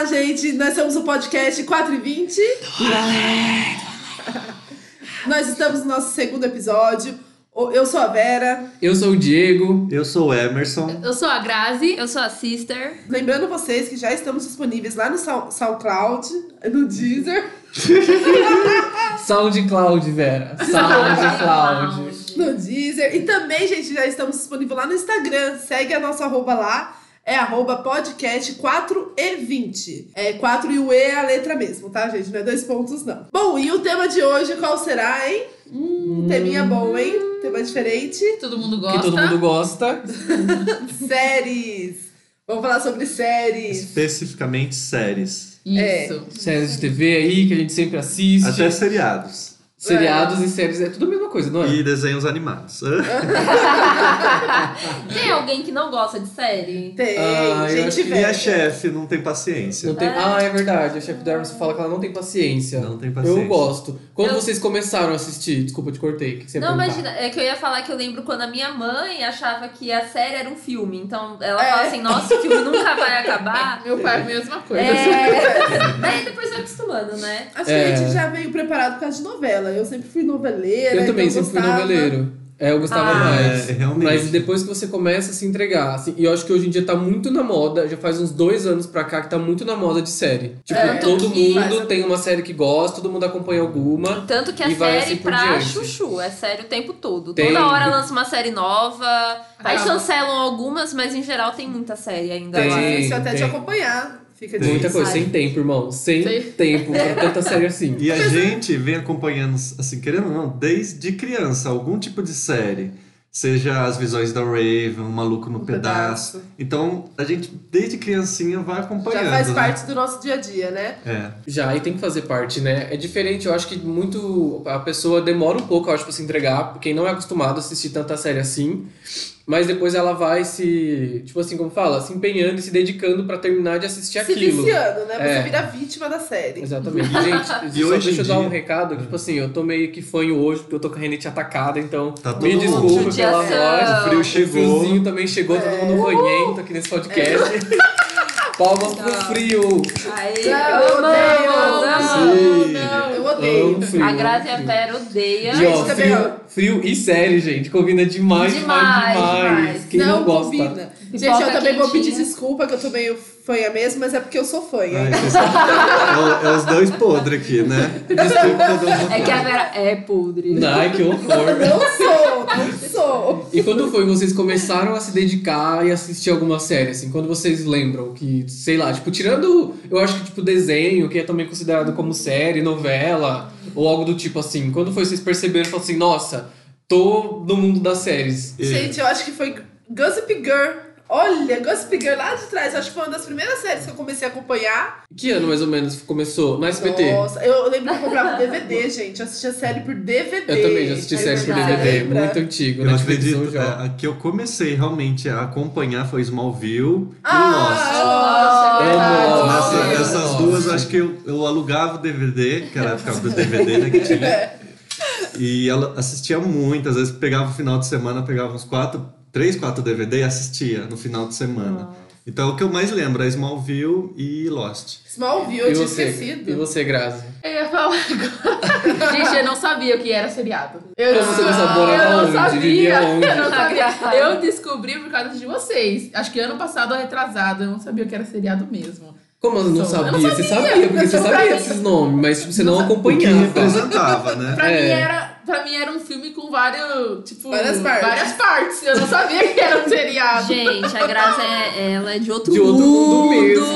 Olá, gente. Nós somos o podcast 4 e 20. Nós estamos no nosso segundo episódio. Eu sou a Vera. Eu sou o Diego. Eu sou o Emerson. Eu sou a Grazi. Eu sou a Sister. Lembrando vocês que já estamos disponíveis lá no SoundCloud, no Deezer. SoundCloud, Vera. SoundCloud. no Deezer. E também, gente, já estamos disponíveis lá no Instagram. Segue a nossa arroba lá. É arroba podcast 4 e 20. É 4 e o E é a letra mesmo, tá, gente? Não é dois pontos, não. Bom, e o tema de hoje qual será, hein? Hum, hum. teminha bom, hein? Tema diferente. Todo mundo gosta. Que todo mundo gosta. séries. Vamos falar sobre séries. Especificamente séries. Isso. É. Séries de TV aí que a gente sempre assiste. Até seriados. Seriados é. e séries é tudo a mesma coisa, não é? E desenhos animados. tem alguém que não gosta de série? Tem, ah, gente E a chefe não tem paciência. Não tem... É. Ah, é verdade. A chefe da fala que ela não tem paciência. Não tem paciência. Eu gosto. Quando eu... vocês começaram a assistir, desculpa, te cortei. Que você não, imagina, é que eu ia falar que eu lembro quando a minha mãe achava que a série era um filme. Então ela é. fala assim, nossa, o filme nunca vai acabar. Meu pai, a mesma coisa. É... Daí depois vai acostumando, né? Acho que a é. gente já veio preparado por causa de novela. Eu sempre fui noveleira. Eu também então sempre gostava. fui noveleiro. É, eu gostava ah, mais. É, realmente. Mas depois que você começa a se entregar, assim, e eu acho que hoje em dia tá muito na moda, já faz uns dois anos pra cá que tá muito na moda de série. Tipo, é, todo mundo tem uma série que gosta, todo mundo acompanha alguma. Tanto que a série assim pra diante. chuchu, é série o tempo todo. Tem. Toda hora lança uma série nova, aí cancelam algumas, mas em geral tem muita série ainda tem, lá. Difícil até tem. de acompanhar. Fica Muita coisa, sem tempo, irmão. Sem, tempo pra tanta série assim. E a gente vem acompanhando, assim, querendo ou não, desde criança, algum tipo de série. Seja as visões da Raven, um maluco no um pedaço. pedaço. Então, a gente, desde criancinha, vai acompanhando. Já faz né? parte do nosso dia a dia, né? É. Já, e tem que fazer parte, né? É diferente, eu acho que muito. A pessoa demora um pouco, eu acho, pra se entregar, quem não é acostumado a assistir tanta série assim mas depois ela vai se, tipo assim, como fala, se empenhando e se dedicando para terminar de assistir se aquilo. Se viciando, né? Você é. vira vítima da série. Exatamente. Gente, e só hoje deixa eu dar um recado, tipo assim, eu tô meio que fanho hoje, porque eu tô com a renite atacada, então tá me desculpa pela voz. O frio chegou. O friozinho também chegou, é. todo mundo ranhento aqui nesse podcast. É. Palmas pro frio. Aí, eu odeio. Não, eu odeio. Frio, a Grazi e a Vera odeiam. E, ó, frio, frio e série, gente. Combina demais, demais, demais. demais. Quem não, não gosta? Combina. Gente, eu também vou pedir desculpa, que eu tô meio fanha mesmo, mas é porque eu sou fanha. é, é, os dois podres aqui, né? Desculpa, é que a Vera é podre. Ai, que horror. Não sou, não sou. E quando foi que vocês começaram a se dedicar e assistir alguma série, assim? Quando vocês lembram que, sei lá, tipo, tirando, eu acho que, tipo, desenho, que é também considerado como série, novela, ou algo do tipo assim. Quando foi vocês perceberam, falaram assim, nossa, tô no mundo das séries? Gente, eu acho que foi Gossip Girl. Olha, Gossip Girl lá de trás, acho que foi uma das primeiras séries que eu comecei a acompanhar. Que ano mais ou menos começou? No SBT? Nossa, eu lembro que eu comprava DVD, gente. Eu assistia série por DVD. Eu também já assisti série por DVD, muito antigo. Eu acredito, já. a, a que eu comecei realmente a acompanhar foi Smallville ah, e Lost. Nossa, é Nessa, essas duas, acho que eu, eu alugava o DVD, que era por do DVD, né, que tinha. É. E ela assistia muito, às vezes pegava o final de semana, pegava uns quatro três, quatro DVD e assistia no final de semana. Então o que eu mais lembro é Smallville e Lost. Smallville, eu tinha esquecido. E você, Grazi? Eu ia falar agora. Gente, eu não sabia o que era seriado. Eu não sabia? Eu não sabia. Eu não sabia. Eu descobri por causa de vocês. Acho que ano passado ou retrasado, eu não sabia o que era seriado mesmo. Como eu não sabia? não sabia? Você sabia, porque você sabia esses nomes, mas tipo, você não, não acompanhava. O que representava, né? pra, é. mim era, pra mim era um filme com vários, tipo, várias partes. várias partes. Eu não sabia que era um seriado. Gente, a Graça é, ela é de outro, de outro mundo, mesmo.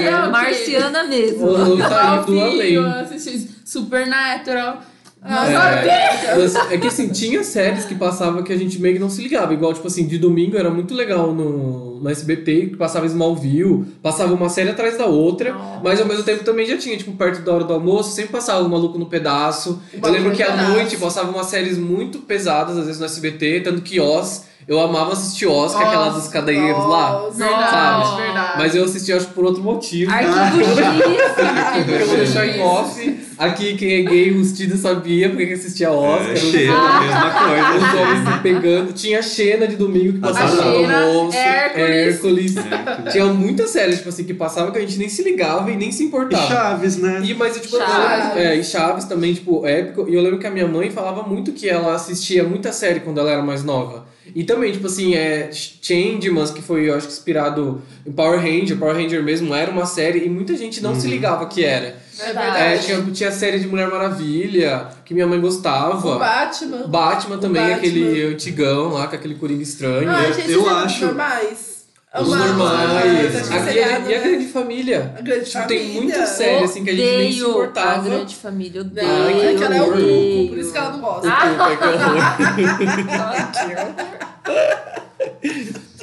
É marciana mesmo. Eu saí do além. Eu assisti Supernatural. É, é que assim, tinha séries que passavam que a gente meio que não se ligava. Igual, tipo assim, de domingo era muito legal no, no SBT, que passava Smallville, passava uma série atrás da outra, Nossa. mas ao mesmo tempo também já tinha, tipo, perto da hora do almoço, sempre passava o Maluco no Pedaço. Eu lembro que à noite passava umas séries muito pesadas, às vezes no SBT, tanto que Oz eu amava assistir Oscar, aquela dos cadeiros lá. Verdade, sabe? verdade. Mas eu assisti, acho, por outro motivo. Arquivo X. eu vou deixar em off. Aqui, quem é gay, rustido sabia porque que assistia Oscar. É, cheiro, a mesma coisa. Os homens se pegando. Tinha Xena de domingo que passava no Xena, almoço. Hércules. Hércules. Tinha muitas séries, tipo assim, que passava que a gente nem se ligava e nem se E importava. Chaves, né? E, mas, tipo, eu Chaves. é, e Chaves também, tipo, épico. E eu lembro que a minha mãe falava muito que ela assistia muita série quando ela era mais nova. E também, tipo assim, é Changemans, que foi, eu acho que inspirado em Power Ranger. Power Ranger mesmo era uma série e muita gente não se ligava que era. É É, verdade. tinha, tinha série de Mulher Maravilha, que minha mãe gostava. O Batman. Batman também, Batman. aquele antigão lá, com aquele coringa estranho. Ah, Eu- gente, eu acho- normais. Os normais. acho que A- seriado, e, a, e a né? grande família. A grande Tipo, tem família. muita série assim que a gente nem se Odeio importava. a grande família. Odeio. Não, Ai, que é ela é o. Tuco, por isso que ela não gosta. Puta, que horror.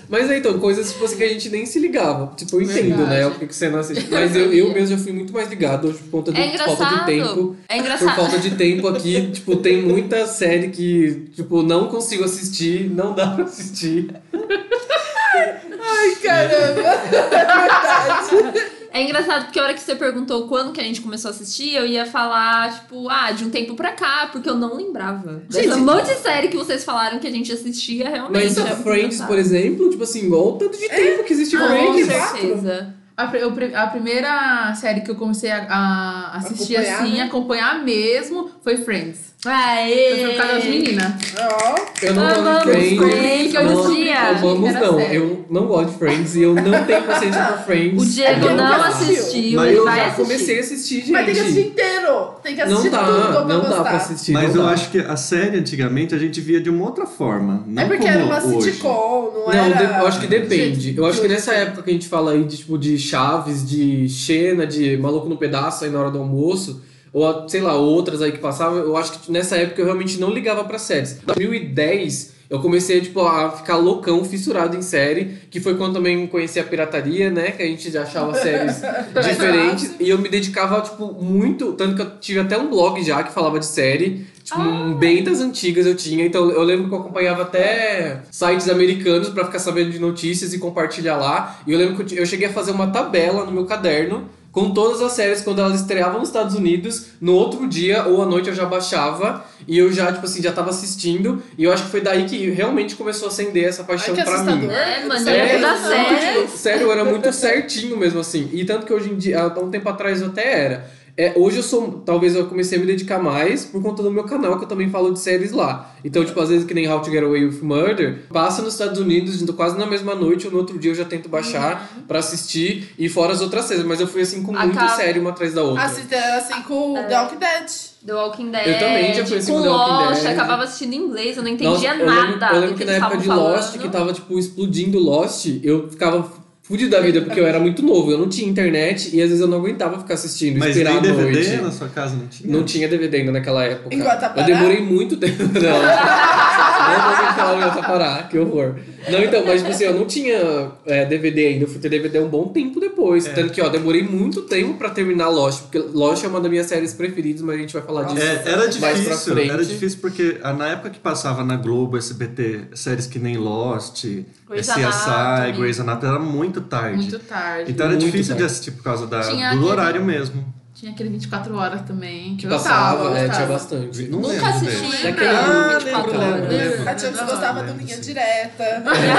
Mas é, então, coisas tipo, assim, que a gente nem se ligava. Tipo, eu entendo, Verdade. né? O que que você não assiste. Mas eu, eu mesmo já fui muito mais ligado hoje por conta de É falta de tempo. É Por engraçado. falta de tempo aqui, tipo, tem muita série que, tipo, não consigo assistir, não dá pra assistir. Ai, caramba. É verdade. É engraçado porque a hora que você perguntou quando que a gente começou a assistir, eu ia falar, tipo, ah, de um tempo pra cá, porque eu não lembrava. Gente, Dessa monte de série que vocês falaram que a gente assistia, realmente. Mas é muito Friends, por exemplo, tipo assim, igual o tanto de tempo que existe Com Friends. certeza. A, pri- a primeira série que eu comecei a, a assistir Acompanhar, assim, né? acompanhar mesmo, foi Friends. Aê! Foi por causa das meninas. Ó, Eu não gosto de Amamos Friends. Friends, eu não, era não. Eu não gosto de Friends e eu não tenho paciência pra Friends. O Diego Eu não assistiu, Mas ele eu vai já assistir. comecei a assistir, gente. mas tem que assistir inteiro. Tem que não assistir dá, tudo pra não gostar. dá pra assistir. Mas não eu dá. acho que a série antigamente a gente via de uma outra forma. Não É porque como era uma hoje. sitcom, não, Não, era... de- eu acho que depende. Gente, Eu acho que nessa época que a gente fala aí de tipo de Chaves, de Xena, de Maluco no Pedaço aí na hora do almoço, ou sei lá, outras aí que passavam, eu acho que nessa época eu realmente não ligava pra séries. Em 2010 eu comecei tipo, a ficar loucão, fissurado em série, que foi quando também conheci a pirataria, né? Que a gente já achava séries diferentes. E eu me dedicava, tipo, muito. Tanto que eu tive até um blog já que falava de série. Tipo, um bem das antigas eu tinha. Então eu lembro que eu acompanhava até sites americanos pra ficar sabendo de notícias e compartilhar lá. E eu lembro que eu cheguei a fazer uma tabela no meu caderno com todas as séries quando elas estreavam nos Estados Unidos. No outro dia ou à noite eu já baixava e eu já, tipo assim, já tava assistindo. E eu acho que foi daí que realmente começou a acender essa paixão Ai, que pra mim. É, maníaco É, da não, série. tipo, sério, eu era muito certinho mesmo assim. E tanto que hoje em dia, há um tempo atrás eu até era. É, hoje eu sou, talvez eu comecei a me dedicar mais por conta do meu canal, que eu também falo de séries lá. Então, tipo, às vezes que nem How to Get Away with Murder, passa nos Estados Unidos então, quase na mesma noite, ou no outro dia eu já tento baixar pra assistir, e fora as outras séries. Mas eu fui assim com muita Acaba- série uma atrás da outra. Assim, assim com o The Walking Dead. The Walking Dead. Eu também já conheci com o The Walking Lost, Dead. acabava assistindo em inglês, eu não Nossa, entendia eu nada. lembro, eu lembro do que que na época de Lost, falando. que tava, tipo, explodindo Lost, eu ficava fudido da vida, porque eu era muito novo, eu não tinha internet e às vezes eu não aguentava ficar assistindo, Mas esperar nem a DVD noite. na sua casa não tinha? Não tinha DVD ainda naquela época. Em Guatapará? Eu demorei muito tempo. Não. não vou falar em Guatapará, que horror. Não, então, mas tipo assim, eu não tinha é, DVD ainda. Eu fui ter DVD um bom tempo depois. É. Tanto que, ó, demorei muito tempo pra terminar Lost. Porque Lost é uma das minhas séries preferidas, mas a gente vai falar disso É, era mais pra difícil, frente. era difícil porque ah, na época que passava na Globo, SBT, séries que nem Lost, Grey's CSI, Anatomy. Grey's Anatomy, era muito tarde. Muito tarde. Então era Muito difícil tarde. de assistir por causa da, Tinha do aquele- horário mesmo. Tinha aquele 24 horas também. Que eu passava, gostava, é, gostava. tinha bastante. Não Nunca lembro assisti. Daquele pra 24 lembro, horas. lembro. A tia que gostava do Linha. Direta. Ótima.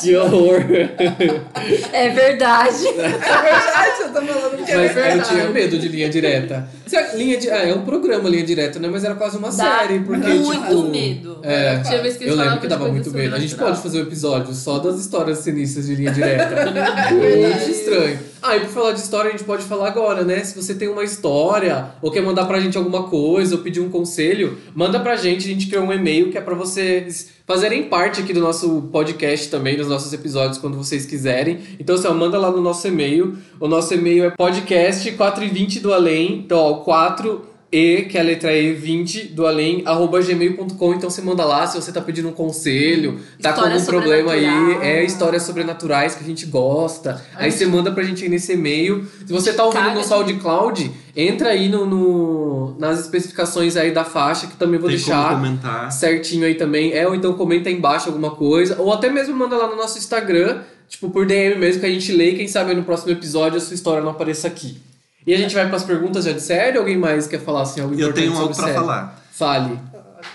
Que horror. É verdade. É verdade, eu tô falando que é Mas eu verdade. tinha medo de linha direta. Se- Linha di- ah, é um programa linha direta, né? Mas era quase uma Dá série. Porque, muito tipo, medo. É, Tinha vez que eu lembro que de dava muito medo. A gente pode fazer um episódio só das histórias sinistras de linha direta. muito estranho. Ah, e por falar de história, a gente pode falar agora, né? Se você tem uma história, ou quer mandar pra gente alguma coisa, ou pedir um conselho, manda pra gente. A gente criou um e-mail que é pra vocês fazerem parte aqui do nosso podcast também, dos nossos episódios, quando vocês quiserem. Então, assim, ó, manda lá no nosso e-mail. O nosso e-mail é podcast 420 do além. Então, ó, 4 e, que é a letra E, 20 do além, arroba gmail.com. Então você manda lá se você tá pedindo um conselho, tá com algum problema aí. É histórias sobrenaturais que a gente gosta. Aí você manda pra gente aí nesse e-mail. Se você tá ouvindo Caga no de SoundCloud, entra aí no, no- nas especificações aí da faixa, que também vou Tem deixar como comentar. certinho aí também. É, ou então comenta aí embaixo alguma coisa. Ou até mesmo manda lá no nosso Instagram, tipo por DM mesmo, que a gente lê e quem sabe no próximo episódio a sua história não apareça aqui. E a gente vai pras perguntas já de série? Alguém mais quer falar assim, algo Eu importante tenho algo série? falar. Fale.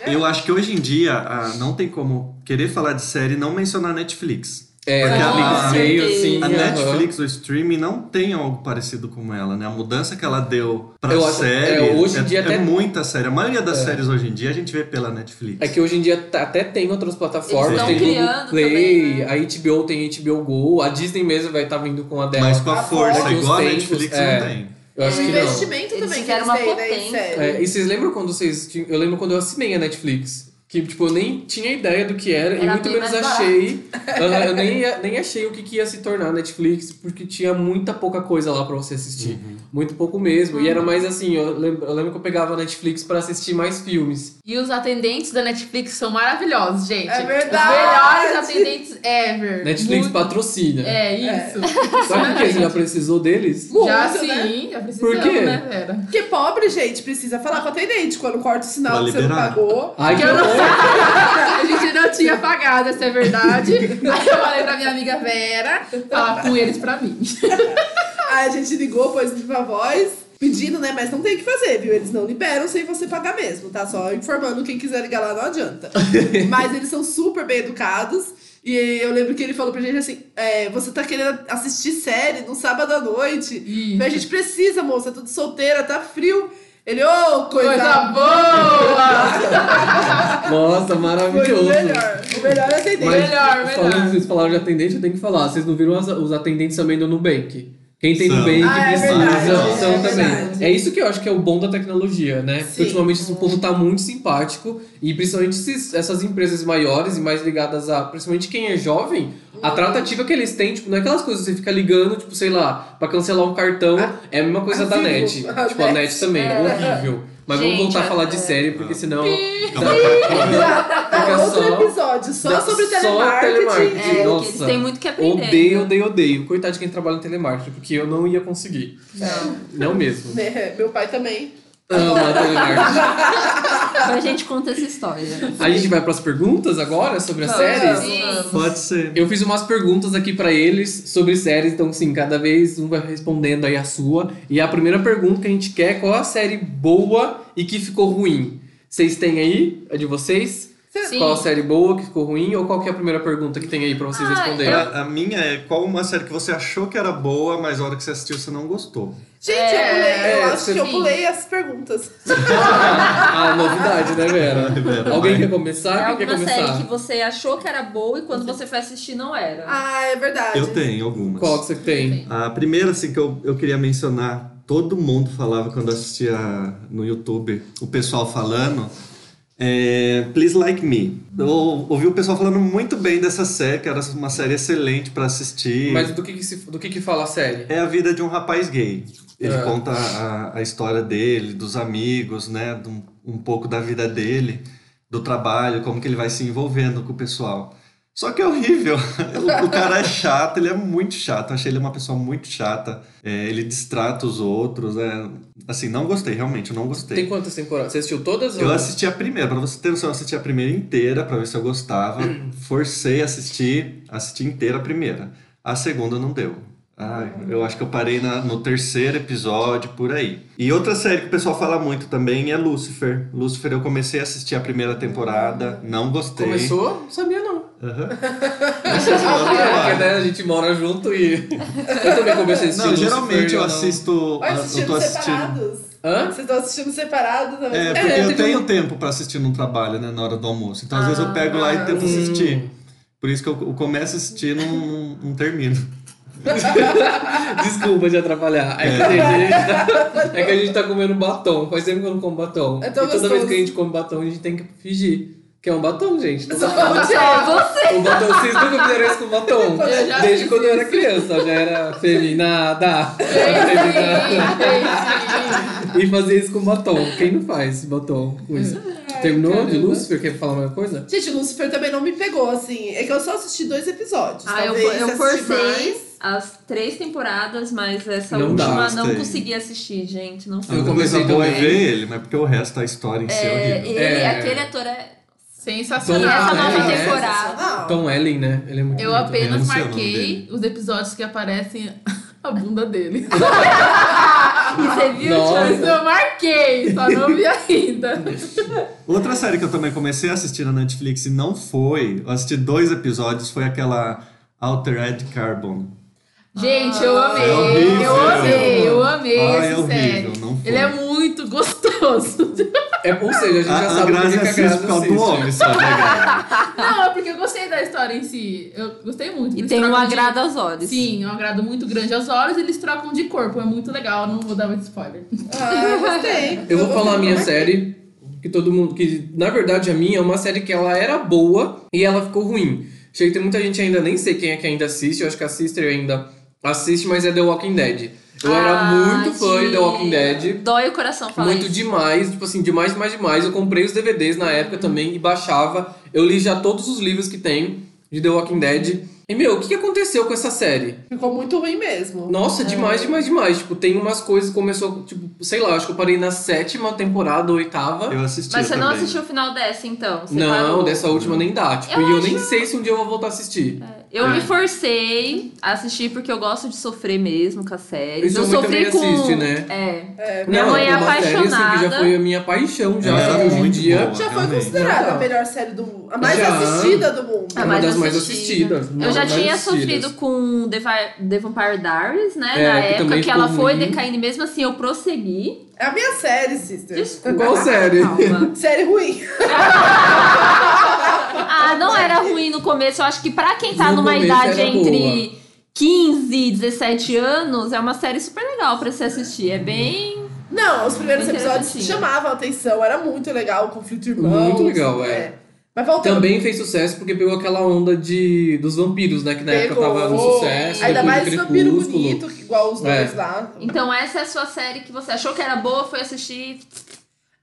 Eu acho que hoje em dia ah, não tem como querer falar de série e não mencionar Netflix. É, Porque a a- Netflix veio assim. A aham. Netflix, o streaming, não tem algo parecido com ela, né? A mudança que ela deu pra Eu série. é, hoje em é, dia é até- muita série. A maioria das É. séries hoje em dia a gente vê pela Netflix. É que hoje em dia tá- até tem outras plataformas, Eles tem Google criando Play, também, a HBO tem HBO Go, a Disney mesmo vai estar vindo com a dela. Mas com a A força, igual a Netflix é. não tem. Eu acho o que não. investimento Eles também que fizeram eles uma né, potência. É, e vocês lembram quando vocês tinham... Eu lembro quando eu assinei a Netflix. Que, tipo, eu nem tinha ideia do que era, e Era muito bem menos achei. Eu nem, nem achei o que, que ia se tornar a Netflix, porque tinha muita pouca coisa lá pra você assistir. Muito pouco mesmo. E era mais assim, eu lembro, eu lembro que eu pegava a Netflix pra assistir mais filmes. E os atendentes da Netflix são maravilhosos, gente. É Os verdade. melhores atendentes ever. Netflix Muito- patrocina. É, isso. Sabe que a gente já precisou deles? Já Muito, sim, né? já precisamos, Por quê? né, Vera? Porque pobre, gente, precisa falar com o atendente quando corta o sinal Pra que você não liberar. pagou. Ai, que Que eu não! A gente não tinha pagado, essa é verdade. Aí eu falei pra minha amiga Vera falar com eles pra mim. Aí a gente ligou, pôs viva voz, pedindo, né? Mas não tem o que fazer, viu? Eles não liberam sem você pagar mesmo, tá? Só informando quem quiser ligar lá, não adianta. Mas eles são super bem educados. E eu lembro que ele falou pra gente assim: é, você tá querendo assistir série no sábado à noite? Isso. A gente precisa, moça, tudo solteira, tá frio. Ele, ô, coisa, Coisa boa! Nossa, Foi o maravilhoso. melhor. O melhor atendente. Mas Melhor, melhor. falando, vocês falaram de atendente, eu tenho que falar. Vocês não viram as- os atendentes também do Nubank? Quem tem São. Nubank Ah, é precisa verdade, são é também. verdade. É isso que eu acho que é o bom da tecnologia, né? Porque Sim. ultimamente esse povo tá muito simpático e principalmente esses- essas empresas maiores e mais ligadas a. Principalmente quem é jovem, a tratativa que eles têm, tipo, não é aquelas coisas que você fica ligando, tipo, sei lá, pra cancelar um cartão, é a mesma coisa a da Vivo, net. a tipo, a net. net também, é horrível. Mas vamos Gente, voltar a falar é- de série, porque senão. Fica outro só- episódio só sobre só telemarketing. telemarketing. É, Nossa. eles têm muito que aprender. Odeio, odeio, odeio. Coitado de quem trabalha no telemarketing, porque eu não ia conseguir. Não. Não mesmo. É, meu pai também. Ama telemarketing. A gente conta essa história. A gente vai pras perguntas agora sobre as séries? Sim. Pode ser. Eu fiz umas perguntas aqui pra eles sobre séries, então sim, cada vez um vai respondendo aí a sua. E a primeira pergunta que a gente quer é qual a série boa e que ficou ruim? Vocês têm aí? A de vocês? Sim. Qual a série boa que ficou ruim? Ou qual que é a primeira pergunta que tem aí pra vocês Ah, responderem? A, a minha é qual uma série que você achou que era boa, mas a hora que você assistiu você não gostou? Gente, É, acho que eu pulei as perguntas. Ah, novidade, né, Vera? Alguém quer começar? É Quem quer alguma começar? série que você achou que era boa e quando você foi assistir não era. Ah, é verdade. Eu tenho algumas. Qual que você tem? A primeira, assim, que eu, eu queria mencionar, todo mundo falava quando assistia no YouTube, o pessoal falando, é Please Like Me. Eu ouvi o pessoal falando muito bem dessa série, que era uma série excelente pra assistir. Mas do que que, se, do que que fala a série? É a vida de um rapaz gay. Ele É. conta a, a história dele, dos amigos, né? um, um pouco da vida dele, do trabalho, como que ele vai se envolvendo com o pessoal. Só que é horrível. O, o cara é chato, ele é muito chato. Eu achei ele uma pessoa muito chata. É, ele distrata os outros. É... Assim, não gostei, realmente, eu não gostei. Tem quantas temporadas? Você assistiu todas? Eu ou- assisti a primeira, pra você ter noção, eu assisti a primeira inteira pra ver se eu gostava. Forcei a assistir, assisti inteira a primeira. A segunda não deu. Ai, eu acho que eu parei na- no terceiro episódio, por aí. E outra série que o pessoal fala muito também é Lucifer. Lucifer eu comecei a assistir a primeira temporada, não gostei. Começou? Não sabia, não. Aham. Porque né, a gente mora junto e. Eu também comecei a assistir. Não, Lucifer, geralmente eu não- assisto. Eu assistindo tô assistindo. separados. Hã? Vocês estão assistindo separados também. É, porque É, eu tenho tempo pra assistir no trabalho, né, na hora do almoço. Então, às vezes eu pego lá e tento Hum. assistir. Por isso que eu, eu começo a assistir e não, não, não termino. Desculpa de atrapalhar. É, que a gente tá, é que a gente tá comendo batom. Faz tempo que eu não como batom. É e toda gostoso. vez que a gente come batom, a gente tem que fingir. Que é um batom, gente. Tô Só você. Só você. O batom, vocês nunca fizeram isso com batom? Desde quando eu era isso. criança, eu já era feminada. Sim, E fazia isso com batom. Quem não faz batom com isso? Terminou de caramba. Lucifer? Quer falar mais coisa? Gente, Lucifer também não me pegou, assim. É que eu só assisti dois episódios. Ah, eu, Talvez eu forcei mais. As três temporadas, mas essa Não dá, última não gostei. consegui assistir, gente. Não A foi. Eu comecei também. ver ele, mas porque o resto da história em si é É, horrível. ele, É. aquele ator é. Sensacional. Essa Ah, nova é, temporada. Tom Ellen, né? Ele é muito Eu bonito. apenas Eu não sei marquei os episódios que aparecem a bunda dele. E você viu, eu marquei, só não vi ainda. Outra série que eu também comecei a assistir na Netflix e não foi, eu assisti dois episódios, foi aquela Altered Carbon. Gente, eu amei. É horrível. eu amei, eu amei Ai, essa é série. Ele é muito gostoso. É, ou seja, a gente já A, a sabe Grazi que que a assiste por causa do homem, só, né? Não, é porque eu gostei da história em si. Eu gostei muito. E tem um trocam de- agrado aos olhos. Sim, um agrado muito grande aos olhos. Eles trocam de corpo. É muito legal. Não vou dar muito spoiler. Ah, eu gostei. Eu vou falar a minha série, que todo mundo. que Na verdade a minha é uma série que ela era boa e ela ficou ruim. Chega que tem muita gente ainda, nem sei quem é que ainda assiste, eu acho que a Sister ainda assiste, mas é The Walking Dead. Eu era Ah, muito fã de The Walking Dead. Dói o coração falar Muito isso. demais, tipo assim, demais, demais, demais. Eu comprei os DVDs na época também e baixava. Eu li já todos os livros que tem de The Walking Dead. E, meu, o que aconteceu com essa série? Ficou muito ruim mesmo. Nossa, demais, demais, demais. Tipo, tem umas coisas que começou, tipo, sei lá, acho que eu parei na sétima temporada, oitava. Eu assisti Mas você não também. assistiu o final dessa, então? Você Não, parou? dessa última nem dá. Tipo, Eu e eu acho- nem sei se um dia eu vou voltar a assistir. Eu É. me forcei a assistir porque eu gosto de sofrer mesmo com as séries. E sua eu sofri com. assiste, né? É. É, Minha não, mãe é uma série assim, que já apaixonada. foi a minha paixão já. Sabe? era Hoje em dia. boa. já foi considerada Já. a melhor série do mundo. A mais Já. assistida do mundo. A É uma mais das mais assistida. assistidas. uma Eu já mais tinha assistidas. sofrido com The, Vi- The Vampire Diaries, né? É, na época que ela foi ruim. decaindo, e mesmo assim eu prossegui. É a minha série, sister. Desculpa. Qual série? Calma. Série ruim. Ah, não era ruim no começo. Eu acho que pra quem tá No numa idade entre 15 e 17 anos, é uma série super legal pra se assistir. É bem. Não, os primeiros episódios chamavam a atenção. Era muito legal, o conflito irmãos. Muito legal, é. Mas voltando. Também fez sucesso porque pegou aquela onda de, dos vampiros, né? Que na época Pegou. tava no sucesso. Ainda mais vampiro bonito, igual os dois É. lá. Então, essa é a sua série que você achou que era boa, foi assistir.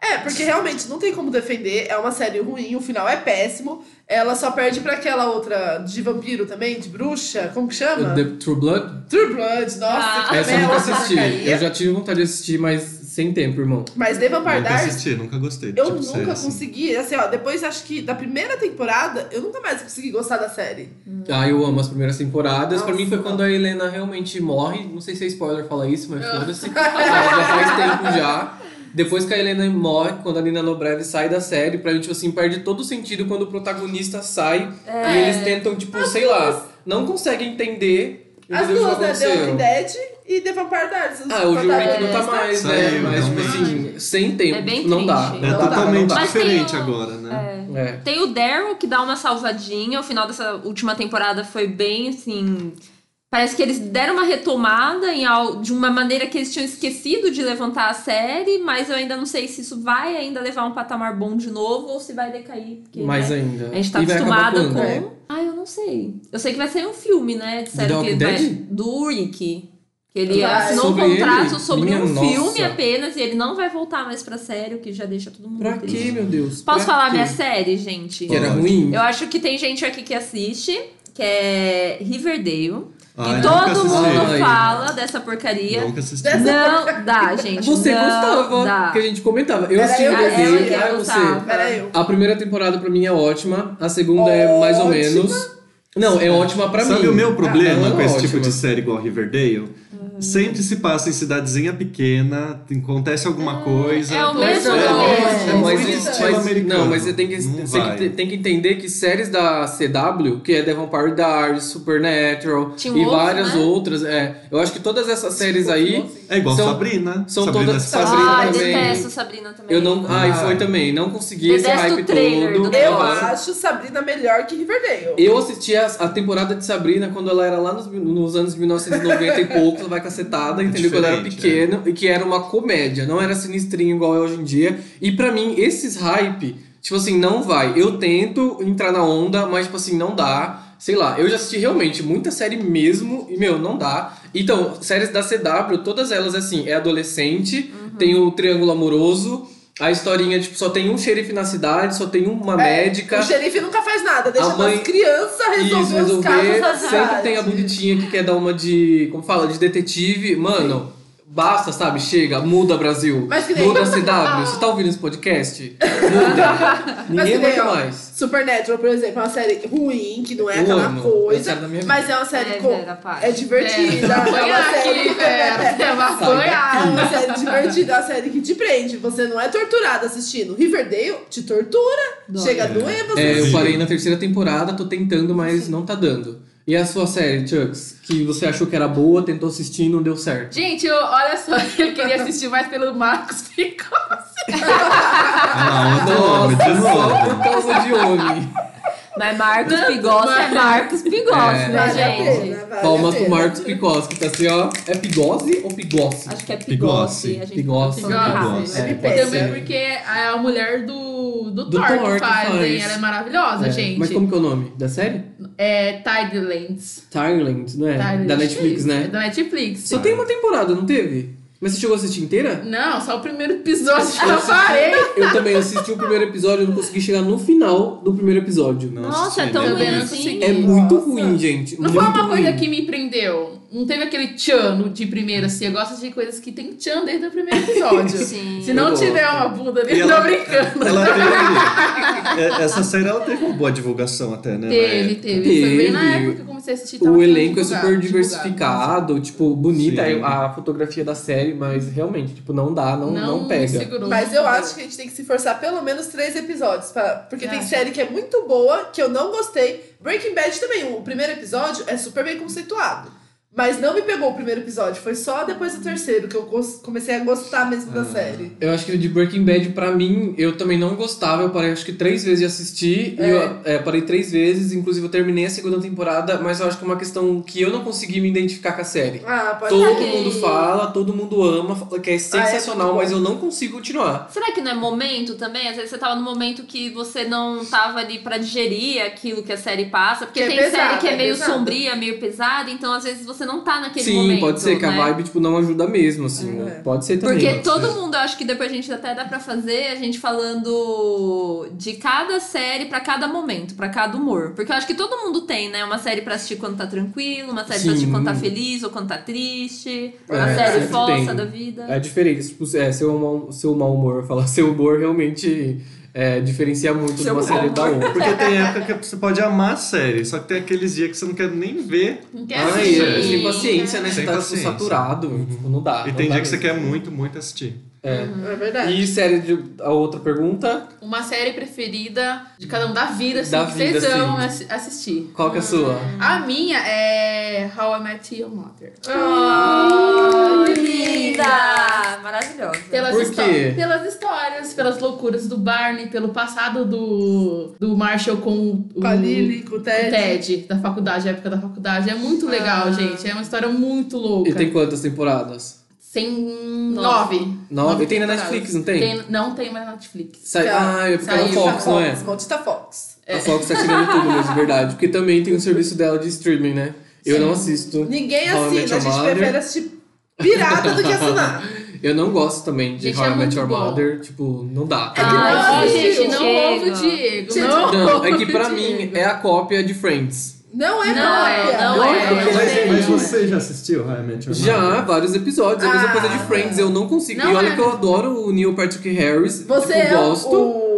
É, porque realmente não tem como defender. É uma série ruim, o final é péssimo. Ela só perde pra aquela outra de vampiro também, de bruxa. Como que chama? The True Blood? True Blood, nossa, Ah. Essa eu nunca assisti. porcaria. Eu já tive vontade de assistir, mas sem tempo, irmão. Mas The Vampire Nunca Diaries, assisti, nunca gostei. eu tipo, nunca série, assim. consegui. Assim, ó, depois acho que da primeira temporada, eu nunca mais consegui gostar da série. Ah, eu amo as primeiras temporadas. pra Nossa. mim foi quando a Helena realmente morre. Não sei se é spoiler falar isso, mas foda-se. Mas já faz tempo já. Depois que a Helena morre, quando a Nina Dobrev sai da série, pra mim, tipo assim, perde todo o sentido quando o protagonista sai e eles tentam, tipo, sei lá, não conseguem entender As duas, né? The. Walking Dead e The Vampire Diaries. Ah, hoje o Rick não tá mais, né? Saiu, Mas, tipo assim, sem tempo. É bem não dá. É Não dá, totalmente não dá. Tem diferente o- agora, né? É. Tem o Daryl, que dá uma salvadinha. O final dessa última temporada foi bem assim. Parece que eles deram uma retomada em de uma maneira que eles tinham esquecido de levantar a série, mas eu ainda não sei se isso vai ainda levar um patamar bom de novo ou se vai decair. Porque, Mais né, ainda. A gente tá E quando? com. Ah, eu não sei. Eu sei que vai sair um filme, né? Disseram que ele vai... Do Rick. Que ele Vai. assinou Sobre um contrato ele? sobre Minha um nossa. filme apenas e ele não vai voltar mais pra série, o que já deixa todo mundo Pra triste. quê, meu Deus? Posso Pra falar quê? minha série, gente? Que era ruim? Eu acho que tem gente aqui que assiste, que é Riverdale. Ai, e todo assisti. mundo Ai. fala dessa porcaria. Nunca assisti. Dessa- Não dá, gente. Você não gostava, Dá. que a gente comentava. Eu Era assisti o desenho, ah, você. Era eu. A primeira temporada pra mim é ótima, a segunda é mais ou Ótima. menos. Não, é ótima pra mim. Sabe o meu problema Ela é com esse ótima. tipo de série igual Riverdale? Sempre se passa em cidadezinha pequena, acontece alguma coisa. é o Mas, mesmo é, é, mas, Muito isso- estilo mas- americano. não, mas você tem que, que- tem que entender que séries da CW, que é The Vampire Diaries, Supernatural Teen e Wolf, várias né? outras, é, eu acho que todas essas séries aí É igual São- Sabrina. são Sabrina todas- Sabrina Ah, também. detesto Sabrina também. eu não, Ah. foi também, não consegui esse Detesto hype o trailer todo. do Eu acho Sabrina melhor que Riverdale. Eu assisti a, a temporada de Sabrina quando ela era lá nos, nos anos 1990 e poucos, ela vai cacetada, entendeu? Quando eu era Diferente, pequeno, e que era uma comédia, não era sinistrinho igual é hoje em dia. E pra mim, esses hype, tipo assim, não vai. Eu tento entrar na onda, mas tipo assim, não dá. Sei lá, eu já assisti realmente muita série mesmo, e meu, não dá. Então, séries da CW, todas elas assim, é adolescente, tem o triângulo amoroso. A historinha, tipo, só tem um xerife na cidade, só tem uma É, médica. O xerife nunca faz nada, deixa A mãe- as crianças Isso, resolver os casos resolver. Sempre tem a bonitinha que quer dar uma de. Como fala? De detetive. Mano, basta, sabe? Chega, muda Brasil. Mas que nem- Muda a CW. Você tá ouvindo esse podcast? Muda. Ninguém aguenta mais. Supernatural, por exemplo, é uma série ruim, que não é Eu aquela amo. É coisa, vida. mas é uma série É, com... É divertida, Põe é uma aqui, série... É uma série divertida, é uma série que te prende. Você não é torturado assistindo. Riverdale te tortura. Dói. Chega a doer você. É, eu parei na terceira temporada, tô tentando, mas não tá dando. E a sua série, Chucks, que você achou que era boa, tentou assistir e não deu certo? Gente, eu, olha só, eu queria assistir mais pelo Marcos Picossi. Ah, outro nome, de só novo. por causa de homem. Mas Marcos Pigossi é Marcos Pigossi, É. né, Vale gente? pena, vale Palmas pro. Marcos Picossi, que tá assim, ó. É Pigossi ou Pigossi? Acho que é Pigossi. Pigossi. A gente Pigossi. errado. Pigossi. É, É, pode pode Também ser. porque é a mulher do, do, Do Thor, Thor que faz, faz. hein? Ela é maravilhosa, É, gente. Mas como que é o nome da série? É Tidelands. Thailand, não é? Tidelands. Da Netflix, É né? da Netflix. Só tem uma temporada, não teve? Mas você chegou a assistir inteira? Não, só o primeiro episódio que Eu eu assisti- parei. Eu também assisti o primeiro episódio, eu não consegui chegar no final do primeiro episódio. Nossa, é tão né? Ruim não assim. É muito Nossa. ruim, gente. Não foi muito uma coisa ruim. que me prendeu. Não teve aquele tchan no- de primeira, assim. Eu gosto de coisas que tem tchan desde o primeiro episódio. Sim. Se não Eu tiver gosto. uma bunda ali, E eu tô ela- brincando. Ela teve. é, Essa série ela teve uma boa divulgação até, né? Teve, época. teve, Foi bem na Teve. época que eu comecei a assistir. O elenco é divulgado, super divulgado. diversificado, tipo, bonita Sim. a fotografia da série, mas realmente, tipo, não dá, não, não, Não, pega. segurou. Mas eu acho que a gente tem que se forçar pelo menos três episódios. Pra, porque tem Acho. série que é muito boa, que eu não gostei. Breaking Bad também, o primeiro episódio é super bem conceituado. Mas não me pegou o primeiro episódio. Foi só depois do terceiro que eu comecei a gostar mesmo da série. Eu acho que de Breaking Bad, pra mim, eu também não gostava. Eu parei acho que três vezes de assistir. E É. eu é, parei três vezes, inclusive eu terminei a segunda temporada, mas eu acho que é uma questão que eu não consegui me identificar com a série. Ah, pode Todo ser. mundo fala, todo mundo ama, fala que é sensacional, muito bom. mas eu não consigo continuar. Será que não é momento também? Às vezes você tava no momento que você não tava ali pra digerir aquilo que a série passa. Porque Que é tem pesada, série que é é meio pesada. sombria, meio pesada, então às vezes você não tá naquele Sim, momento. pode ser que a né? vibe, tipo, não ajuda mesmo, assim, É. né? Pode ser também. Porque todo ser. mundo, eu acho que depois a gente até dá pra fazer a gente falando de cada série pra cada momento, pra cada humor. Porque eu acho que todo mundo tem, né? Uma série pra assistir quando tá tranquilo, uma série pra assistir Sim. quando tá feliz ou quando tá triste, uma É, série sempre fossa tem. da vida. É diferente, tipo, é, seu, mau, seu mau humor, falar seu humor realmente é, diferencia muito de uma série da outra. Porque tem época que você pode amar a série, só que tem aqueles dias que você não quer nem ver. Não quer Ai, assistir. é, sem paciência, né? Você Sem tá tipo, paciência. saturado, tipo, não dá. E não tem dá dia que você mesmo. quer muito, muito assistir. É. É verdade. E série de. A outra pergunta? Uma série preferida de cada um da vida, assim, Da que vida, vocês vão sim. assi- assistir. Qual que é a sua? A minha é How I Met Your Mother. Oh, que linda! Maravilhosa. Pelas, Por quê? pelas histórias, pelas loucuras do Barney, pelo passado do, do Marshall com o, Com a Lily, com o o Ted. Ted, da faculdade, época da faculdade. É muito legal, Ah. gente. É uma história muito louca. E tem quantas temporadas? Sem Nove. nove. Nove? E tem na. Netflix, não tem? Não tem mais na Netflix. Sai... Tá. Ah, é porque Saiu. Fox, não é? Maldita Fox. A Fox tá tirando tudo mesmo, verdade. Porque também tem o serviço dela de streaming, né? Eu Sim. não assisto. Ninguém How assina, a gente Mother. prefere assistir pirata do que assinar. Eu não gosto também de Gente, How I é Met Your bom. Mother. Tipo, não dá. É Não gente, não ouve o Diego. Não, Não, é que pra mim Diego. é a cópia de Friends. Não é Não é, cópia. não é. Mas, Mas- mas você já assistiu How I Met Your Já, vários episódios. A mesma Ah. coisa de Friends, eu não consigo. Não e olha é. que eu adoro o Neil Patrick Harris. Você tipo, é gosto. o...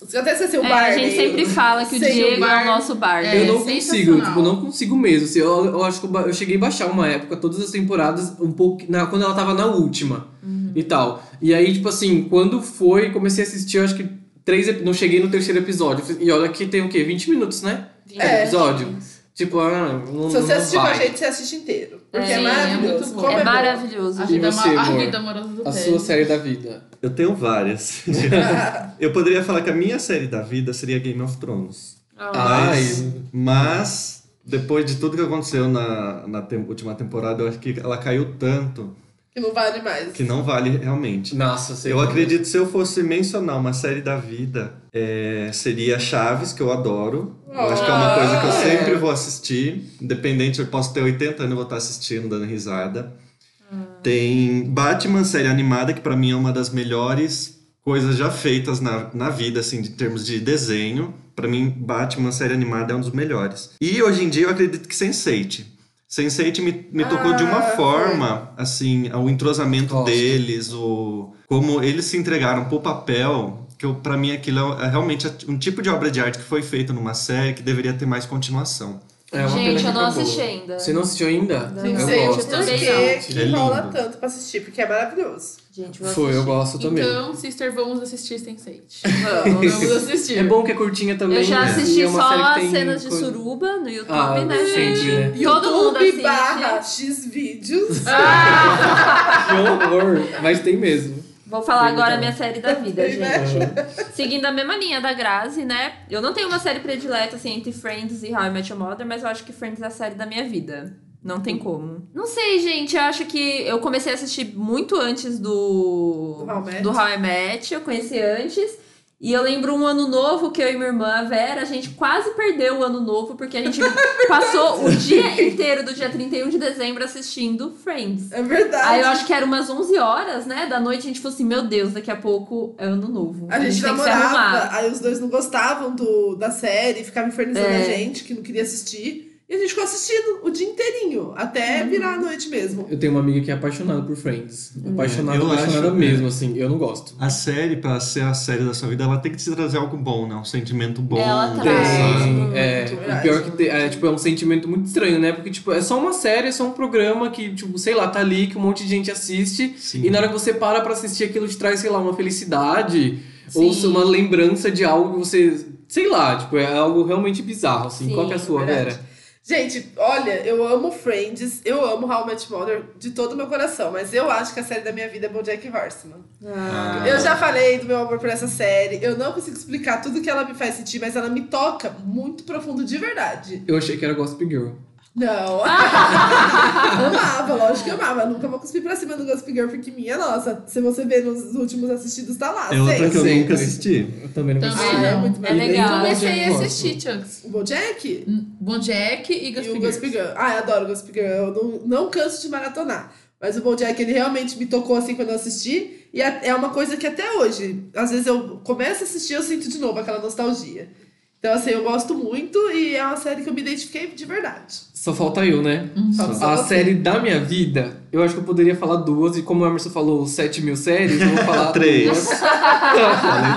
Você até esqueceu o É, Barney. a gente sempre fala que o Sei, o Diego é o nosso Barney. É, eu não consigo, tipo, não consigo mesmo. Assim, eu, eu acho que eu, eu cheguei a baixar uma época, todas as temporadas, um pouco. Na, quando ela tava na última Uhum. e tal. E aí, tipo assim, quando foi, comecei a assistir, eu acho que três. Não cheguei no terceiro episódio. E olha que tem o quê? 20 minutos, né? É. episódio. Tipo, ah, não, Se você assistir com a gente, você assiste inteiro. Porque é, É, é maravilhoso. muito bom. Como É bom. maravilhoso. A vida, você, ama- a amor? vida amorosa do A sua série da vida. Eu tenho várias. eu poderia falar que a minha série da vida seria Game of Thrones. Ai. Mas, mas depois de tudo que aconteceu na, na tem- última temporada, eu acho que ela caiu tanto Que não vale mais. que não vale realmente. Nossa, sei Eu lá. acredito que se eu fosse mencionar uma série da vida, é, seria Chaves, que eu adoro. Eu acho que é uma coisa que eu Ah, sempre é. vou assistir. Independente, eu posso ter 80 anos e vou estar assistindo, dando risada. Tem Batman, série animada, que pra mim é uma das melhores coisas já feitas na, na vida, assim, de termos de desenho. Pra mim, Batman, série animada, é um dos melhores. E hoje em dia eu acredito que Sense8. Sense8 me, me tocou de uma Ah, forma, assim, o entrosamento Gosto. deles, o como eles se entregaram pro papel, que pra mim aquilo é realmente um tipo de obra de arte que foi feita numa série que deveria ter mais continuação. É uma Gente, eu não assisti ainda. Você não assistiu ainda? Não. Gente, eu sei gosto. por também que não. que É rola tanto pra assistir, porque é maravilhoso. Gente, Foi, eu assistir. gosto também. Então, sister, vamos assistir Sense8. Vamos. Vamos assistir. É bom que é curtinha também. Eu já né? assisti é só as cenas de coisa- suruba no YouTube, Ah, né, sempre, gente? né? Todo mundo YouTube assiste. barra X vídeos. Que horror! Mas tem mesmo. Vou falar agora a minha série da vida, né? gente. Seguindo a mesma linha da Grazi, né? Eu não tenho uma série predileta, assim, entre Friends e How I Met Your Mother, mas eu acho que Friends é a série da minha vida. Não tem como. Não sei, gente. Eu acho que eu comecei a assistir muito antes do. Do How I Met. do How I Met. Eu conheci antes. E eu lembro um ano novo que eu e minha irmã, a Vera, a gente quase perdeu o ano novo, porque a gente passou o dia inteiro do dia 31 de dezembro assistindo Friends. É verdade. Aí eu acho que era umas 11 horas, né, da noite, a gente falou assim, meu Deus, daqui a pouco é ano novo. A gente tem que se namorava, aí os dois não gostavam do, da série, ficavam infernizando É. a gente, que não queria assistir. E a gente ficou assistindo o dia inteirinho, até virar a noite mesmo. Eu tenho uma amiga que é apaixonada por Friends. Apaixonada, Eu apaixonada acho, mesmo, assim. Eu não gosto. A série, pra ser a série da sua vida, ela tem que te trazer algo bom, né? Um sentimento bom. Ela traz. Tem, é, o pior que tem, é, tipo, é um sentimento muito estranho, né? Porque, tipo, é só uma série, é só um programa que, tipo, sei lá, tá ali, que um monte de gente assiste. Sim. E na hora que você para pra assistir aquilo, te traz, sei lá, uma felicidade. Sim. Ou uma lembrança de algo que você... Sei lá, tipo, é algo realmente bizarro, assim. Sim, Qual que é a sua, verdade. Vera? Gente, olha, eu amo Friends, eu amo How I Met Mother de todo o meu coração, mas eu acho que a série da minha vida é BoJack Horseman. Ah. Eu já falei do meu amor por essa série, eu não consigo explicar tudo que ela me faz sentir, mas ela me toca muito profundo de verdade. Eu achei que era Gossip Girl. Não. amava, lógico que eu amava. Nunca vou cuspir pra cima do Gossip Girl, porque minha nossa, se você ver nos últimos assistidos, tá lá. É outra sempre. que eu nunca assisti. Eu também não Também gostei. Ah, é não. muito É legal. Comecei Bojack a assistir, Chunks. O Bojack? Bom Jack e E Gossip o Gossip Girl. Girl. Ah, eu adoro Gossip Girl. Eu não, não canso de maratonar. Mas o BoJack, ele realmente me tocou assim quando eu assisti. E é é uma coisa que até hoje, às vezes eu começo a assistir eu sinto de novo aquela nostalgia. Então, assim, eu gosto muito e é uma série que eu me identifiquei de verdade. Só falta eu, né? Só- só A você. série da minha vida, eu acho que eu poderia falar duas, e como o Emerson falou 7 mil séries, eu vou falar Três.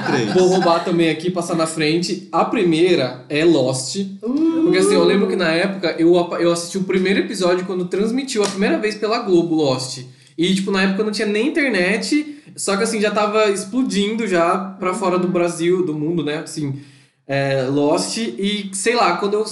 três. Vou roubar também aqui, passar na frente. A primeira é Lost. Porque assim, eu lembro que na época eu, eu assisti o primeiro episódio quando transmitiu a primeira vez pela Globo Lost. E, tipo, na época não tinha nem internet, só que assim, já tava explodindo já pra fora do Brasil, do mundo, né? Assim, é, Lost. E, sei lá, quando eu.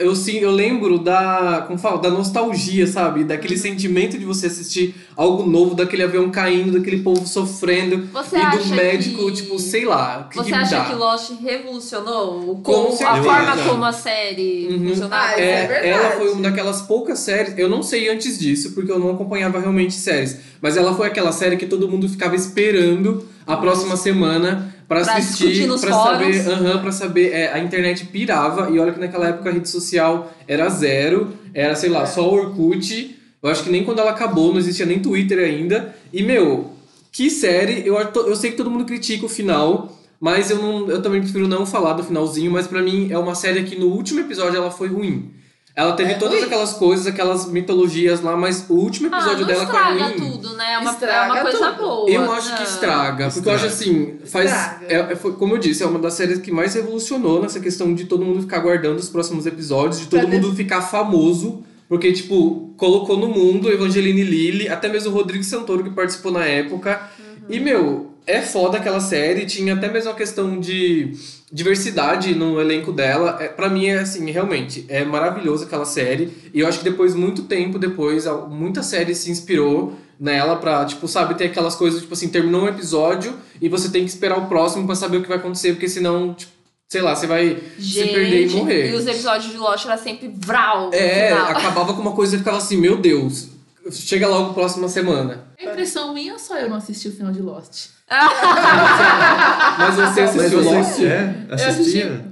Eu, sim, eu lembro da, como fala, da nostalgia, sabe? Daquele sentimento de você assistir algo novo, daquele avião caindo, daquele povo sofrendo. Você e do médico, que- tipo, sei lá. que Você que acha dá. que Lost revolucionou o Com como, a certeza. forma como a série Uhum. funcionava? Ah, É, é verdade. ela foi uma daquelas poucas séries. Eu não sei antes disso, porque eu não acompanhava realmente séries. Mas ela foi aquela série que todo mundo ficava esperando a próxima semana pra Pra assistir, fóruns. saber, aham, para saber. É, a internet pirava e olha que naquela época a rede social era zero, era sei lá, só o Orkut. Eu acho que nem quando ela acabou, não existia nem Twitter ainda. E meu, que série! Eu, eu sei que todo mundo critica o final. Mas eu, não, eu também prefiro não falar do finalzinho, mas pra mim é uma série que no último episódio ela foi ruim. Ela teve É todas ruim? aquelas coisas, aquelas mitologias lá, mas o último Ah, episódio não dela foi estraga ruim. tudo, né? É uma, é Estraga uma coisa tudo. boa. Eu acho que estraga, porque eu acho Estraga. assim, faz. Estraga. É, é- foi- como eu disse, é uma das séries que mais revolucionou nessa questão de todo mundo ficar aguardando os próximos episódios, de todo Pra mundo ficar famoso, porque, tipo, colocou no mundo Evangeline Lilly, até mesmo o Rodrigo Santoro que participou na época. E, meu, é foda aquela série, tinha até mesmo a questão de diversidade no elenco dela. É, para mim, é assim, realmente, é maravilhoso aquela série. E eu acho que depois, muito tempo depois, muita série se inspirou nela pra, tipo, sabe, ter aquelas coisas, tipo assim, terminou um episódio e você tem que esperar o próximo pra saber o que vai acontecer, porque senão, tipo, sei lá, você vai Gente, se perder e morrer. E os episódios de Lost era sempre vral É, final. acabava com uma coisa e ficava assim, meu Deus, chega logo próxima semana. É impressão minha ou só eu não assisti o final de Lost? Mas você Mas assistiu você Lost? é, assistia?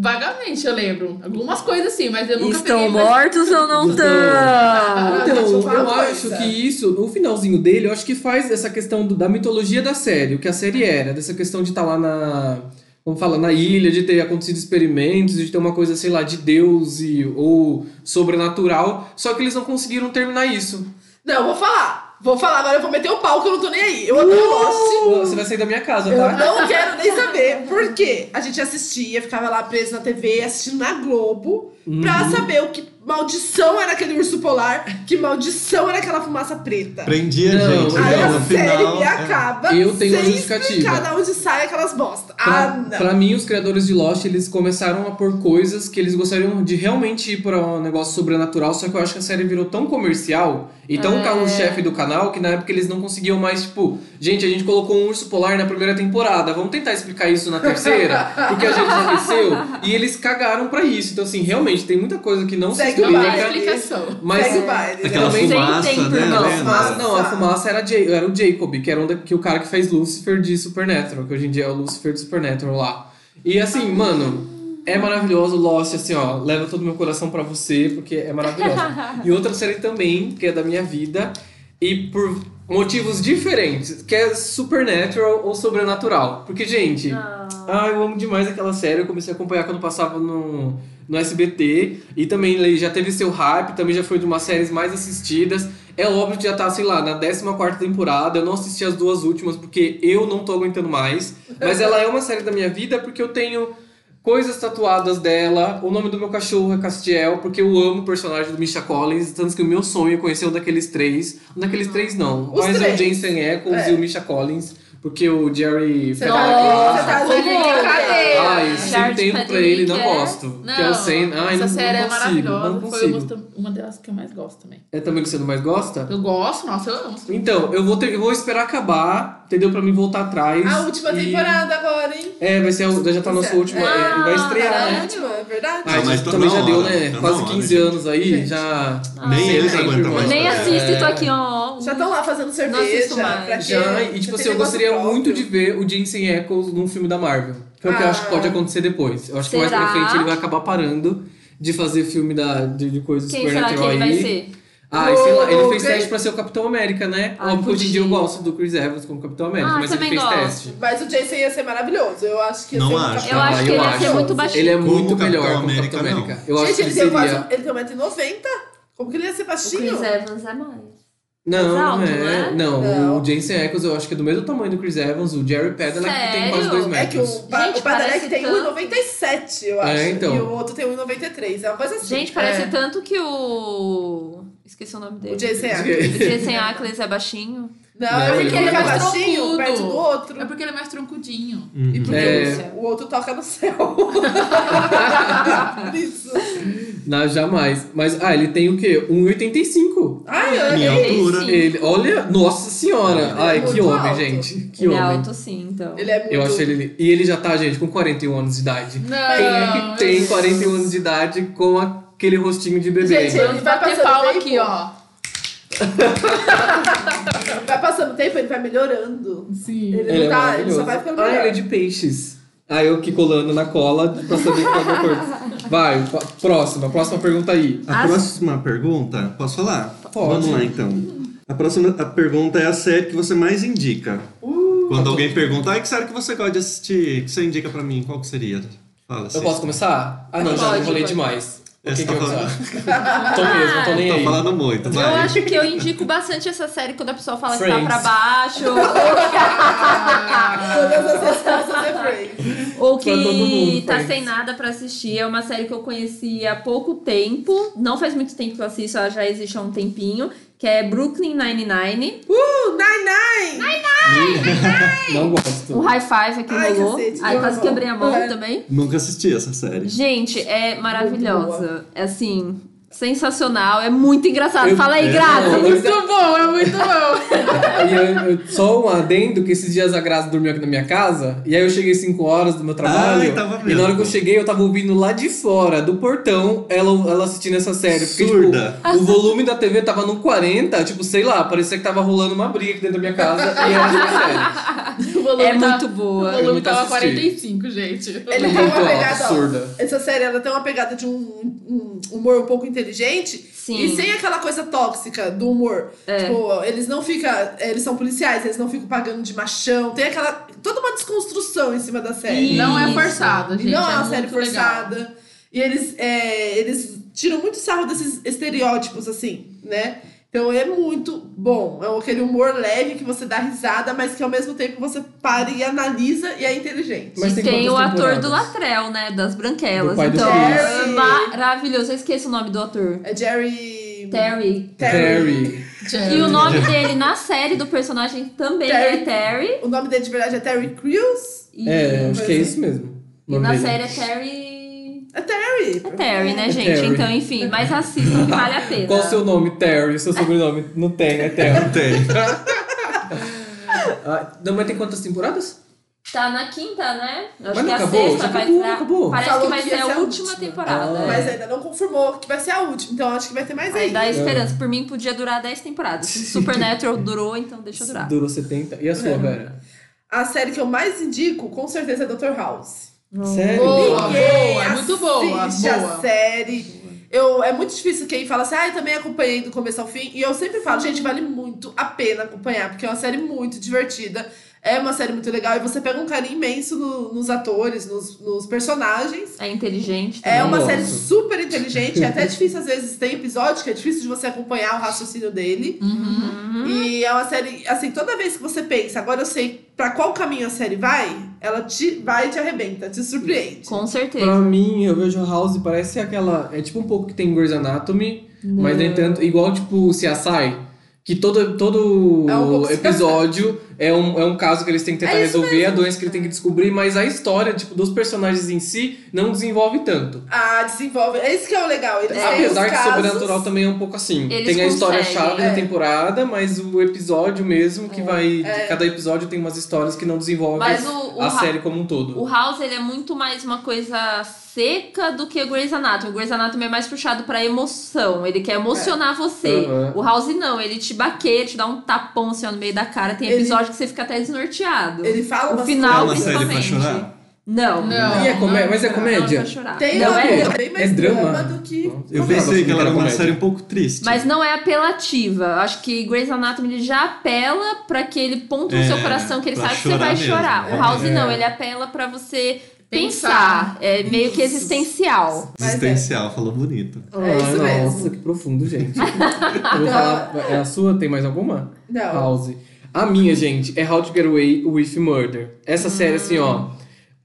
Vagamente, eu lembro. Algumas coisas sim, mas eu nunca Estão peguei mortos ou não Estão. Então, eu uma acho que isso, no finalzinho dele, eu acho que faz essa questão do- da mitologia da série, o que a série era, dessa questão de estar lá na. Como fala, na ilha, de ter acontecido experimentos, de ter uma coisa, sei lá, de Deus e, ou sobrenatural. Só que eles não conseguiram terminar isso. Não, eu vou falar. Vou falar, agora eu vou meter o pau que eu não tô nem aí. Eu adoro Lost. Você vai sair da minha casa, Eu tá? não quero nem saber. Por quê? A gente assistia, ficava lá preso na TV, assistindo na Globo, pra Uhum. saber o que maldição era aquele urso polar, que maldição era aquela fumaça preta. Prendia a Não, gente. não. Aí então, a no série final. me é. acaba Eu tenho uma sem justificativa. explicar de onde sai aquelas bosta. Pra, ah, não. pra mim, os criadores de Lost, eles começaram a pôr coisas que eles gostariam de realmente ir pra um negócio sobrenatural, só que eu acho que a série virou tão comercial e tão É. carro-chefe do canal que na época eles não conseguiam mais, tipo, gente, a gente colocou um urso polar na primeira temporada, vamos tentar explicar isso na terceira, porque a gente esqueceu. E eles cagaram pra isso. Então, assim, realmente, tem muita coisa que não Segue se Não explica. explicação. Mas Segue o baile. Aquela né? Também- fumaça, Sem tempo, né? não. Lembra? Fumaça, não, a fumaça era, Ja- era o Jacob, que era um da- que o cara que faz Lucifer de Supernatural, que hoje em dia é o Lucifer de Supernatural lá. E assim, mano, é maravilhoso Lost, assim, ó, leva todo o meu coração pra você, porque é maravilhoso. e outra série também, que é da minha vida, e por motivos diferentes, que é Supernatural ou Sobrenatural. Porque, gente, ah, eu amo demais aquela série. Eu comecei a acompanhar quando passava no, no SBT. E também ele já teve seu hype, também já foi de umas séries mais assistidas. É óbvio que já tá, sei lá, na 14 temporada. Eu não assisti as duas últimas porque eu não tô aguentando mais. Mas ela é uma série da minha vida porque eu tenho coisas tatuadas dela. O nome do meu cachorro é Castiel, porque eu amo o personagem do Misha Collins. Tanto que o meu sonho é conhecer um daqueles três. Um daqueles três, não. Os mas é o três. Jensen Ackles É. e o Misha Collins. Porque o Jerry Você tá, lá- você tá Foi brincadeira. Ai, sem tempo pra ele, não é- gosto. Não, que é o Sen. Ai, essa não, série não é consigo, maravilhosa. não Foi consigo. uma- uma delas que eu mais gosto também. É também que você não mais gosta? Eu gosto, nossa, eu amo. Então, eu vou, ter, eu vou esperar acabar, entendeu? Pra mim voltar atrás. A última e- temporada agora, hein? É, vai ser, a- já tá a nossa Certo. última, é, vai estrear, É a né? última, é verdade? Ah, mas tá também já deu, hora, né? tá na Quase hora, 15 gente. anos aí, Gente. já... Nem eles aguentam mais. Nem É. assisto, tô aqui, ó. Já estão lá fazendo cerveja. quê? Já, e tipo assim, eu gostaria próprio. muito de ver o Jensen Ackles num filme da Marvel. Que é o que eu acho que Ah. pode acontecer depois. Eu acho que mais Será? pra frente ele vai acabar parando de fazer filme da, de, de coisas Quem será que ele vai ser? Ah, sei lá, ele fez teste pra ser o Capitão América, né? Ai, Óbvio que hoje em dia eu gosto do Chris Evans como Capitão América, Ah, mas ele fez gosto. teste. Mas o Jason ia ser maravilhoso. Eu acho que ia Não ser um acho. Capitão Eu acho Ah, que eu ele ia ser acho. muito baixinho. Ele é Como muito Capitão melhor como América, Capitão não. América. Eu acho Gente, que ele ele tem, seria... quase, ele tem 1,90m. Como que ele ia ser O baixinho? Chris Evans é mais. Não, não alto, é. né? Não, Não. o Jensen Ackles eu acho que é do mesmo tamanho do Chris Evans. O Jerry Padalecki que tem quase Sério? 2 É que metros. o, pa, Gente, o Padalecki tem tanto. 1,97, eu acho. É, então. E o outro tem 1,93. É uma coisa assim. Gente, parece É. tanto que o. Esqueci o nome dele. O Jason O Ackles. Jason Ackles é baixinho. Não, Não, é porque ele ele é é mais troncudo. perto do outro. É porque ele é mais troncudinho. E porque É. o, outro toca no céu. Por Isso. Não, jamais. Mas, ah, ele tem o quê? 1,85. Ai, eu Minha altura. Ele, olha, nossa senhora. Ele é Ai, que muito homem, alto. gente. Que ele é homem. alto sim, então. Ele é muito... Eu acho ele. E ele já tá, gente, com 41 anos de idade. Não, Quem é que tem 41 anos de idade com aquele rostinho de bebê? Gente, né? ele vai bater tempo. aqui, ó. Vai passando o tempo, ele vai melhorando. Sim. Ele, Ele não é tá, ele só vai ficando Ah, melhor. ele é de peixes. Ah, eu aqui colando na cola pra saber qual é a cor. Vai, próxima, próxima pergunta aí. A As- próxima pergunta, posso falar? Pode. Vamos lá então. A próxima a pergunta é a série que você mais indica. Quando alguém pergunta, ai, que série que você gosta de assistir, que você indica pra mim, qual que seria? Fala assim. Eu posso começar? Ah, não, já Pode, falei pode. demais. O que, que tá eu vou falando. tô mesmo, tô nem Tô aí. falando muito, Eu acho que eu indico bastante essa série quando a pessoa fala que Friends. tá pra baixo. Todas é Friends. Ou que mundo, tá Friends. sem nada pra assistir. É uma série que eu conheci há pouco tempo. Não faz muito tempo que eu assisto, ela já existe há um tempinho. Que é Brooklyn Nine-Nine. Uh, Nine Nine! Não O gosto. high five aqui Ai, rolou. cacete, Aí quase quebrei a mão É. também. Nunca assisti essa série. Gente, é maravilhosa. É assim, sensacional. É muito engraçado. Eu- Fala aí, é, Graça. não, Muito bom, é muito bom. E eu- eu- só um adendo que esses dias a Graça dormiu aqui na minha casa, e aí eu cheguei 5 horas do meu trabalho, Ai, tava e na hora que eu cheguei eu tava ouvindo lá de fora, do portão, ela, ela assistindo essa série. Porque, Surda. tipo, o volume da TV tava no 40, tipo, sei lá, parecia que tava rolando uma briga aqui dentro da minha casa, e essa série. O volume É tá- muito O boa. Eu volume tava assisti. 45, gente. Ele tem uma pegada, ó, surda. essa série ela tem uma pegada de um, um humor um pouco inteligente Sim. e sem aquela coisa tóxica do humor. É. Tipo, eles não ficam, eles são policiais, eles não ficam pagando de machão, tem aquela toda uma desconstrução em cima da série. Ih, Não é Isso. forçada, gente. não é é uma série muito legal. forçada. E eles, é, eles tiram muito sarro desses estereótipos, assim, né? Então é muito bom. É aquele humor leve que você dá risada, mas que ao mesmo tempo você para e analisa e é inteligente. Mas e tem tem, o ator do? Latrell, né? Das Branquelas. Do então, é maravilhoso. Eu esqueço o nome do ator. É Jerry. Terry. Terry. E o nome dele na série do personagem também Terry. é Terry. O nome dele de verdade é Terry Crews. E, É, acho que é isso mesmo. e na dele. série é Terry. É Terry. É Terry, né, É gente? Terry. Então, enfim, mas assistam que vale a pena. Qual o seu nome? Terry. O seu sobrenome? Não tem, é Terry. Tem. Ah, não, mas tem quantas temporadas? Tá na quinta, né? Acho Mas que não a acabou? sexta Já vai acabou, acabou. Parece Falou que vai que ser a ser a última última. temporada. Ah. é. Mas ainda não confirmou que vai ser a última. Então acho que vai ter mais Aí aí. dá esperança. Por mim, podia durar 10 temporadas. Supernatural durou, então deixa durar. Durou 70. E a sua, Vera? A série que eu mais indico, com certeza, é Dr. House. Sério? Boa, Ninguém boa, é muito boa, assiste boa. a série. Eu, é muito difícil quem fala assim, ah, eu também acompanhei do começo ao fim. E eu sempre falo, gente, vale muito a pena acompanhar, porque é uma série muito divertida. É uma série muito legal. E você pega um carinho imenso no- nos atores, nos, nos personagens. É inteligente. É também. uma Nossa. série super inteligente. É até difícil, às vezes, tem episódio que é difícil de você acompanhar o raciocínio dele. Uhum. E é uma série, assim, toda vez que você pensa, agora eu sei pra qual caminho a série vai, ela te vai e te arrebenta, te surpreende. Com certeza. Pra mim, eu vejo House, parece aquela. É tipo um pouco que tem Grey's Anatomy, mas nem tanto. Igual tipo CSI. Que todo, todo É um episódio é um, é um caso que eles têm que tentar É resolver, a mesmo. doença que ele tem que descobrir, mas a história, tipo, dos personagens em si não desenvolve tanto. Ah, desenvolve. É isso que é o legal. Eles têm Apesar que casos, Sobrenatural também é um pouco assim. Eles tem a história chave é. da temporada, mas o episódio mesmo que vai. É. Cada episódio tem umas histórias que não desenvolvem Mas o, o, a Ra- série como um todo. o House, ele é muito mais uma coisa seca do que o Grey's Anatomy. O Grey's Anatomy é mais puxado pra emoção. Ele quer emocionar você. Aham. O House não, ele te baqueia, te dá um tapão assim no meio da cara. Tem Ele- episódio que você fica até desnorteado. Ele fala O final, É pra principalmente. chorar? Não. Não. E é comé- mas é Não, comédia? Não, pra chorar. Tem não é drama. bem mais É drama? do que. Eu Não, pensei que ela era uma comédia. série um pouco triste. Mas não é apelativa. Acho que Grey's Anatomy ele já apela pra aquele ponto no É, seu coração que ele sabe que você vai chorar mesmo. chorar. O House É. não, ele apela pra você Pensar. pensar. É meio que existencial. Mas é. Existencial, falou bonito. É isso Ah, mesmo. Nossa, que profundo, gente. Eu vou falar. É a sua? Tem mais alguma? Não. House. A minha, gente, é How to Get Away with Murder. Essa série, assim, ó.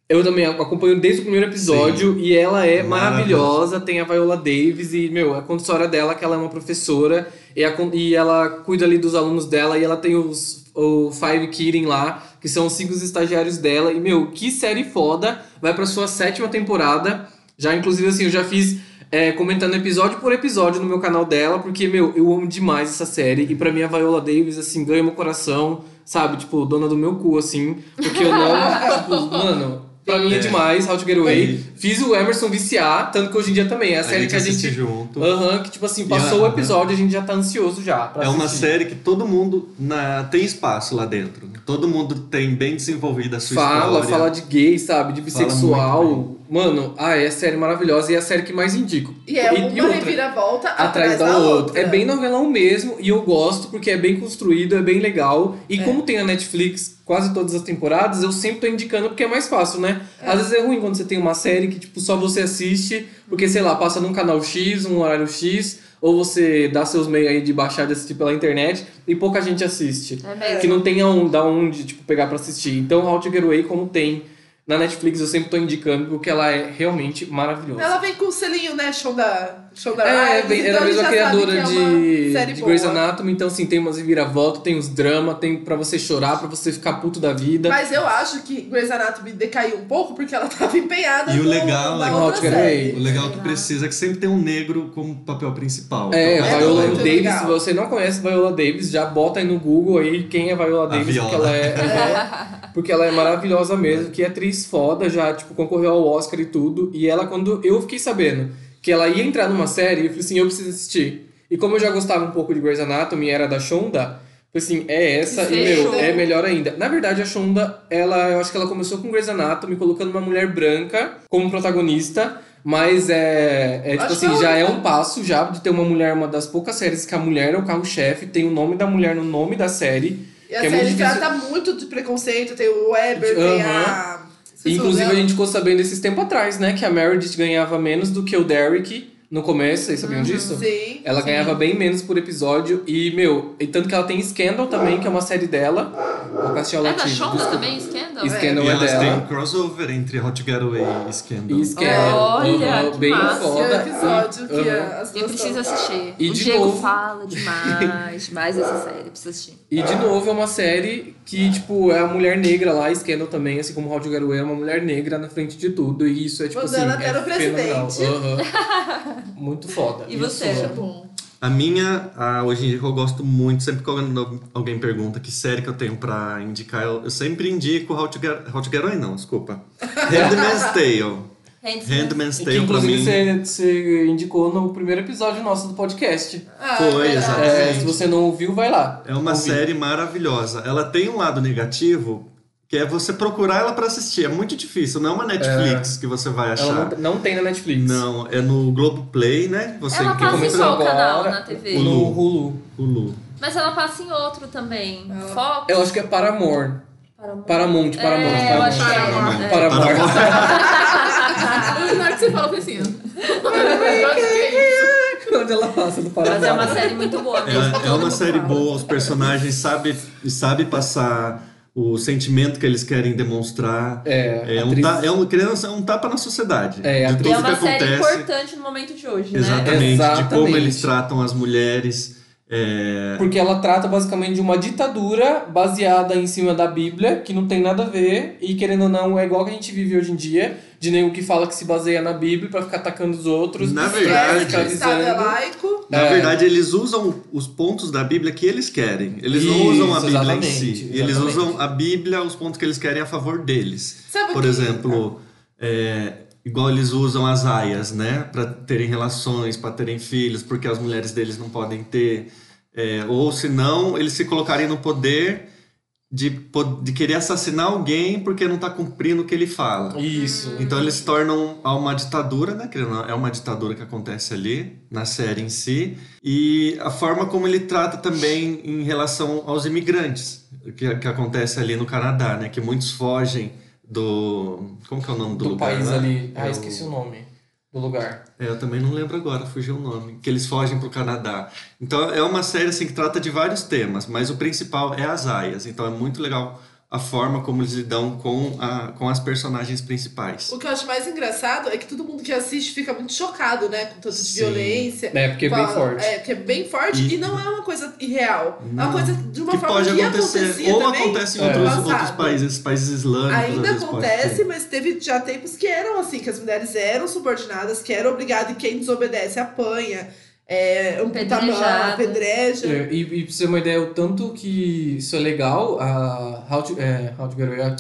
Eu também acompanho desde o primeiro episódio e ela é maravilhosa. Tem a Viola Davis e, meu, a história dela que ela é uma professora e, a- e ela cuida ali dos alunos dela e ela tem os o Five Kidding lá, que são os cinco estagiários dela. E, meu, que série foda. Vai pra sua sétima temporada. Já, inclusive, assim, eu já fiz é, comentando episódio por episódio no meu canal dela, porque, meu, eu amo demais essa série. E pra mim a Viola Davis, assim, ganha meu coração, sabe? Tipo, dona do meu cu, assim. Porque eu não. tipo, mano. Pra mim é É. demais, How to Get Away. Fiz o Emerson viciar, tanto que hoje em dia também. É a A série que a gente. junto. Aham, que tipo assim, E passou a- o episódio e a gente já tá ansioso já. pra É uma assistir. série que todo mundo na, tem espaço lá dentro. Todo mundo tem bem desenvolvida a sua Fala, história. fala de gay, sabe? De Fala bissexual. Mano, ah, é série maravilhosa e é a série que mais indico. E é uma outra, reviravolta atrás da, outra. É bem novelão mesmo e eu gosto porque é bem construído, é bem legal. E É. como tem a Netflix quase todas as temporadas, eu sempre tô indicando porque é mais fácil, né? Às vezes é ruim quando você tem uma série que tipo só você assiste, porque sei lá, passa num canal X, um horário X, ou você dá seus meios aí de baixar de assistir pela internet e pouca gente assiste. É mesmo. Que não tem aonde, da onde tipo, pegar pra assistir. Então, How to Get Away, como tem na Netflix, eu sempre tô indicando porque ela é realmente maravilhosa. Ela vem com o selinho, né? Shonda, Shonda É, Rhimes, bem- é então da a gente mesma criadora é de, de. Grey's Anatomy, então assim, tem umas reviravoltas, tem os dramas, tem pra você chorar, pra você ficar puto da vida. Mas eu acho que Grey's Anatomy decaiu um pouco porque ela tava empenhada E o legal na é que- outra série. O legal que precisa é que sempre tem um negro como papel principal. É, Então, a É Viola Davis, legal. se você não conhece Viola Davis, já bota aí no Google aí quem é Viola Davis, porque Viola. ela é, porque ela é maravilhosa mesmo, que é atriz foda, já tipo concorreu ao Oscar e tudo. E ela quando eu fiquei sabendo que ela ia entrar numa série, eu falei assim, eu preciso assistir. E como eu já gostava um pouco de Grey's Anatomy, era da Shonda, falei assim, é essa e meu, é melhor ainda. Na verdade, a Shonda, ela, eu acho que ela começou com Grey's Anatomy colocando uma mulher branca como protagonista, mas é, é tipo Acho assim, já é um passo já de ter uma mulher, uma das poucas séries que a mulher é o carro-chefe, tem o nome da mulher no nome da série. E a que é série trata muito de preconceito, tem o Weber, tem a... Inclusive, a gente ficou sabendo esses tempos atrás, né? Que a Meredith ganhava menos do que o Derek no começo, vocês sabiam disso? Sim. Ela sim. ganhava bem menos por episódio e, meu, e tanto que ela tem Scandal também, que é uma série dela. Vou assistir ao É da Shonda também, Scandal? Scandal E é elas têm dela. um crossover entre How to Get Away e Scandal. E Scandal. Olha, que bem massa. Que é o foda. episódio que as Eu preciso assistir. E o de Diego novo- fala demais, demais dessa série. Preciso assistir. E de novo é uma série que, tipo, é a mulher negra lá, Scandal também, assim como How to Get Away, é uma mulher negra na frente de tudo. E isso é, tipo Mandando assim, até é no fenomenal. presidente. Aham. Muito foda. E você? Bom. A minha, a, hoje em dia, que eu gosto muito, sempre que alguém- pergunta que série que eu tenho pra indicar, eu, eu sempre indico How to Get, How to Get Away, não, desculpa. Handmaid's Tale. Handmaid's Que Tale pra inclusive mim você, você indicou no primeiro episódio nosso do podcast. Ah, foi, exatamente. É, se você não ouviu, vai lá. É uma Ouvir. série maravilhosa. Ela tem um lado negativo, que é você procurar ela pra assistir. É muito difícil, não é uma Netflix que você vai achar. Ela não, não tem na Netflix. Não, é no Globoplay, né? Você Ela que passa em qual canal na TV? No Hulu. Hulu. Mas ela passa em outro também. Ela- Fox? Eu acho que é Paramore. Paramount. Paramount, Paramount. É, eu acho que é. Paramount. é. Paramount. Na hora que você falou, eu falei assim. É. Onde ela passa do Paramount. Mas é uma série muito boa mesmo. É, é uma série fala. boa, os personagens sabem sabe passar o sentimento que eles querem demonstrar. É, É um, ta, é um, criança, é um tapa na sociedade. É, a de tudo E é uma que série acontece. importante no momento de hoje, né? Exatamente, de Exatamente. como eles tratam as mulheres. É, Porque ela trata basicamente de uma ditadura baseada em cima da Bíblia, que não tem nada a ver, e querendo ou não, é igual que a gente vive hoje em dia, de nego que fala que se baseia na Bíblia pra ficar atacando os outros. Na verdade- é laico. Na É. verdade, eles usam os pontos da Bíblia que eles querem. Eles não usam a Isso, Bíblia em exatamente, si. Eles exatamente. usam a Bíblia, os pontos que eles querem a favor deles. Sabe o Por que- exemplo, é, igual eles usam as aias, né? Pra terem relações, pra terem filhos, porque as mulheres deles não podem ter. É, ou se não, eles se colocarem no poder de, de querer assassinar alguém porque não tá cumprindo o que ele fala. Isso. Então eles se tornam a uma ditadura, né? É uma ditadura que acontece ali, na série em si. E a forma como ele trata também em relação aos imigrantes, que, que acontece ali no Canadá, né? Que muitos fogem do. Como que é o nome do, Do, lugar? país né? ali. É Ah, o- esqueci o nome do lugar. É, eu também não lembro agora, fugiu o nome. Que eles fogem pro Canadá. Então é uma série assim que trata de vários temas, mas o principal é as aias. Então é muito legal a forma como eles lidam com, a, com as personagens principais. O que eu acho mais engraçado é que todo mundo que assiste fica muito chocado, né? Com de Sim. violência. É, porque é bem a- forte. É, que é bem forte E- e, não é uma coisa irreal. É Não. uma coisa de uma que forma pode que acontecer ou também. acontece em É. outros, Passado. outros países, países islâmicos. Ainda acontece, mas teve já tempos que eram assim, que as mulheres eram subordinadas, que eram obrigadas e quem desobedece apanha. É, um apedreja. É, e, e pra você ter uma ideia, o tanto que isso é legal, a How to, é, How to Get Away,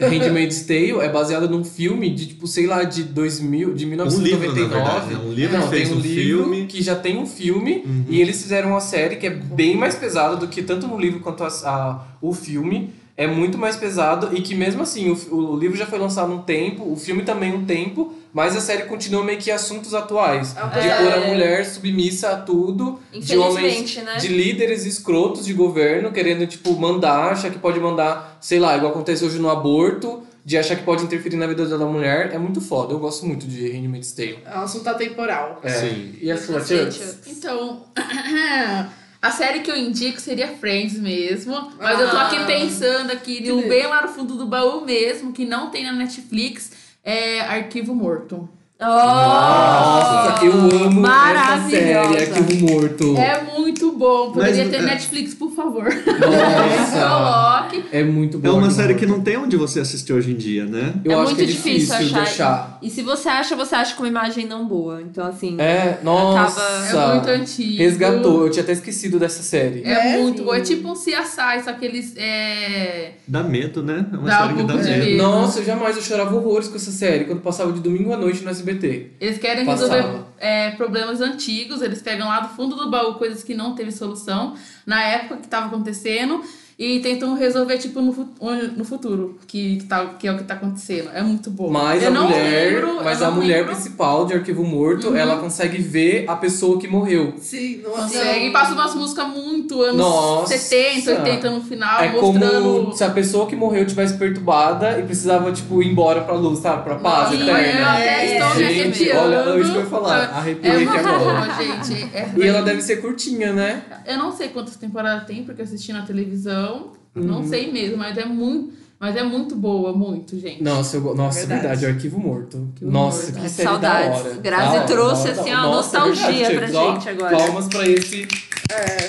Handmaid's Tale é baseada num filme de, tipo, sei lá, de 2000, de Um livro, na 1999. verdade. né? Um livro Não, tem um livro filme. que já tem um filme Uhum. e eles fizeram uma série que é bem mais pesada do que tanto no livro quanto a, a- o filme. É muito mais pesado e que mesmo assim, o, o livro já foi lançado um tempo, o filme também um tempo, mas a série continua meio que assuntos atuais. Ah, De é. pôr a mulher submissa a tudo, de homens né? de líderes escrotos de governo querendo, tipo, mandar, achar que pode mandar, sei lá, igual acontece hoje no aborto, de achar que pode interferir na vida da mulher. É muito foda. Eu gosto muito de Handmaid's Tale. É um assunto atemporal. É. Sim. E a sua? Então, a série que eu indico seria Friends mesmo. Mas eu tô aqui Ah. pensando aqui, no, bem lá no fundo do baú mesmo, que não tem na Netflix, é Arquivo Morto. Nossa, eu amo essa série. Arquivo Morto. É muito bom. Poderia Mas, ter é- Netflix, por favor. Nossa, Coloque. é muito bom. É uma série que não tem onde você assistir hoje em dia, né? Eu é acho muito que é difícil, difícil achar. achar. E se você acha, você acha com uma imagem não boa. Então, assim. É, nossa. É muito antigo. Resgatou, eu tinha até esquecido dessa série. É, É, muito sim. bom. É tipo um CSI, só que eles. É... Dá medo, né? É uma Dá série um que dá medo. medo. Nossa, eu jamais, eu chorava horrores com essa série, quando passava de domingo à noite no SBT. Eles querem Passava. resolver é, problemas antigos, eles pegam lá do fundo do baú coisas que não teve solução na época que estava acontecendo. E tentam resolver, tipo, no, no futuro, que, que, tá, que é o que tá acontecendo. É muito boa. Mas Eu a não mulher, lembro, mas a mulher lembro. principal de Arquivo Morto, ela consegue ver a pessoa que morreu. Sim, não Consegue. E passa umas músicas muito anos Nossa. 70, 80 no final, é mostrando. como se a pessoa que morreu tivesse perturbada e precisava, tipo, ir embora pra luz, sabe? Pra paz Sim, eterna. eu até estou me Gente, olha, é isso que eu ia falar. É Arrepiei muito aqui agora. boa, gente. É E ela deve ser curtinha, né? Eu não sei quantas temporadas tem, porque eu assisti na televisão. Uhum. Não sei mesmo, mas é muito, mas é muito boa, muito, gente. Nossa, eu, nossa, Verdade. verdade, Arquivo Morto. Arquivo Nossa, Morto. que série Saudades. da hora. Grazi hora, trouxe, assim, da uma hora. nostalgia verdade, pra ó, gente agora. Palmas pra esse É.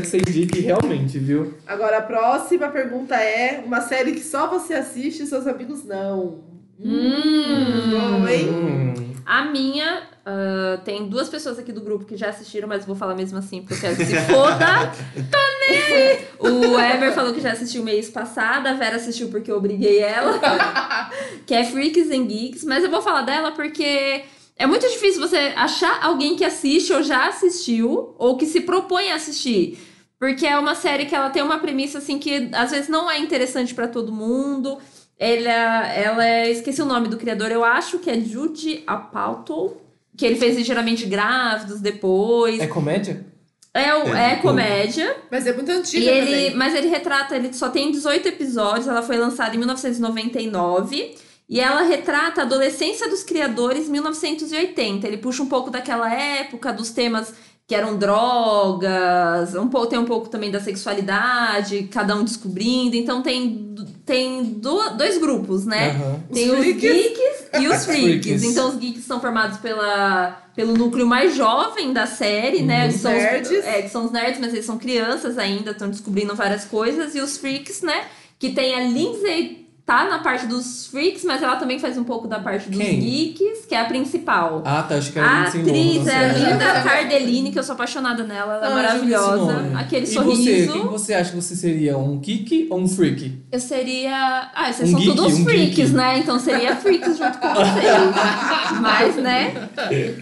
que você indique realmente, viu? Agora a próxima pergunta é: uma série que só você assiste e seus amigos não. Hum. Bom, hein? Hum. A minha, ah, tem duas pessoas aqui do grupo que já assistiram, mas vou falar mesmo assim, porque eu quero que se foda. Tô nem. O Ever falou que já assistiu mês passado, a Vera assistiu porque eu obriguei ela. que é Freaks and Geeks, mas eu vou falar dela porque é muito difícil você achar alguém que assiste ou já assistiu, ou que se propõe a assistir. Porque é uma série que ela tem uma premissa assim que às vezes não é interessante pra todo mundo. Ela, ela é, esqueci o nome do criador, eu acho que é Judy Apatow, que ele fez ligeiramente grávidos depois. É comédia? É, É, é comédia. Mas é muito E antiga ele, também. mas ele retrata, ele só tem 18 episódios, ela foi lançada em 1999. E ela retrata a adolescência dos criadores em 1980. Ele puxa um pouco daquela época, dos temas que eram drogas, um pouco, tem um pouco também da sexualidade, cada um descobrindo. Então tem, tem do- dois grupos, né? Aham. Tem Os os freaks. geeks e os freaks. Então os geeks são formados pela, pelo núcleo mais jovem da série, né? Uhum. Que são os- Nerds. é, que são os nerds, mas eles são crianças ainda, estão descobrindo várias coisas. E os freaks, né? Que tem a Lindsay, tá na parte dos freaks, mas ela também faz um pouco da parte dos Quem? geeks, que é a principal. Ah, tá, acho que era A Lindsay atriz Lohan, é a sei. Linda Cardellini, que eu sou apaixonada nela, ela é Ah, maravilhosa. Aquele e sorriso. você, quem você acha que você seria? Um geek ou um freak? Eu seria. Ah, vocês Um são geek, todos um freaks, geek. né? Então seria freaks junto com vocês. Mas, né?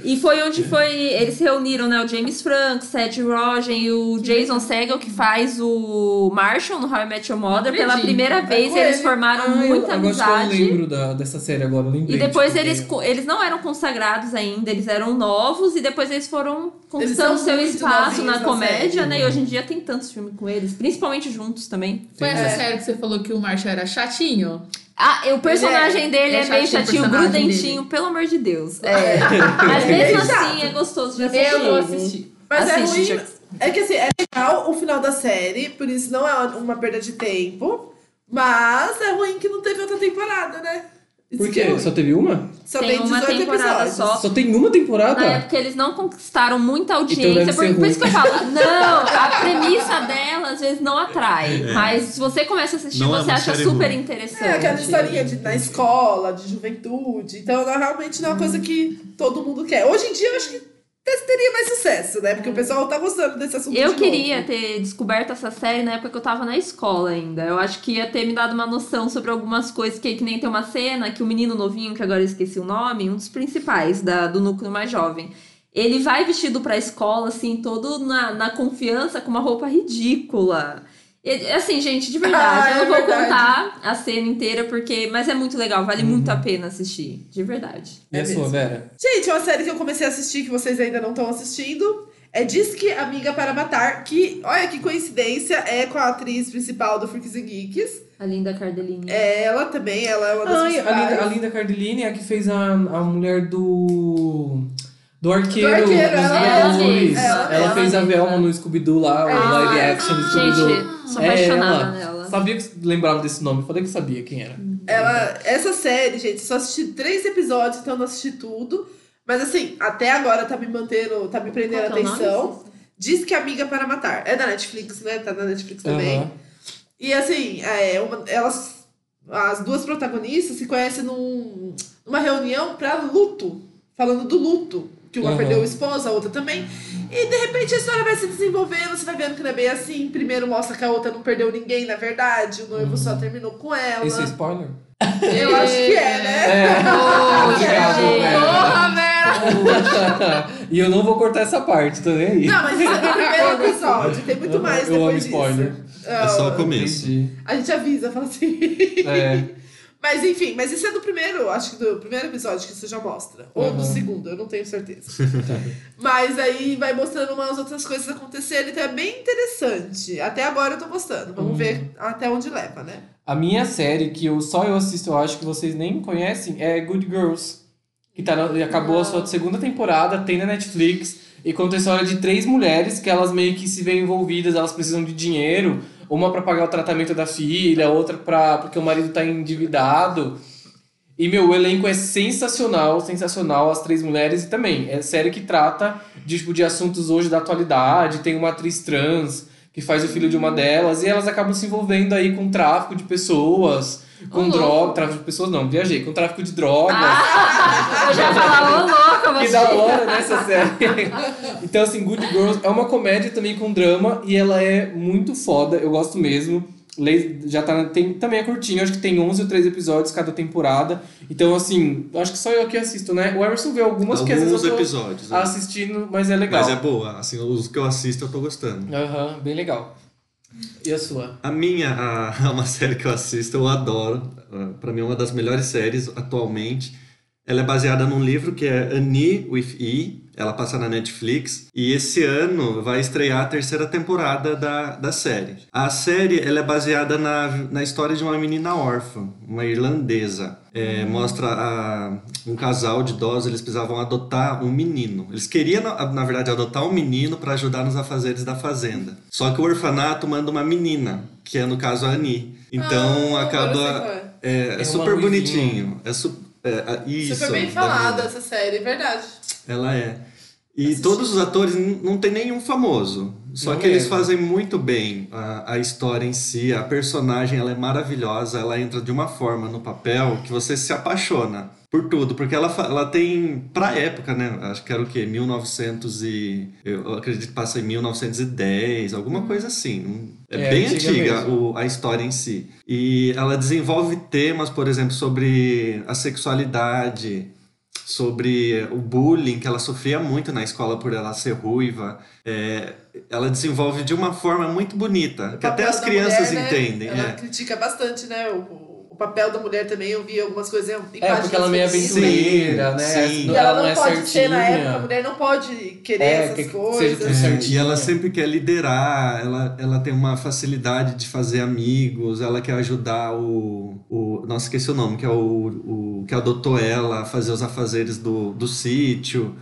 E foi onde foi. Eles se reuniram, né? O James Franco, Seth Rogen e o Jason Segel, que faz o Marshall no How I Met Your Mother. Pela primeira É vez eles ele. formaram Ah, eu- muita agora acho que amizade. Eu lembro da, dessa série agora, eu lembrei. E depois tipo, eles, eles não eram consagrados ainda, eles eram novos e depois eles foram conquistando seu espaço na comédia, série. né? E hoje em dia tem tantos filmes com eles, principalmente juntos também. Foi essa É. série que você falou que o Marshall era chatinho? Ah, o personagem dele ele é, é meio chatinho, grudentinho, dele. pelo amor de Deus. É. Mas é mesmo chato. assim é gostoso de assistir. Eu vou assistir. Mas é Assiste, ruim. Jax. É que assim, é legal o final da série, por isso não é uma perda de tempo. Mas é ruim que não teve outra temporada, né? Isso Por é quê? Só teve uma? Só Tem tem uma 18 temporada episódios. só. Só tem uma temporada? Na época eles não conquistaram muita audiência, Então por, por isso que eu falo, não, a premissa dela às vezes não atrai. Mas se você começa a assistir, Não é você uma acha super ruim. interessante. É, aquela historinha de, na escola, de juventude. Então, não, realmente não é uma coisa que todo mundo quer. Hoje em dia, eu acho que teria mais sucesso, né? Porque o pessoal tá gostando desse assunto Eu de queria novo. ter descoberto essa série na época que eu tava na escola ainda. Eu acho que ia ter me dado uma noção sobre algumas coisas, que, que nem tem uma cena que o menino novinho, que agora eu esqueci o nome, um dos principais da, do núcleo mais jovem. Ele vai vestido pra escola, assim, todo na, na confiança, com uma roupa ridícula. E, assim, gente, de verdade, Ah, eu não é vou verdade. contar a cena inteira, porque. Mas é muito legal, vale muito a pena assistir. De verdade. E a É sua. Vera? Gente, uma série que eu comecei a assistir que vocês ainda não estão assistindo é Disque Amiga para Matar, que, olha que coincidência, é com a atriz principal do Freaks and Geeks. A Linda Cardellini. É ela também, ela é uma das Ai, a principais. Linda, a Linda Cardellini é a que fez a, a mulher do. Do arqueiro, Do arqueiro, ela Vingadores. mesma, Ela, ela fez a. Velma no Scooby-Doo lá, o Ah, live action do Scooby-Doo. Sou É apaixonada ela. nela. Sabia que lembrava desse nome, falei que sabia quem era. Ela, essa série, gente, só assisti três episódios, então não assisti tudo. Mas assim, até agora tá me mantendo, tá me prendendo a é atenção. Diz que Amiga para Matar. É da Netflix, né? Tá na Netflix também. Aham. E assim, é, uma- elas, as duas protagonistas se conhecem num, numa reunião pra luto. Falando do luto. Que uma Aham. perdeu o esposo, a outra também. E de repente a história vai se desenvolvendo, você vai vendo que não é bem assim. Primeiro mostra que a outra não perdeu ninguém, na verdade. O noivo só terminou com ela. Esse é spoiler? Eu acho que é, né? É. Oh. Vera. Porra, velho! e eu não vou cortar essa parte, tô nem aí. Não, mas isso é no primeiro episódio. Tem muito mais Eu amo depois spoiler. disso. É só o Ah, começo. Entendi. A gente avisa, fala assim. É. Mas enfim, mas isso é do primeiro, acho que do primeiro episódio que isso já mostra. Ou do Uhum. segundo, eu não tenho certeza. mas aí vai mostrando umas outras coisas acontecendo, então é bem interessante. Até agora eu tô gostando. Vamos Uhum. ver até onde leva, né? A minha série, que eu, só eu assisto, eu acho que vocês nem conhecem, é Good Girls. Que tá na- acabou a sua segunda temporada, tem na Netflix. E conta a história de três mulheres que elas meio que se veem envolvidas, elas precisam de dinheiro. Uma pra pagar o tratamento da filha, outra pra, porque o marido tá endividado. E, meu, o elenco é sensacional, sensacional, as três mulheres. E também, é série que trata de, tipo, de assuntos hoje da atualidade. Tem uma atriz trans que faz o filho de uma delas. E elas acabam se envolvendo aí com tráfico de pessoas, com louco. droga... Tráfico de pessoas não, viajei. Com tráfico de drogas. Eu já falava, ô louca, Que você. da hora nessa série. então, assim, Good Girls é uma comédia também com drama e ela é muito foda, eu gosto mesmo. Já tá, tem, também é curtinho, acho que tem 11 ou 13 episódios cada temporada. Então, assim, acho que só eu que assisto, né? O Emerson vê algumas que às vezes Alguns eu tô episódios. né? assistindo, mas é legal. Mas é boa. Assim, os que eu assisto eu tô gostando. Aham, bem legal. E a sua? A minha, a, uma série que eu assisto, eu adoro. Pra mim é uma das melhores séries atualmente. Ela é baseada num livro que é Annie with E. Ela passa na Netflix. E esse ano vai estrear a terceira temporada da, da série. A série ela é baseada na, na história de uma menina órfã, uma irlandesa. É, Mostra a- um casal de idosos, eles precisavam adotar um menino. Eles queriam, na, na verdade, adotar um menino para ajudar nos afazeres da fazenda. Só que o orfanato manda uma menina, que é no caso a Annie. Então Ah, acaba. é. É, é É super bonitinho. É su, é, isso. Super bem da falada essa série, é verdade. Ela é. E Assisti. todos os atores não tem nenhum famoso. Só Não que eles fazem muito bem a, a história em si. A personagem ela é maravilhosa. Ela entra de uma forma no papel que você se apaixona por tudo. Porque ela, ela tem, pra época, né? Acho que era o quê? 1900 e... Eu acredito que passa em 1910, alguma coisa assim. É, É, bem antiga antiga o- a história em si. E ela desenvolve temas, por exemplo, sobre a sexualidade, sobre o bullying que ela sofria muito na escola por ela ser ruiva. É, ela desenvolve de uma forma muito bonita, que até as crianças mulher, né? entendem. Ela é. critica bastante, né? O, o papel da mulher também. Eu vi algumas coisas em É, porque ela é meio aventureira, né? Sim. E ela não, é pode ser, na certinha. época, a mulher não pode querer É, essas que- coisas. É, e ela sempre quer liderar, ela, ela tem uma facilidade de fazer amigos, ela quer ajudar o. o nossa, esqueci o nome, que é o, o que adotou ela a fazer os afazeres do, do sítio.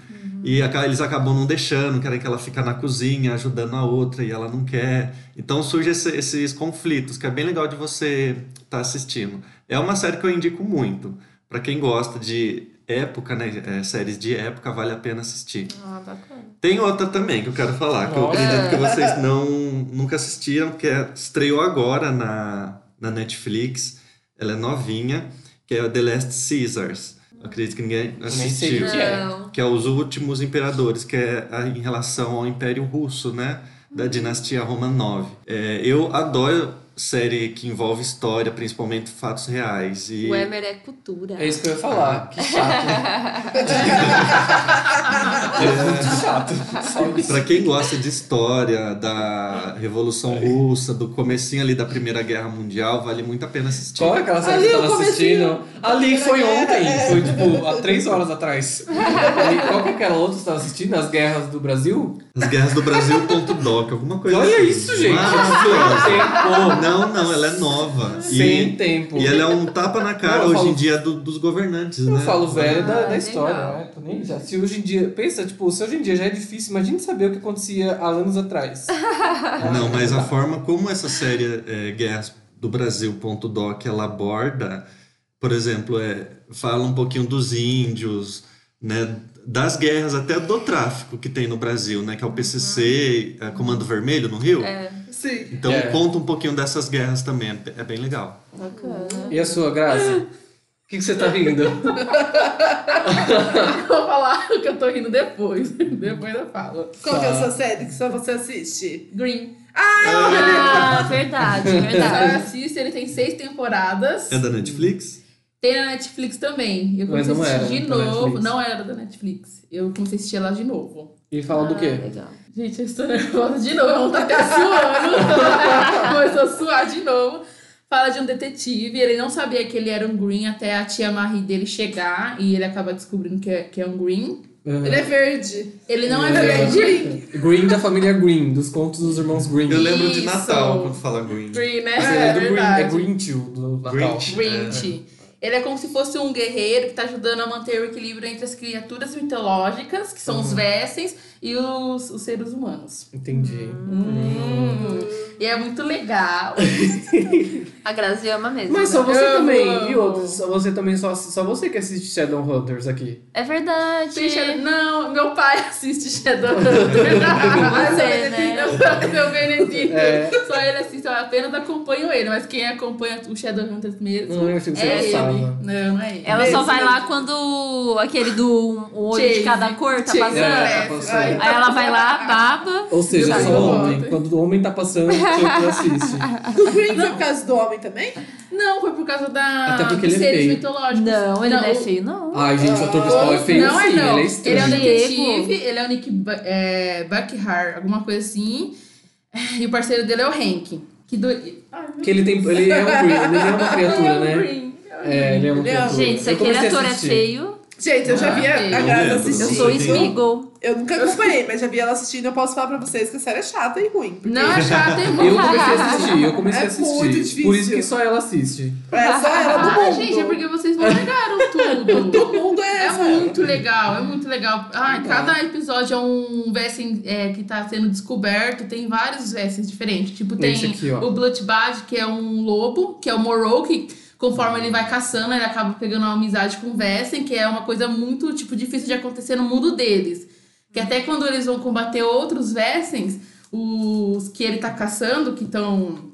E eles acabam não deixando, querem que ela fique na cozinha ajudando a outra e ela não quer. Então surgem esse- esses conflitos, que é bem legal de você estar assistindo. É uma série que eu indico muito. Pra quem gosta de época, né? é, séries de época, vale a pena assistir. Ah, bacana. Tem outra também que eu quero falar, que eu Nossa. acredito que vocês não, nunca assistiram, que é, estreou agora na, na Netflix. Ela é novinha, que é The Last Caesars. Acredito que ninguém Nem sei assistiu. o que é. Que é Os Últimos Imperadores, que é em relação ao Império Russo, né? Da dinastia Romanov. É, eu adoro série que envolve história, principalmente fatos reais. E O Emer é cultura. É isso que eu ia falar. Que chato. é muito chato. Só isso. Pra quem gosta de história, da Revolução Russa, do comecinho ali da Primeira Guerra Mundial, vale muito a pena assistir. Qual é aquela série Ali, que você o tava assistindo? Ali foi ontem. Foi tipo há três horas atrás. E qual que é aquela outra que você tava assistindo? As Guerras do Brasil? As Guerras do Brasil.doc, alguma coisa Olha assim. isso, gente. Tempo. Não, não, ela é nova. Sem E, tempo. e ela é um tapa na cara Não, eu hoje falo- em dia do- dos governantes, Eu né? falo velho da, Ah, da história, legal. né? Tô nem já. Se hoje em dia. Pensa, tipo, se hoje em dia já é difícil, imagine saber o que acontecia há anos atrás. Não, mas a forma como essa série é, Guerras do Brasil.doc ela aborda, por exemplo, é, fala um pouquinho dos índios, né? Das guerras até do tráfico que tem no Brasil, né? Que é o PCC, é, Comando Vermelho no Rio. Sim. Então É. conta um pouquinho dessas guerras também, é, é bem legal. Bacana. E a sua, Graça? O que, que você tá rindo? Eu vou falar o que eu tô rindo depois. depois eu falo. Qual que é a Tá. sua série que só você assiste? Green. Ah, verdade, Você verdade. assiste, ele tem seis temporadas. É da Netflix? Tem na Netflix também. Eu Mas comecei não a assistir era de da novo. Netflix. Não era da Netflix. Eu comecei a assistir ela de novo. E fala do Ah, quê? legal. Gente, eu estou nervosa de novo. Tá até suando. Começou a suar de novo. Fala de um detetive. Ele não sabia que ele era um Green até a tia Marie dele chegar. E ele acaba descobrindo que é, que é um Green. Aham. Ele é verde. Ele não é Ele é verde. Green da família Green, dos contos dos irmãos Green. Eu lembro de Isso. Natal quando fala Green. Green, né? Você É, é do Green, verdade. é Grinch o do Natal. Grinch. Grinch. Ele é como se fosse um guerreiro que tá ajudando a manter o equilíbrio entre as criaturas mitológicas, que são os Vessens, e os, os seres humanos. Entendi. Hum. E é muito legal. A Grazi ama mesmo. Mas só né? você Eu também, amo. e outros? Só você também, só, só você que assiste Shadowhunters aqui. É verdade. Tem Shadow- Não, meu pai assiste Shadowhunter. Você, né? Meu Benedito. É. Só ele assiste, eu apenas acompanho ele. Mas quem acompanha o Shadowhunters mesmo Não, eu achei que você é ele. Não, não é ele. Ela só vai lá quando aquele do um olho de Chase. cada cor tá Chase. passando. É, tá passando. Ai, Aí ela vai lá, baba. Ou seja, só do homem. Quando o homem tá passando, você assiste. Do Green foi por causa do homem também? Não, foi por causa da, Até porque dos ele é seres feio. mitológicos. Não, ele não, é feio, não. Ai, gente, o ator principal é feio não sim, é não. ele é estranho. Ele é um Diego. detetive, ele é o Nick é, Buckhart, alguma coisa assim. E o parceiro dele é o Hank. Que do... Ai, meu Que ele tem. Ele é um Green, ele é uma criatura, Deus, né? Green. É, ele é uma Ele é- criatura. Gente, se Eu aquele comecei a ator é assistir. feio, Gente, eu já vi a, a Ah, assistindo. eu sou Sim. Smeagol. Eu nunca acompanhei, mas já vi ela assistindo. Eu posso falar pra vocês que a série é chata e ruim. porque Não é chato, é Eu muito comecei a assistir, eu comecei É a assistir. muito difícil. Por isso que só ela assiste. É só ela do Ah, mundo. gente, é porque vocês não pegaram tudo. Do mundo é É essa. muito legal, é muito legal. Ai, cada episódio é um Vessen é, que tá sendo descoberto. Tem vários Vessens diferentes. Tipo, tem aqui, o Bloodbad, que é um lobo, que é o Morrow, que conforme ele vai caçando, ele acaba pegando uma amizade com o Vessen, que é uma coisa muito, tipo, difícil de acontecer no mundo deles. Que até quando eles vão combater outros Vessens, os que ele tá caçando, que estão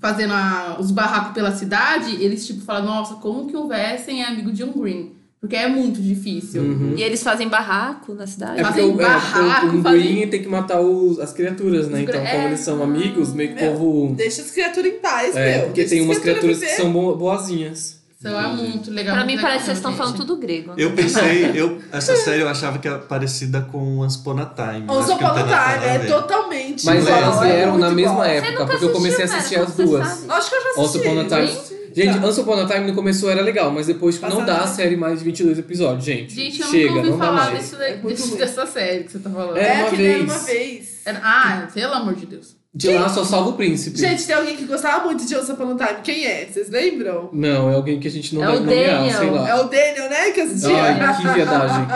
fazendo a- os barracos pela cidade, eles tipo falam, nossa, como que um Vessen é amigo de um Green? Porque é muito difícil. Uhum. E eles fazem barraco na cidade. É porque Fazem o, é, porque barraco, o, o fazem- Green tem que matar os, as criaturas, né? Os Então, como é. eles são amigos, meio que o Meu, povo. Deixa as criaturas em paz, É, meu. porque Deixa tem as umas criaturas que viver. são bo- boazinhas. Então é muito legal. Pra muito mim legal parece que vocês estão falando tudo grego. Eu pensei, eu, essa série eu achava que era parecida com Once Upon a Time. Once não Upon a Time é totalmente Mas igual, elas é vieram muito na mesma igual. época, porque eu comecei a assistir as duas. sabe? Acho que eu já Once assisti. Upon a Time. Gente, Tá. Once Upon a Time no começo era legal, mas depois tipo, não Passava, dá a série mais de 22 episódios, gente. Gente, eu Chega, nunca ouvi não dá falar desse, É desse- dessa série que você tá falando. Era É, uma que vez. era uma vez. Era- Ah, pelo amor de Deus. De lá só salva o príncipe. Gente, tem alguém que gostava muito de Once Upon a Time. Quem é? Vocês lembram? Não, é alguém que a gente não É vai nomear, Daniel. sei lá. É o Daniel, né? Que assistia. Ai, que viadagem.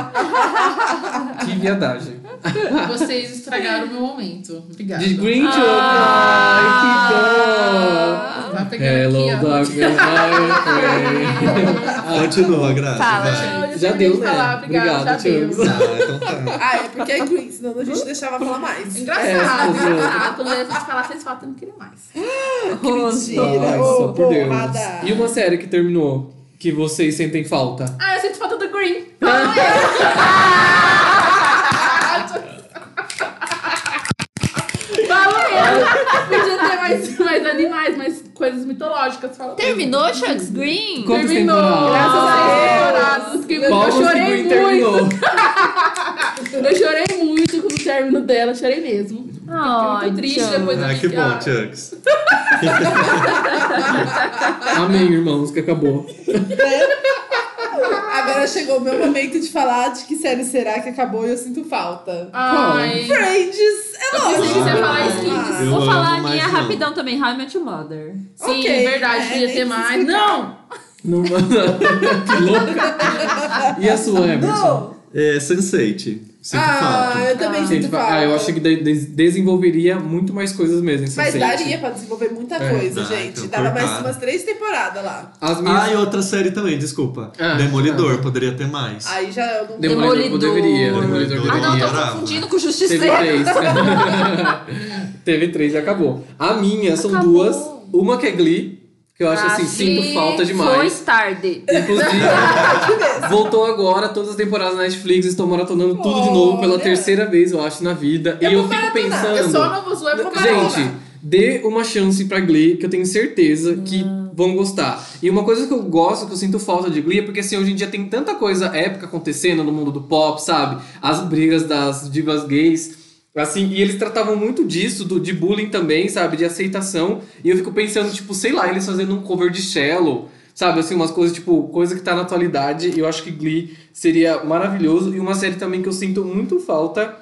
que viadagem. Vocês estragaram o meu momento. Obrigada. De Grinch, Ah. ai, Tá que pegando Hello, aqui, friend. Continua, Graça. Fala, vai. gente. Não, eu Já já deu, de né? falar, obrigada, Obrigado, já te deu. Ah, então tá. Ah, é porque é Green, senão a gente deixava falar mais. Engraçado, É, engraçado. Quando a gente falar, vocês falam que não queria mais. Que mentira. Ô, só por Deus. porrada. E uma série que terminou, que vocês sentem falta? Ah, eu sinto falta do Green. Fala mesmo. Podia ter mais, mais animais, mais coisas mitológicas. Fala Terminou Sharks Green? Quantas Terminou. temporadas? Graças a Ah, Deus. Que eu que chorei Green muito. terminou? Eu chorei muito com o término dela, chorei mesmo. Ai, Fiquei muito triste Tchan. depois Ah, eu que vi bom, ah, Chucks. Amém, irmãos, que acabou. Agora chegou o meu momento de falar de que série será que acabou e eu sinto falta. Ai. Friends, é Eu lógico. você falar Ah, skins. Eu Vou falar a minha não. rapidão também. How I Met Your Mother. Sim, Ok, verdade, é, podia ter mais. explicar. Não! Não, que louca. E a sua, Emerson? Não. É, Sense8. Sinto Ah, falta. eu também Gente, sinto falta. ah, eu acho que de- de- desenvolveria muito mais coisas mesmo em Mas Sense8. daria pra desenvolver muita É. coisa, Dá, gente. então Dava mais umas três temporadas lá. As minhas... Ah, e outra série também, desculpa. Ah, Demolidor, ah. poderia ter mais. Aí já eu não... Demolidor, Demolidor. deveria. Demolidor Demolidor. Ah, não, deveria. tô confundindo com Teve Justiceiro. três. Teve três e acabou. A minha são Acabou. duas. Uma que é Glee, que eu acho assim, Ah, sinto falta Foi demais. tarde. Inclusive, voltou agora, todas as temporadas na Netflix, estou maratonando tudo de novo pela terceira vez, eu acho, na vida. Eu e eu fico maratonar. pensando. Eu só não vou zoar maratonar. Gente, dê uma chance pra Glee, que eu tenho certeza que vão gostar. E uma coisa que eu gosto, que eu sinto falta de Glee, é porque assim, hoje em dia tem tanta coisa épica acontecendo no mundo do pop, sabe? As brigas das divas gays. Assim, e eles tratavam muito disso, do, de bullying também, sabe? De aceitação. E eu fico pensando, tipo, sei lá, eles fazendo um cover de Shallow, sabe? Assim, umas coisas, tipo, coisa que tá na atualidade. E eu acho que Glee seria maravilhoso. E uma série também que eu sinto muito falta,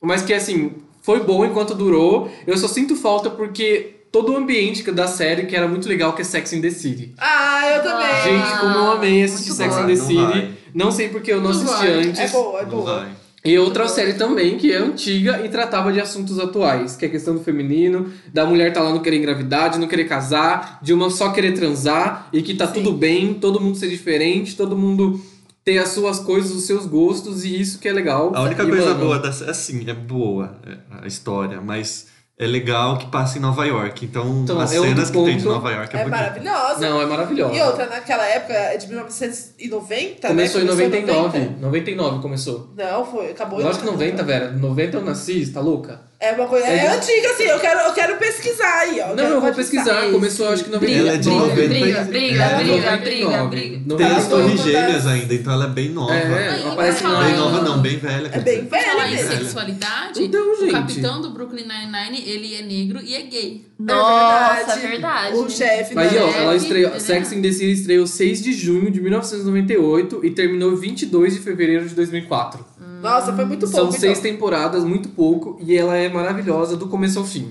mas que, assim, foi bom enquanto durou. Eu só sinto falta porque todo o ambiente da série, que era muito legal, que é Sex in the City. Ah, eu também. Gente, como eu amei assistir muito Sex bom. in the Não City. vai. Não sei porque eu não Não assisti vai. antes. É boa, é Não boa. E outra série também, que é antiga e tratava de assuntos atuais, que é a questão do feminino, da mulher tá lá não querer engravidar, de não querer casar, de uma só querer transar, e que tá Sim. tudo bem, todo mundo ser diferente, todo mundo ter as suas coisas, os seus gostos, e isso que é legal. A única E, coisa mano, boa dessa. Assim, é boa é, a história, mas é legal que passa em Nova York. Então, Então, as é cenas que tem de. Nova York é, É bonito. maravilhosa. Não, é maravilhosa. E outra, naquela época, é de 1990, Começou né? em 99. 90. 99 começou. Não, foi, acabou em Lógico que 90, velho. 90 eu nasci, tá louca? É uma coisa. É É, antiga, assim, eu quero, eu quero pesquisar aí, ó. Não, quero eu vou pesquisar. pesquisar. Começou acho que em Briga, Ela é de 99. briga, 90. briga, briga, É, briga, 99. briga, briga. Tem as torres gêmeas ainda, então ela é bem nova. É, Aí, aparece pra na... falar Bem nova não, bem velha. É bem dizer. Por falar velha em mesmo. sexualidade, Então, gente. o capitão do Brooklyn Nine-Nine, ele é negro e é gay. Nossa, é verdade. O chefe Mas, da ó, ela Chefe, estreou, entendeu? Sex and the City estreou 6 de junho de 1998 e terminou 22 de fevereiro de 2004. Nossa, foi muito São pouco. seis então. temporadas, muito pouco, e ela é maravilhosa do começo ao fim.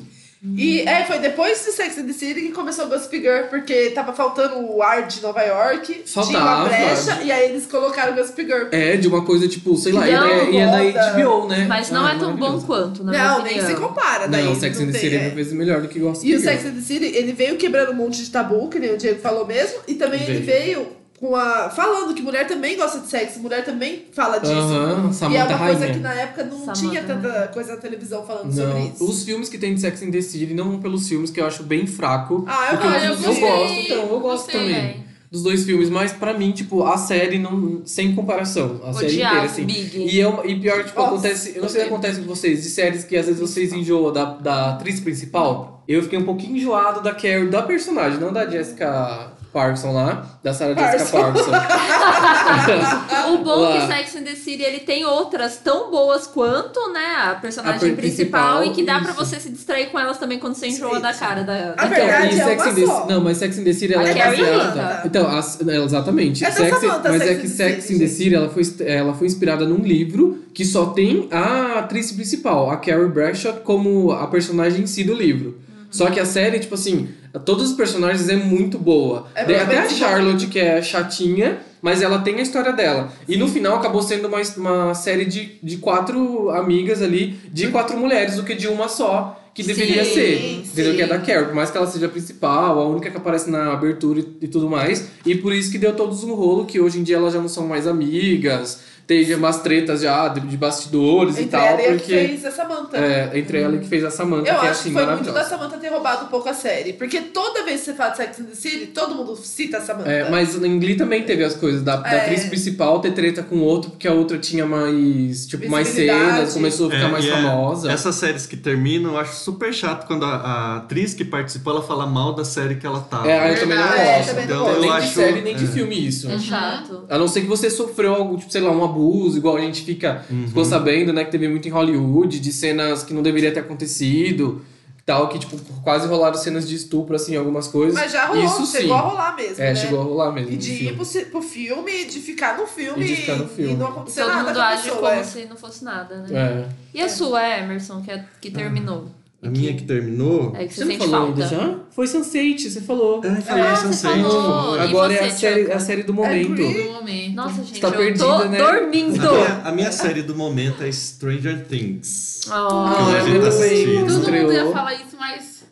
E é, foi depois de Sex and the City que começou o Gossip Girl, porque tava faltando o ar de Nova York, tinha uma Faltava. brecha, e aí eles colocaram o Gossip Girl. É, de uma coisa tipo, sei lá, e Não, é, e é da. HBO, né? Mas não Ah, é tão bom quanto, na não, nem se compara. Daí, Não, Sex and the City é é. vezes melhor do que Gossip E o Girl. Sex and the City, ele veio quebrando um monte de tabu, que nem o Diego falou mesmo, e também ele veio com a. falando que mulher também gosta de sexo, mulher também fala disso. Aham, e é Samantha uma coisa Rainha. que na época não Samantha tinha tanta coisa na televisão falando sobre Não, isso. os filmes que tem de Sex and the City não vão pelos filmes que eu acho bem fraco. Ah, eu porque gosto. eu, eu eu gostei, gosto, então, eu gosto gostei. também. Dos dois filmes, mas pra mim, tipo, a série não. Sem comparação. A série Odiava inteira, assim. Big. E, eu, e pior, tipo, Nossa, acontece. Eu não sei o que acontece com vocês, de séries que às vezes vocês enjoam da, da atriz principal. Eu fiquei um pouquinho enjoado da Carrie, da personagem, não da Jessica Parkinson lá, da Sarah Jessica Parkinson. O bom Lá. é que Sex and the City ele tem outras tão boas quanto, né, a personagem A per- principal, principal, e que dá pra isso. você se distrair com elas também quando você enjoa Sim. da cara da. A da verdade e é Sex and the. Não, mas Sex and the City ela A é Carrie baseada. Hilton. Então, as- é, exatamente. É Sex, mas Sex é que Sex and the. City ela foi, ela foi inspirada num livro que só tem a atriz principal, a Carrie Bradshaw, como a personagem em si do livro. Só que a série, tipo assim, todos os personagens é muito boa. É Até a Charlotte, que é chatinha, mas ela tem a história dela. E no final acabou sendo uma, uma série de, de quatro amigas ali, de quatro mulheres, do que de uma só, que deveria Sim, ser. sim. Entendeu? Que é da Carrie, por mais que ela seja a principal, a única que aparece na abertura e, e tudo mais. E por isso que deu todos um rolo, que hoje em dia elas já não são mais amigas, teve umas tretas já de, de bastidores e Entre tal, ela e a que porque. fez a Samantha. É, entre ela e que fez a Samantha, Eu que é acho assim, que foi muito da Samantha ter roubado um pouco a série. Porque toda vez que você fala de Sex and the City, todo mundo cita a Samantha. É, mas em Glee também teve as coisas da, da É. atriz principal ter treta com o outro, porque a outra tinha mais, tipo, mais cenas, começou a ficar É, mais e é- famosa. Essas séries que terminam, eu acho super chato quando a, a atriz que participou ela fala mal da série que ela tava. É, eu também não gosto. Então, gosto. nem Eu de acho- série, nem de é. filme isso. É chato. A não ser que você sofreu algo, tipo, sei lá, um abuso, igual a gente fica, Uhum. ficou sabendo, né, que teve muito em Hollywood, de cenas que não deveria ter acontecido, tal, que, tipo, quase rolaram cenas de estupro, assim, algumas coisas. Mas já rolou, Isso sim. chegou a rolar mesmo. É, né? chegou a rolar mesmo. E de filme. ir pro, pro filme, de ficar no filme E de ficar no filme. e não acontecer todo nada mundo com a age pessoa. como é. se não fosse nada, né? É. E a sua, Emerson, que, é, que terminou? A minha que terminou. É que você, Você não falou falta. ainda já? Foi Sense8, você falou. Ai, falei Ah, você série. falou. E Agora é a você, série, a série do momento. Glee. No momento. Nossa, gente, tá eu perdida, tô né? dormindo. A minha, a minha série do momento é Stranger Things. Oh. Que Ah, a gente eu tá assistindo. Todo Estreou. mundo ia falar isso, mas.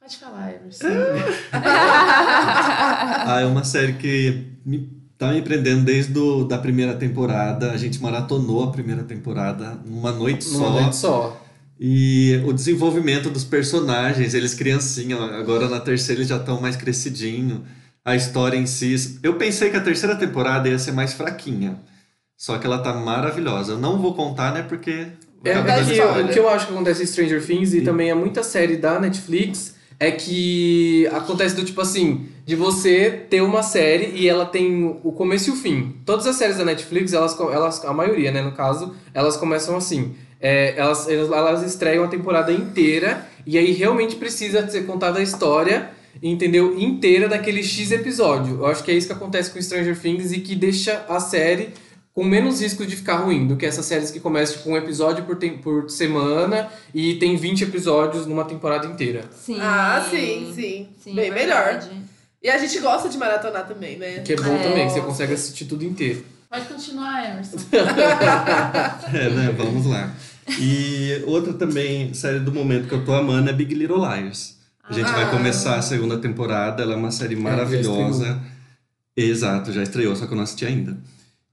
Pode falar, Emerson. Ah, é uma série que me, tá me prendendo desde do, da primeira temporada. A gente maratonou a primeira temporada numa noite Numa só. noite só. E o desenvolvimento dos personagens, eles criancinha, agora na terceira eles já estão mais crescidinho. A história em si. Eu pensei que a terceira temporada ia ser mais fraquinha. Só que ela tá maravilhosa. Eu não vou contar, né? Porque É, que spoiler. o que eu acho que acontece em Stranger Things e também é muita série da Netflix é que acontece do tipo assim, de você ter uma série e ela tem o começo e o fim. Todas as séries da Netflix, elas, elas a maioria, né, no caso, elas começam assim. É, elas, elas, elas estreiam a temporada inteira e aí realmente precisa ser contada a história, entendeu? Inteira daquele X episódio. Eu acho que é isso que acontece com Stranger Things e que deixa a série com menos risco de ficar ruim do que essas séries que começam tipo, um episódio por, tem- por semana e tem 20 episódios numa temporada inteira. Sim. Ah, sim, sim. Sim, Bem é melhor. E a gente gosta de maratonar também, né? Que é bom É. também, que você consegue assistir tudo inteiro. Pode continuar, Emerson. É, né? Vamos lá. E outra também, série do momento que eu tô amando é Big Little Liars. A gente Ah. vai começar a segunda temporada, ela é uma série já maravilhosa. Exato, já estreou, só que eu não assisti ainda.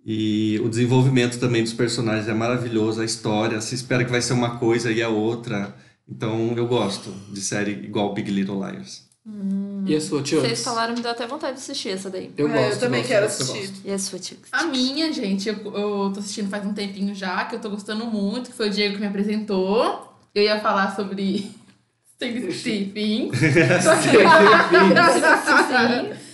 E o desenvolvimento também dos personagens é maravilhoso, a história, se espera que vai ser uma coisa e é outra. Então eu gosto de série igual Big Little Liars. E a sua, Chubbs? Vocês falaram, me deu até vontade de assistir essa daí. Eu É, gosto. eu também gosto, quero gosto, assistir. gosto. E a sua, Chubbs? A minha, gente, eu, eu tô assistindo faz um tempinho já, que eu tô gostando muito, que foi o Diego que me apresentou. Eu ia falar sobre Stranger Things. Só que-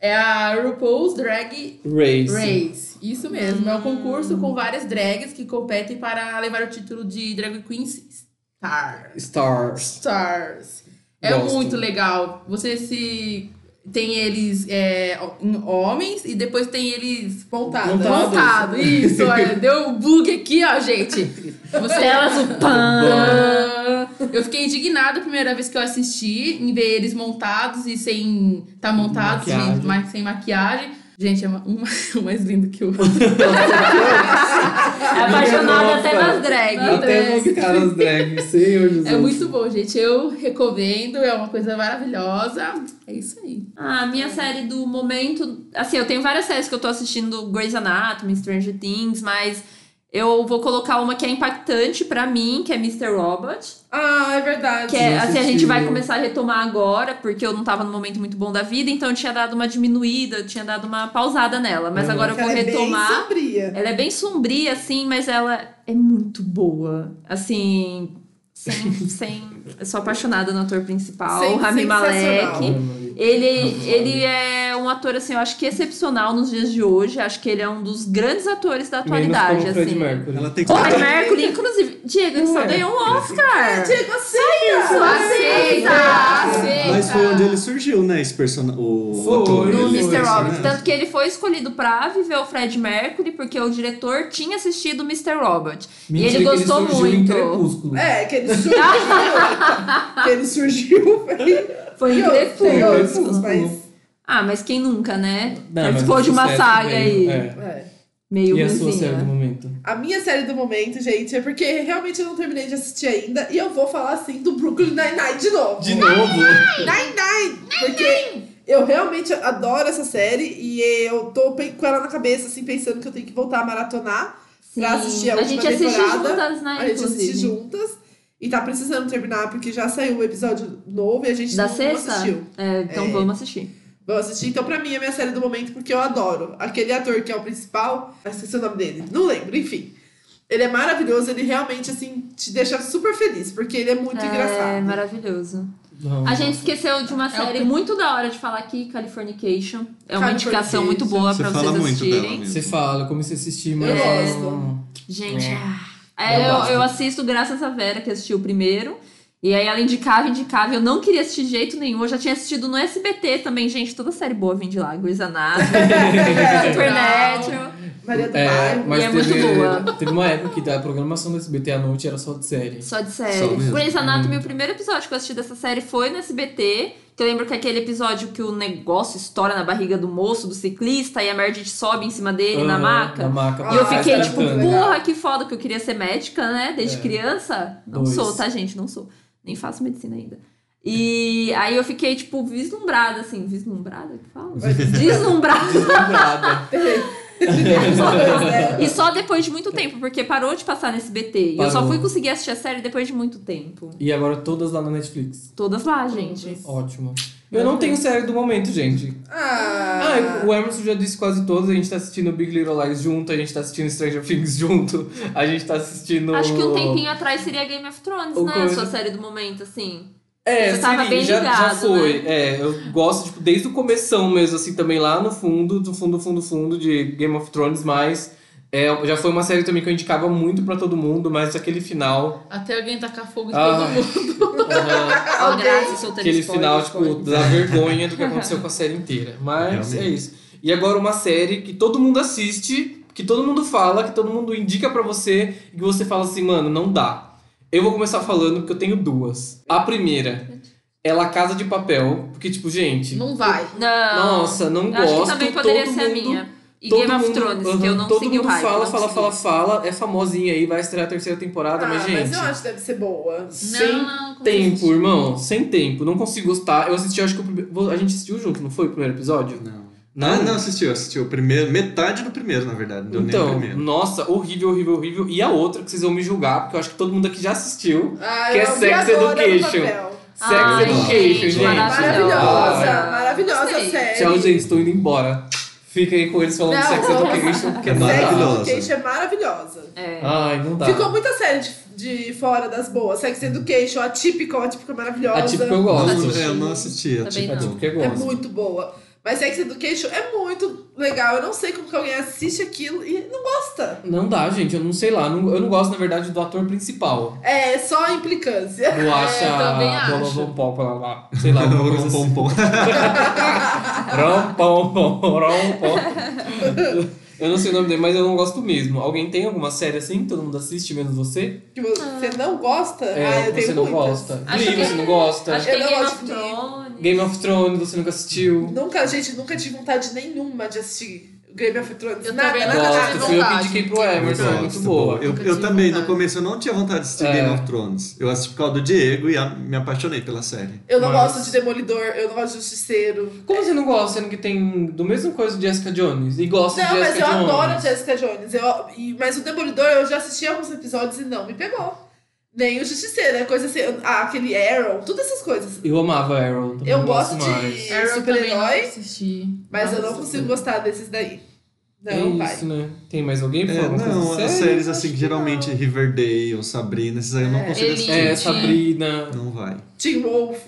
É a RuPaul's Drag Race. Race. Isso mesmo. É um concurso com várias drags que competem para levar o título de Drag Queen Stars. Stars. Stars. É Gosto. muito legal. Você se. Tem eles é, em homens e depois tem eles Montada. Montada. montado. Isso, olha, deu um bug aqui, ó, gente. Você Telas o pan. Eu fiquei indignada a primeira vez que eu assisti em ver eles montados e sem tá montados, Maquiagem. sem maquiagem. Gente, é uma, o mais lindo que eu. É apaixonada até nas drags. Até nos caras drag. Senhor Jesus. É muito bom, gente. Eu recomendo, é uma coisa maravilhosa. É isso aí. Ah, a minha série do momento. Assim, eu tenho várias séries que eu tô assistindo Grey's Anatomy, Stranger Things, mas eu vou colocar uma que é impactante pra mim, que é Mr. Robot. Ah, é verdade. Que é, assim, a gente vai começar a retomar agora, porque eu não tava no momento muito bom da vida, então eu tinha dado uma diminuída, eu tinha dado uma pausada nela. Mas Uhum. agora eu vou Ela é bem retomar. sombria. Ela é bem sombria, assim, mas ela é muito boa. Assim, sem. sem... Eu sou apaixonada no ator principal, Sem- o Rami. Malek. Ele, ele é um ator, assim, eu acho que excepcional nos dias de hoje. Acho que ele é um dos grandes atores da Menos atualidade, como o Fred assim. Mercury. Ela tem O Fred Mercury, inclusive. Diego, ele só ganhou um Oscar. Diego, aceita! Aceita! Aceita! Mas foi onde ele surgiu, né? Esse personagem. O Foi, ator. no Ele Mr. foi, Robot. né? Tanto que ele foi escolhido pra viver o Fred Mercury, porque o diretor tinha assistido o Mr. Robot. Mentira e ele que gostou em muito. É, que ele surgiu. que ele surgiu. Foi em E Crepúsculo. outros, mas. Ah, mas quem nunca, né? Não, Participou de uma saga aí. é. É. Meio E a sua série do momento? A minha série do momento, gente, é porque realmente eu não terminei de assistir ainda. E eu vou falar assim do Brooklyn Nine-Nine de novo. De novo? Nine-Nine! Porque eu realmente adoro essa série e eu tô com ela na cabeça, assim, pensando que eu tenho que voltar a maratonar pra Sim. assistir a, A última gente assiste temporada. juntas, né? A gente assiste inclusive. juntas. E tá precisando terminar, porque já saiu o episódio novo e a gente Da não sexta? assistiu. É, então É. vamos assistir. Vamos assistir. Então, pra mim, é a minha série do momento, porque eu adoro. Aquele ator que é o principal, esqueci o nome dele, não lembro, enfim. Ele é maravilhoso, ele realmente, assim, te deixa super feliz, porque ele é muito é engraçado. maravilhoso. Não. A gente esqueceu de uma É o série muito da hora de falar aqui, Californication. É uma indicação muito boa Você pra fala vocês muito assistirem. dela mesmo. Você fala, eu comecei a assistir, mas. Gosto. Gente, É. ah, é, Eu eu, assisto graças a Vera, que assistiu o primeiro. E aí ela indicava, indicava. Eu não queria assistir de jeito nenhum. Eu já tinha assistido no SBT também, gente. Toda série boa vem de lá. Grey's Anatomy, Supernatural. Maria do É, Bairro. mas E é teve, muito boa. teve uma época que a programação do SBT à noite era só de série. Só de Só série. mesmo. Grey's Anatomy, o primeiro episódio que eu assisti dessa série foi no SBT. Que eu lembro que aquele episódio que o negócio estoura na barriga do moço, do ciclista, e a Meredith sobe em cima dele na Aham, maca. Na maca. E eu Ah, fiquei tipo, porra, que foda, que eu queria ser médica, né? Desde É. criança. Não Dois. sou, tá, gente? Não sou. Nem faço medicina ainda. E aí eu fiquei, tipo, vislumbrada, assim. Vislumbrada? Que fala? Deslumbrada. Deslumbrada. E só depois de muito tempo, porque parou de passar no SBT. E eu só fui conseguir assistir a série depois de muito tempo. E agora todas lá na Netflix. Todas lá, gente. Ótimo. Eu não tenho série do momento, gente. Ah, Ah, o Emerson já disse quase todas. A gente tá assistindo Big Little Lies junto, a gente tá assistindo Stranger Things junto, a gente tá assistindo. Acho que um tempinho atrás seria Game of Thrones, O né? coisa- A sua série do momento, assim. É, Você tava seria, bem já, já ligado, foi. né? É, eu gosto, tipo, desde o começão mesmo, assim, também lá no fundo, do fundo, fundo, fundo de Game of Thrones, mas é, já foi uma série também que eu indicava muito pra todo mundo, mas aquele final. Até alguém tacar fogo em Ah. todo mundo. aham, Ó, graças, aquele spoiler, final, tipo, da vergonha do que aconteceu com a série inteira. Mas é Realmente. isso. E agora uma série que todo mundo assiste, que todo mundo fala, que todo mundo indica pra você, e que você fala assim, mano, não dá. Eu vou começar falando porque eu tenho duas. A primeira é La Casa de Papel, porque, tipo, gente. Não vai. Não. Nossa, não Eu Acho gosto. que também poderia todo ser a mundo- minha. E todo Game of mundo- Thrones, que aham, eu não Todo segui o mundo hype. fala, não fala, fala, fala. É famosinha aí, vai estrear a terceira temporada, ah, mas, gente. mas eu acho que deve ser boa. Sem Não, não, como tempo, irmão. Sem tempo. Não consigo gostar. Eu assisti, acho que o primeiro. A gente assistiu junto, não foi o primeiro episódio? Não. Não? Ah, não, assistiu, assistiu o primeiro, metade do primeiro, na verdade, não nem Então, primeiro. nossa, horrível, horrível, horrível. E a outra que vocês vão me julgar, porque eu acho que todo mundo aqui já assistiu. Ah, Que é Sex Education. Sex Ai, Education, gente, gente. Maravilhosa, Ah, maravilhosa Gostei. série. Tchau, gente, estou indo embora. Fica aí com eles falando Não, Sex. Education, porque é Sex maravilhoso. Education. É maravilhosa. É. Ai, não dá. Ficou muita série de, de fora das boas. Sex Education, a típica, a típica é maravilhosa. A típica eu gosto. Não, é, eu não assisti, a típica eu É gosto. muito boa. Mas Sex Education é muito legal. Eu não sei como que alguém assiste aquilo e não gosta. Não dá, gente. Eu não sei lá. eu não gosto, na verdade, do ator principal. É só implicância. Do Acha. também do acho. Lovompom, lá, lá. Sei lá, alguma coisa assim. Pom, pom. Rompom, pom, rompom. Eu não sei o nome dele, mas eu não gosto mesmo. Alguém tem alguma série assim que todo mundo assiste, menos você? Que você não gosta? É, ah, eu você tenho não muitas. gosta. Acho Glee, que- você não gosta. Acho que Eu é não Game gosto of Thrones. Game of Thrones, você nunca assistiu. Nunca, gente, nunca tive vontade nenhuma de assistir Game of Thrones. Eu nada, também nada, nada. Gosto, fui eu indiquei pro Emerson, é muito boa. Eu, eu também, no vontade. começo eu não tinha vontade de assistir É. Game of Thrones. Eu assisti por causa do Diego e a- me apaixonei pela série. Eu não Mas- gosto de Demolidor, eu não gosto de Justiceiro. Como você não gosta, sendo que tem do mesmo coisa de Jessica Jones? E gosta Não, de mas Jessica eu Jones? adoro a Jessica Jones. Eu, e- mas o Demolidor eu já assisti alguns episódios e não me pegou. Nem o Justiceiro, é coisa assim. Ah, aquele Arrow, todas essas coisas. Eu amava Arrow. também Eu não gosto de- super-herói, também não. Mas eu não consigo gostar desses daí. Não, é vai. isso, né? Tem mais alguém? É, falando não, as séries assim que geralmente Riverdale, Sabrina, esses aí eu não É. consigo Elite. assistir. É, Sabrina. Não vai. Teen Wolf.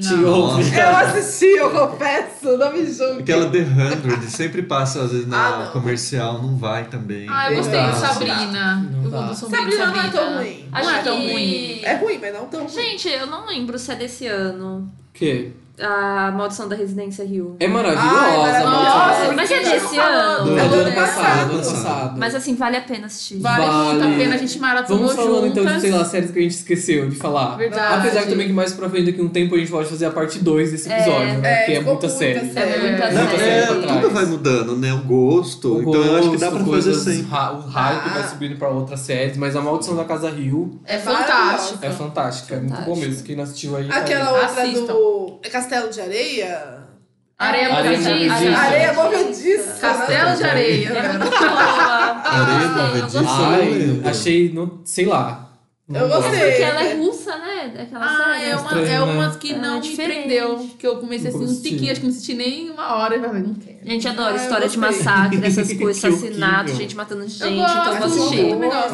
Te Não. ouve. Eu assisti, eu confesso, não me julgue. Aquela The Hundred, sempre passa às vezes na Ah, não. comercial, não vai também. Ah, eu Não gostei dá. de Sabrina. Não Eu dá. gosto muito de Sabrina não é tão ruim. Não Acho é tão que- ruim. É ruim, mas não tão ruim. Gente, eu não lembro se é desse ano. Que? A Maldição da Residência Rio. É maravilhosa. Ai, maravilhosa. Maldição. Mas é desse ano. Do- É do ano É. passado, ano Passado. Mas assim, vale a pena assistir. Vale, muito Vale. a pena a gente maratonou Vamos falando então de, juntas. sei lá, séries que a gente esqueceu de falar. Verdade. Apesar que também que mais pra frente, daqui um tempo, a gente pode fazer a parte 2 desse episódio, né? É, que é ficou muita muita série. série. É muita Não, série. é, pra trás. tudo vai mudando, né? O gosto. O então eu acho que dá pra fazer sempre. ra- O raio que Ah. vai subindo pra outras séries, mas a Maldição da Casa Rio É fantástico. é fantástica, é muito bom mesmo. Quem não assistiu aí. tá Aquela outra do. É Castelo de Areia? Areia movediça. Areia movediça. Castelo de areia. É. Areia Eu gostei, eu movediça. achei, no, sei lá. Não Eu gostei. Porque ela é russa, né? Aquela Ah, série. é, uma, é né? umas que É não me prendeu. Que eu comecei assim Nunca uns assisti. tiquinhos, acho que não assisti nem uma hora e falei, não quero. Gente, adora Ah, história de massacre, essas coisas, assassinatos, gente matando gente, Eu então eu vou gosto, assistir.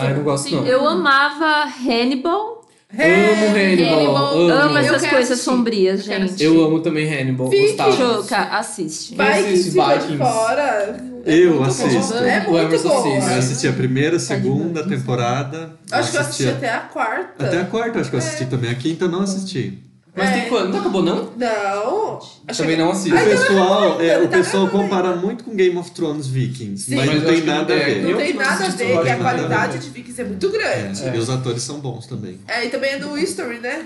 Ah, eu não gosto, não. Eu amava Hannibal. Amo Hannibal. Hannibal. Amo. Amo Eu essas coisas assistir. sombrias, Eu gente. Eu amo também Hannibal. Vikings. Gostava. Choca, assiste. Vai de Vikings. fora. Eu muito assisto. bom. É O muito Emerson bom. assiste. Eu assisti a primeira, segunda temporada. Acho que eu assisti a- até a quarta. Até a quarta, eu acho que eu assisti também. A quinta eu não assisti. Mas É. tem quando? Não acabou, não? Não. Também não O assisto. Ai, tá pessoal, gravando é, o tá pessoal compara muito com Game of Thrones Vikings, Sim. mas Mas não eu tem que não nada a tem. ver. Não Eu tem não nada a assisto, ver, que a nada a qualidade de Vikings é muito grande. É, E os atores são bons também. É, e também é do History, né?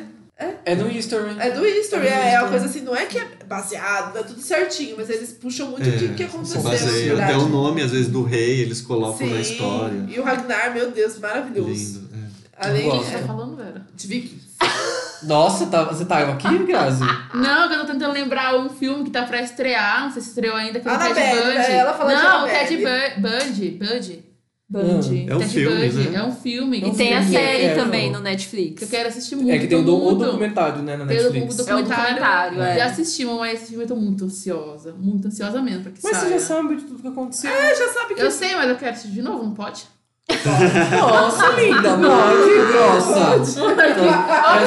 É no History. É do History, É do é, é uma coisa assim, não é que é baseado, é tudo certinho, mas eles puxam muito É, o que, aconteceu. baseia na até verdade. o nome, às vezes, do rei, eles colocam na história. E o Ragnar, meu Deus, maravilhoso. Lindo. é. Além O que você tá é, falando, Vera? de Vikings. Nossa, tá, você tá aqui, Grazi? Não, que eu tô tentando lembrar um filme que tá pra estrear, não sei se estreou ainda, que é o Ted Bundy. é, ela fala de Não, o. Ted Bu- Bundy, Bundy. Band. É um Ted filme, Bundy. né? É um filme. E tem a série é, também não. no Netflix. Que eu quero assistir muito. É que tem o, do, o documentário, né, na Tem o Netflix. documentário. documentário, é. Já assistimos, mas esse filme eu tô muito ansiosa. Muito ansiosa mesmo pra que Mas você saia. já sabe de tudo que aconteceu. É, já sabe que Eu sei, mas eu quero assistir de novo, não pode? Nossa, linda, pode, grossa. Olha,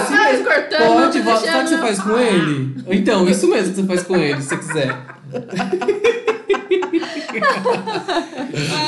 faz mesmo. cortando. Pode, vo- sabe o que você faz com ele? Então, isso mesmo que você faz com ele, se você quiser.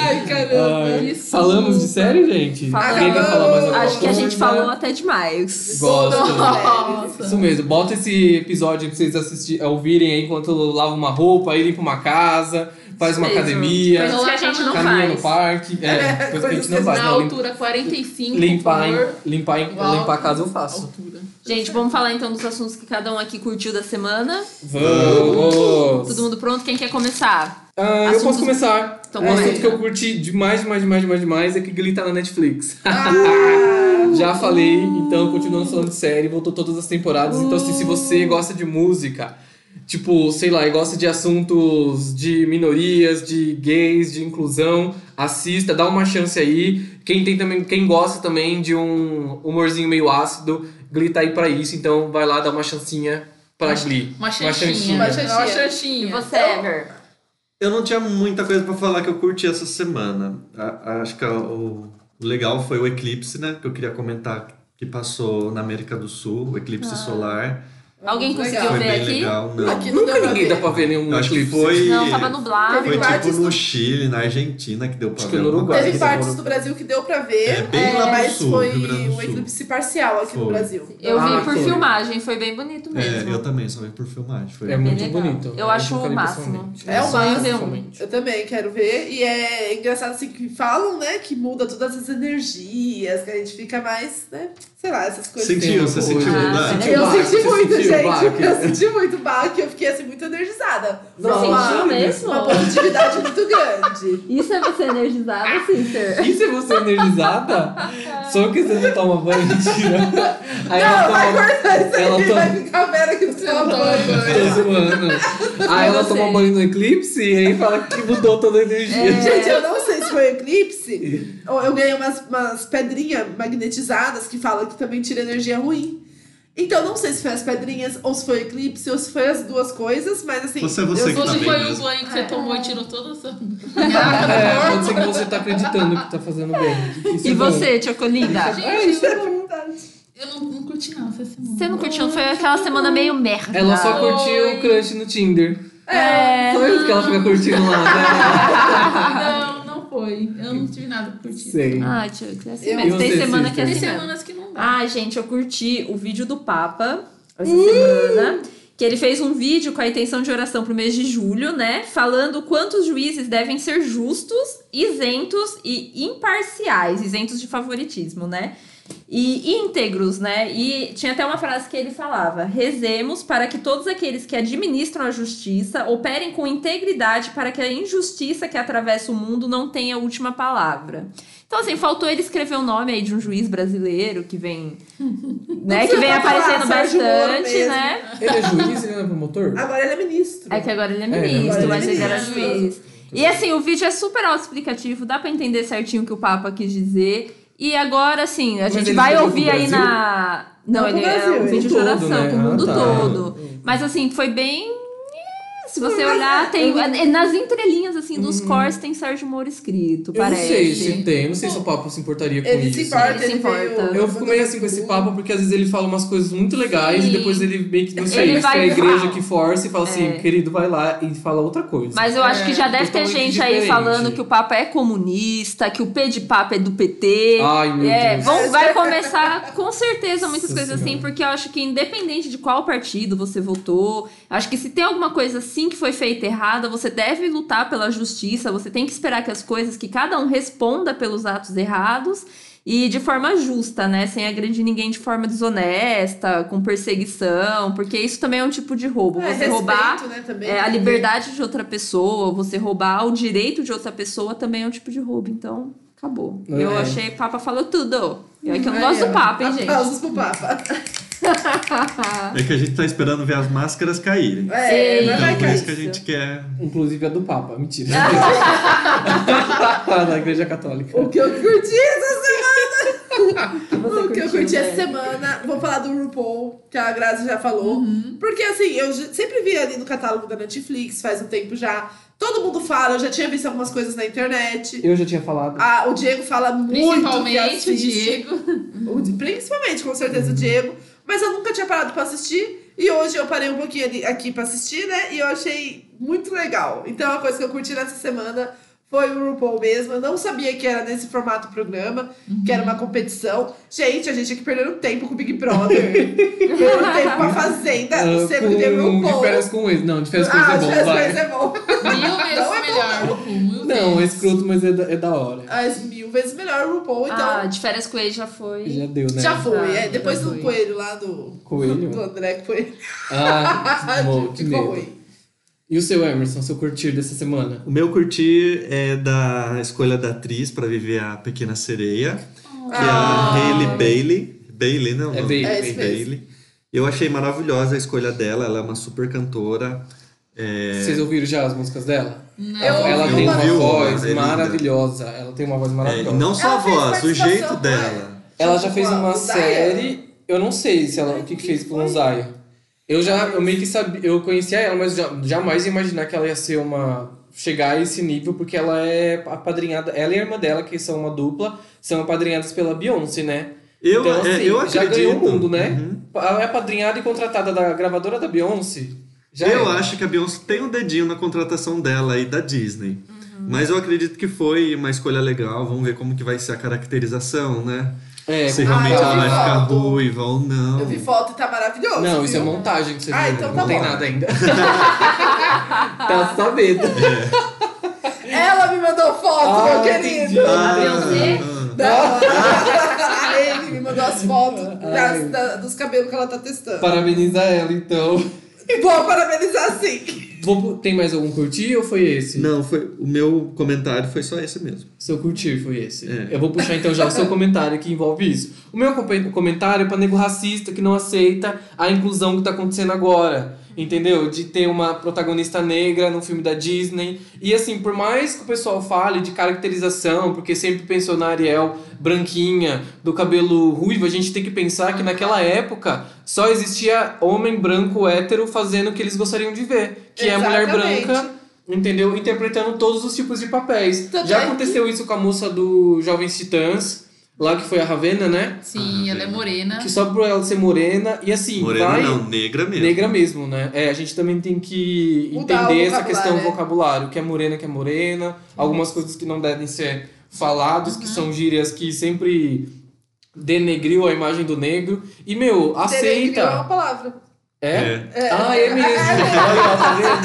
Ai, caramba. Ai, isso. falamos de série, gente? Falamos. Alguém vai falar mais alguma Acho que a gente coisa? falou até demais. Gosto. Nossa. Isso mesmo, bota esse episódio pra vocês assistir, ouvirem aí enquanto lava uma roupa, aí limpa uma casa, faz uma Mesmo. academia, Coisas que a gente não caminha no faz. parque. É, coisa que a gente não faz. Na Não, lim- altura 45, limpar, por favor. limpar, em, Uau. limpar a casa eu faço. Altura. Gente, vamos falar então dos assuntos que cada um aqui curtiu da semana. Vamos! Todo mundo pronto? Quem quer começar? Ah, eu posso começar. Então um assunto que eu curti demais, demais, demais, demais, demais é que Glee tá na Netflix. Ah, Já falei, então continuando falando de série, voltou todas as temporadas. Então, assim, se você gosta de música, tipo, sei lá, e gosta de assuntos de minorias, de gays, de inclusão, assista, dá uma chance aí. Quem tem também, quem gosta também de um humorzinho meio ácido, Glee tá aí pra isso, então vai lá dar uma chancinha pra Glee. Uma chanchinha. Uma Uma chanchinha. chanchinha. E você, Ever? Eu não tinha muita coisa pra falar que eu curti essa semana. A- a- acho que a- o, o legal foi o eclipse, né? Que eu queria comentar que passou na América do Sul, o eclipse solar. Alguém conseguiu Foi ver bem aqui? legal, não. Aqui não Nunca ninguém ver. dá pra ver nenhum Eu acho que foi. Não, tava nublado. Foi tipo no Chile, na Argentina, que deu pra Acho ver. que no Uruguai. Teve partes do Brasil que deu pra ver, É, bem lá pro mas sul, foi um eclipse parcial aqui no Foi. Brasil. Eu vi Ah, por foi. filmagem, foi bem bonito mesmo. É, eu também, só vi por filmagem. Foi É muito legal. bonito. Eu acho nunca o vi máximo. É o máximo. Eu também quero ver. E é engraçado assim que falam, né, que muda todas as energias, que a gente fica mais, né, sei lá, essas coisas. Sentiu, você sentiu mudar? Ah, Eu o senti muito, o gente. baque? Eu senti muito baque, eu fiquei assim muito energizada. Você uma, sentiu mesmo? uma positividade muito grande. Isso é você energizada, Sister? Isso é você energizada? Só porque você não toma banho, mentira. Aí ela Não, vai toma. cortar isso ela aí, toma- vai ficar vera que não toma banho. Tô zoando. Aí ela você? toma banho no eclipse e aí fala que mudou toda a energia. É. Gente, eu não sei se foi eclipse. ou Eu ganhei umas, umas pedrinhas magnetizadas que falam que também tira energia ruim. Então, não sei se foi as pedrinhas, ou se foi eclipse, ou se foi as duas coisas, mas assim. Você é você eu que sou- tá Fosse bem foi o mesmo. banho que você tomou e tirou toda a sua É, pode ser que você tá acreditando que tá fazendo bem. Isso E é você, Chocolinda? É, isso é bom. Eu não, não curti não essa semana. Você não curtiu? Foi aquela semana meio merda. Ela só Oi. curtiu o crush no Tinder. É. Só isso que ela fica curtindo lá, né? Não, não foi. Eu não tive nada pra curtir. Sei. Ai, Chuck, é assim Eu- mesmo. Tem semana que é Sister? Tem assim mesmo. semanas que não Ai, gente, eu curti o vídeo do Papa essa semana. Que ele fez um vídeo com a intenção de oração pro mês de julho, né? Falando quantos juízes devem ser justos, isentos e imparciais, isentos de favoritismo, né? E íntegros, né? E tinha até uma frase que ele falava: rezemos para que todos aqueles que administram a justiça operem com integridade para que a injustiça que atravessa o mundo não tenha a última palavra. Então, assim, faltou ele escrever o nome aí de um juiz brasileiro que vem, né, que vem falar aparecendo Moro bastante, né? Ele é juiz, ele não é promotor? Agora ele é ministro. É que agora ele é É, ministro, agora mas ele é ele era juiz. E assim, o vídeo é super autoexplicativo, dá pra entender certinho o que o Papa quis dizer. E agora, assim, a Mas gente vai ouvir aí na. Não, Não ele é Brasil, um ele vídeo de oração né? pro Ah, mundo tá. todo. Mas assim, foi bem. Se você olhar, tem. é, Nas entrelinhas, assim, dos cores tem Sérgio Moro escrito, Uhum. Eu não parece. sei se tem, não sei se o Papa se importaria com Ele isso. se importa, Ele se importa. veio- Eu fico meio assim com esse papo, porque às vezes ele fala umas coisas muito legais Sim. e depois ele meio que, não sei, Ele é a igreja que força e fala assim, É. querido, vai lá e fala outra coisa. Mas eu acho que já deve ter gente aí diferente. falando que o Papa é comunista, que o P de Papa é do PT. Ai, meu É, Deus. vão, vai começar com certeza muitas Nossa coisas assim, Senhora. porque eu acho que independente de qual partido você votou, acho que se tem alguma coisa assim que foi feita errada, você deve lutar pela justiça, você tem que esperar que as coisas, que cada um responda pelos atos errados. E de forma justa, né? Sem agredir ninguém de forma desonesta, com perseguição, porque isso também é um tipo de roubo. É, você respeito, roubar né, também. é, a liberdade de outra pessoa, você roubar o direito de outra pessoa também é um tipo de roubo. Então, acabou. É. Eu achei, Papa falou tudo. Eu é que eu não gosto do Papa, hein, gente? Aplausos pro Papa. É que a gente tá esperando ver as máscaras caírem. É, Sim. Então vai por cair. isso que a gente quer. Inclusive a do Papa, mentira. da Igreja Católica. O que eu curti essa semana. o que eu curti essa né? semana, vou falar do RuPaul, que a Grazi já falou. Porque assim, eu sempre vi ali no catálogo da Netflix, faz um tempo já. Todo mundo fala, eu já tinha visto algumas coisas na internet. Eu já tinha falado. Ah, o Diego fala muito. Principalmente o. Diego. O Principalmente, com certeza, o Diego. Mas eu nunca tinha parado pra assistir. E hoje eu parei um pouquinho aqui pra assistir, né? E eu achei muito legal. Então, a coisa que eu curti nessa semana foi o RuPaul mesmo. Eu não sabia que era nesse formato programa, que era uma competição. Gente, a gente aqui perdendo tempo com o Big Brother. perdendo tempo com a Fazenda, Ah, sendo que tem com, de RuPaul. férias com ex. Não, de férias com ex Ah, é de bom, férias com vai. é bom. Mil vezes Não é melhor, RuPaul. Mil Não, é escroto, mas é da, é da hora. As mil vezes melhor o RuPaul, então. Ah, de férias com ele já foi. Já deu, né? já foi, Ah, é. Depois do foi. coelho lá do. Coelho? Do André Coelho. Ah, mo- que Ficou medo. E o seu Emerson, seu curtir dessa semana? O meu curtir é da escolha da atriz pra viver a Pequena Sereia, que é Ah. a Hailey Bailey. Bailey, né? o É? Bailey. É. Bailey. Eu achei maravilhosa a escolha dela, ela é uma super cantora. É, Vocês ouviram já as músicas dela? Não. Ela tem uma vez. voz É maravilhosa. Ela tem uma voz é, maravilhosa. e não só Ela a fez voz, o jeito não dela. Ela já fez Com a uma série. Eu não sei se ela, o que, que fez com o Zaya. Eu já, eu meio que sabia, eu conhecia ela, mas já, jamais ia imaginar que ela ia ser uma. chegar a esse nível, porque ela é apadrinhada. Ela e a irmã dela, que são uma dupla, são apadrinhadas pela Beyoncé, né? Eu, então, é, assim, eu já acredito. ganhou o mundo, né? Uhum. Ela é apadrinhada e contratada da gravadora da Beyoncé. Já eu é. acho que a Beyoncé tem um dedinho na contratação dela aí da Disney. Uhum. Mas eu acredito que foi uma escolha legal. Vamos ver como que vai ser a caracterização, né? É, Se realmente Ah, ela vai ficar ruiva ou não. Eu vi foto e tá maravilhoso. Não, isso é viu? montagem que você Ah, viu. então não tá tem bom. nada ainda. tá sabendo. Ela me mandou foto, Ah, meu querido. A Beyoncé? Não. Ele me mandou as fotos das- da- dos cabelos que ela tá testando. Parabeniza ela, então. Vou parabenizar sim. Vou- tem mais algum curtir ou foi esse? Não, foi, o meu comentário foi só esse mesmo. Seu curtir foi esse. É. Eu vou puxar então já o seu comentário que envolve isso. O meu com- comentário é pra nego racista que não aceita a inclusão que tá acontecendo agora. Entendeu? De ter uma protagonista negra no filme da Disney. E assim, por mais que o pessoal fale de caracterização, porque sempre pensou na Ariel branquinha, do cabelo ruivo, a gente tem que pensar que naquela época só existia homem branco hétero fazendo o que eles gostariam de ver. Que é a mulher Exatamente. branca Entendeu? Interpretando todos os tipos de papéis. Já é aconteceu isso com a moça do Jovens Titãs, lá que foi a Ravena, né? Sim, Ah, ela é morena. Que só por ela ser morena. E assim, Morena vai. não, negra mesmo. Negra mesmo, né? É, a gente também tem que entender essa questão é. vocabulário, que é morena, que é morena, algumas coisas que não devem ser faladas, que são gírias que sempre denegriu a imagem do negro. E, meu, Denegriu é uma aceita. palavra. É? É. Ah, é mesmo. Olha, ó, tá vendo?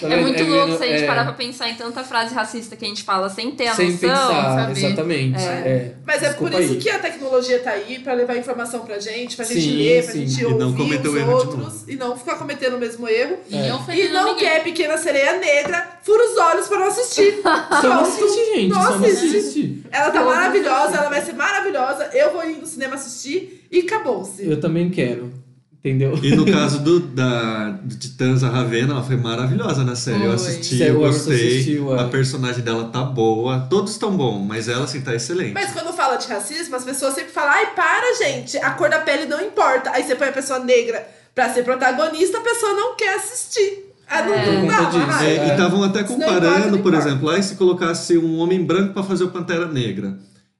Tá É vendo? muito louco vendo? se a gente É. parar pra pensar em tanta frase racista que a gente fala sem ter a Sem noção. pensar, saber. exatamente. É. É. Mas é Desculpa por isso aí. que a tecnologia tá aí, pra levar informação pra gente, pra gente Sim, ler, pra sim. gente E não ouvir cometer os outros e não ficar cometendo o mesmo erro. E É. não E não ninguém. quer Pequena Sereia Negra, fura os olhos pra não assistir. Só não assiste, gente. Não Só não assiste. Ela tá maravilhosa, ela vai ser maravilhosa. Eu vou ir no cinema assistir e acabou-se. Eu também quero. Entendeu? E no caso do, da, do Titãs, a Ravena, ela foi maravilhosa na série. Eu assisti, Sério, eu gostei. assistiu, é. A personagem dela tá boa. Todos estão bons, mas ela, assim, tá excelente. Mas quando fala de racismo, as pessoas sempre falam: ai, para, gente, a cor da pele não importa. Aí você põe a pessoa negra pra ser protagonista, a pessoa não quer assistir. Ah, não, É. não disso, raiva. É, e estavam até comparando, por exemplo, aí se colocasse um homem branco pra fazer o Pantera Negra.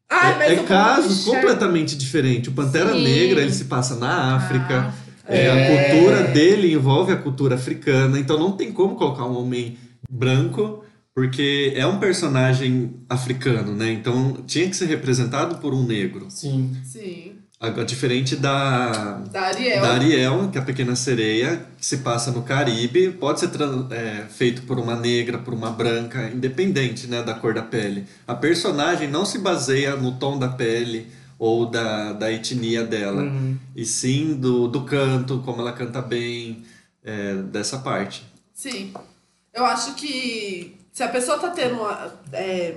Ai, é o povo casos enxerga. completamente diferentes. O Pantera Sim. Negra, ele se passa na África. Ah, É, É. A cultura dele envolve a cultura africana, então não tem como colocar um homem branco, porque é um personagem africano, né? Então tinha que ser representado por um negro. Sim. Sim, Agora, diferente da, da Ariel. da Ariel, que é a pequena sereia, que se passa no Caribe, pode ser é, feito por uma negra, por uma branca, independente né, da cor da pele. A personagem não se baseia no tom da pele ou da, da etnia dela, Uhum. e sim do, do canto, como ela canta bem, é, dessa parte. Sim. Eu acho que se a pessoa tá tendo uma. é,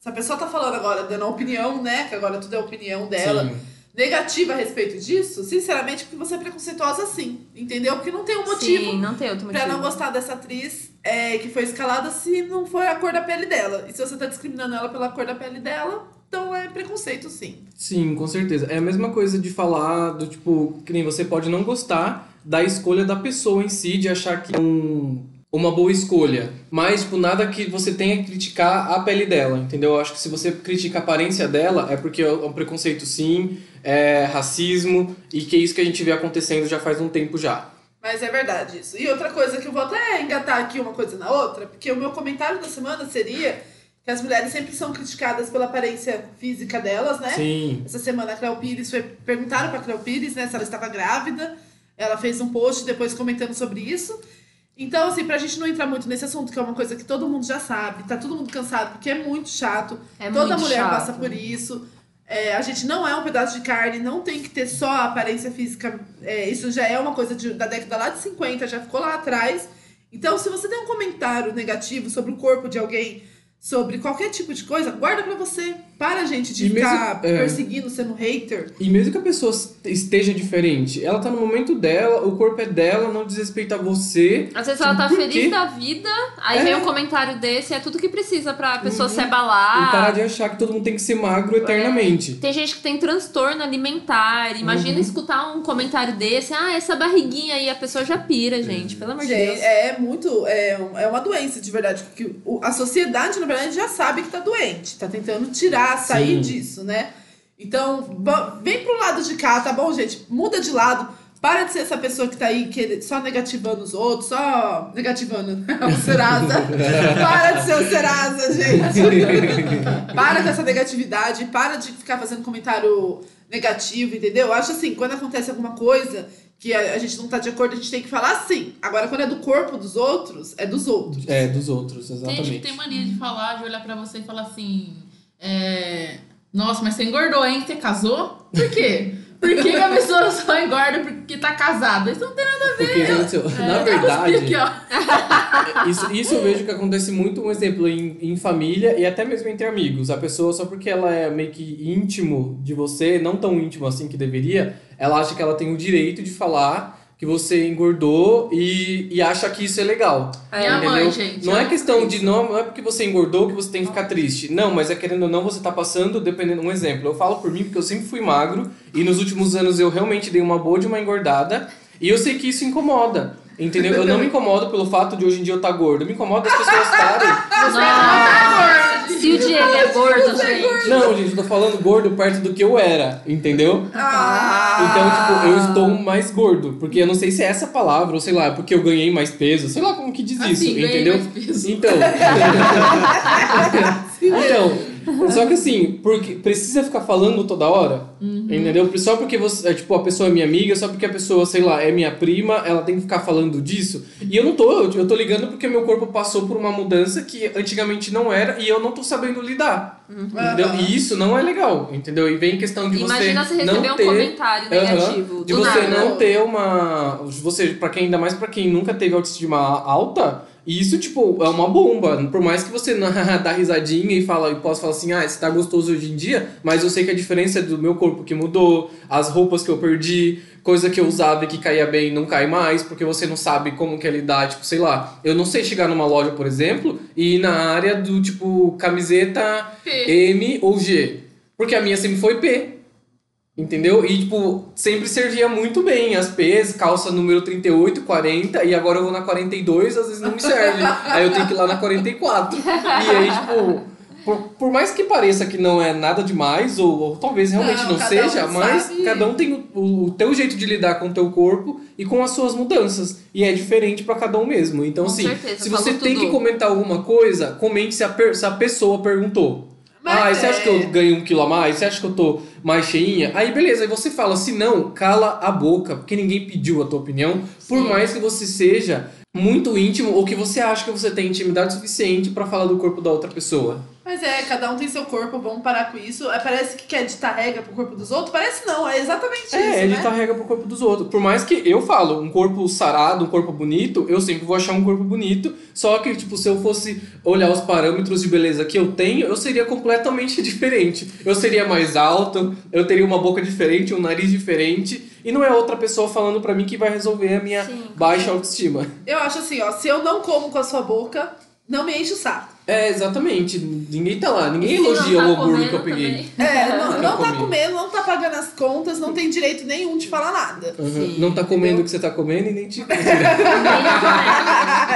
se a pessoa tá falando agora, dando a opinião, né? Que agora tudo é opinião dela. Sim. negativa a respeito disso, sinceramente, porque você é preconceituosa sim, entendeu? Porque não tem um motivo Sim, não tem outro motivo. pra não gostar dessa atriz é, que foi escalada se não foi a cor da pele dela. E se você tá discriminando ela pela cor da pele dela, então é preconceito sim. Sim, com certeza. É a mesma coisa de falar do tipo, que nem você pode não gostar da escolha da pessoa em si, de achar que é um, uma boa escolha. Mas, tipo, nada que você tenha que criticar a pele dela, entendeu? Eu acho que se você critica a aparência dela, é porque é um preconceito sim, é racismo, e que é isso que a gente vê acontecendo já faz um tempo já. Mas é verdade isso. E outra coisa que eu vou até engatar aqui uma coisa na outra, porque o meu comentário da semana seria que as mulheres sempre são criticadas pela aparência física delas, né? Sim. Essa semana a Cleo Pires foi. Perguntaram pra Cleo Pires, né, se ela estava grávida. Ela fez um post depois comentando sobre isso. Então, assim, pra gente não entrar muito nesse assunto, que é uma coisa que todo mundo já sabe, tá todo mundo cansado, porque é muito chato. É Toda muito mulher chato. passa por isso. É, a gente não é um pedaço de carne, não tem que ter só a aparência física. É, isso já é uma coisa de- da década lá de 50, já ficou lá atrás. Então, se você tem um comentário negativo sobre o corpo de alguém, sobre qualquer tipo de coisa, guarda pra você. Para, gente, de E mesmo- ficar é. perseguindo, sendo hater. E mesmo que a pessoa esteja diferente, ela tá no momento dela, o corpo é dela, não desrespeita você. Às vezes ela tá feliz quê? da vida, aí É. vem um comentário desse, é tudo que precisa pra pessoa se E abalar. parar de achar que todo mundo tem que ser magro eternamente. Tem gente que tem transtorno alimentar. Imagina Uhum. escutar um comentário desse, ah, essa barriguinha aí, a pessoa já pira, gente. Pelo amor de Gente, Deus. é muito. É, é uma doença de verdade. Porque a sociedade, na verdade, já sabe que tá doente. Tá tentando tirar, sair Sim. disso, né? Então, vem pro lado de cá, tá bom, gente? Muda de lado. Para de ser essa pessoa que tá aí que, só negativando os outros, só negativando o Serasa. para de ser o Serasa, gente. para com essa negatividade, para de ficar fazendo comentário negativo, entendeu? Eu acho assim, quando acontece alguma coisa que a, a gente não tá de acordo, a gente tem que falar sim. Agora, quando é do corpo dos outros, é dos outros. É, dos outros, Tem exatamente. gente que tem mania de falar, de olhar pra você e falar assim. É, Nossa, mas você engordou, hein? Você casou? Por quê? Por que, a pessoa só engorda porque tá casada? Isso não tem nada a ver. Porque, gente, É, na eu verdade, aqui, isso, isso eu vejo que acontece muito, um exemplo, em, em família e até mesmo entre amigos. A pessoa, só porque ela é meio que íntimo de você, não tão íntimo assim que deveria, ela acha que ela tem o direito de falar que você engordou e, e acha que isso é legal. Minha entendeu? mãe, gente. Não é questão de não, não é porque você engordou que você tem que ficar triste. Não, mas é querendo ou não, você tá passando, dependendo. Um exemplo, eu falo por mim porque eu sempre fui magro e nos últimos anos eu realmente dei uma boa de uma engordada e eu sei que isso incomoda. Entendeu? Eu não me incomodo pelo fato de hoje em dia eu estar gordo. Eu me incomodo das pessoas estarem. Nossa, se o Diego é gordo, gente. Não, gente, eu tô falando gordo perto do que eu era, entendeu? Ah! Então, tipo, eu estou mais gordo. Porque eu não sei se é essa palavra, ou sei lá, é porque eu ganhei mais peso, sei lá como que diz isso, Assim, ganhei entendeu? mais peso. Então. então, só que assim, porque precisa ficar falando toda hora, Uhum. entendeu? Só porque você, é, tipo, a pessoa é minha amiga, só porque a pessoa, sei lá, é minha prima, ela tem que ficar falando disso. E eu não tô, eu, eu tô ligando porque meu corpo passou por uma mudança que antigamente não era e eu não tô sabendo lidar. Entendeu? Aham. E isso não é legal, entendeu? E vem questão de Imagina você não receber um ter comentário negativo. De do você nada. não ter uma. Você, pra quem, ainda mais pra quem nunca teve autoestima alta, isso, tipo, é uma bomba. Por mais que você dá risadinha e fala, e possa falar assim, ah, você tá gostoso hoje em dia, mas eu sei que a diferença é do meu corpo que mudou, as roupas que eu perdi, coisa que eu usava e que caía bem não cai mais, porque você não sabe como que é lidar, tipo, sei lá. Eu não sei chegar numa loja, por exemplo, e ir na área do tipo camiseta P. M ou G. Porque a minha sempre foi P. Entendeu? E, tipo, sempre servia muito bem. As P's, calça número 38, 40, e agora eu vou na 42, às vezes não me serve. aí eu tenho que ir lá na 44. E aí, tipo, por, por mais que pareça que não é nada demais, ou, ou talvez realmente Não, não, seja, um mas sabe. cada um tem o, o teu jeito de lidar com o teu corpo e com as suas mudanças. E é diferente pra cada um mesmo. Então, Com assim, certeza, se você tem tudo. que comentar alguma coisa, comente se a, se a pessoa perguntou. Mas ah, e você acha é- que eu ganhei um quilo a mais? Você acha que eu tô mais cheinha? Aí beleza, aí você fala, se não, cala a boca, porque ninguém pediu a tua opinião. Por Sim. mais que você seja muito íntimo ou que você acha que você tem intimidade suficiente pra falar do corpo da outra pessoa. Mas é, cada um tem seu corpo, vamos parar com isso. É, parece que quer ditar regra pro corpo dos outros. Parece não, é exatamente isso, É, ele né? tá rega pro corpo dos outros. Por mais que eu falo, um corpo sarado, um corpo bonito, eu sempre vou achar um corpo bonito. Só que, tipo, se eu fosse olhar os parâmetros de beleza que eu tenho, eu seria completamente diferente. Eu seria mais alto, eu teria uma boca diferente, um nariz diferente. E não é outra pessoa falando pra mim que vai resolver a minha Sim. baixa autoestima. Eu acho assim, ó, se eu não como com a sua boca, não me enche o saco. É, exatamente. Ninguém tá lá, ninguém elogia tá o hambúrguer que eu peguei. também. É, não, não tá comendo, não tá pagando as contas, não tem direito nenhum de falar nada. Uhum. Sim, não tá comendo entendeu? o que você tá comendo e nem te.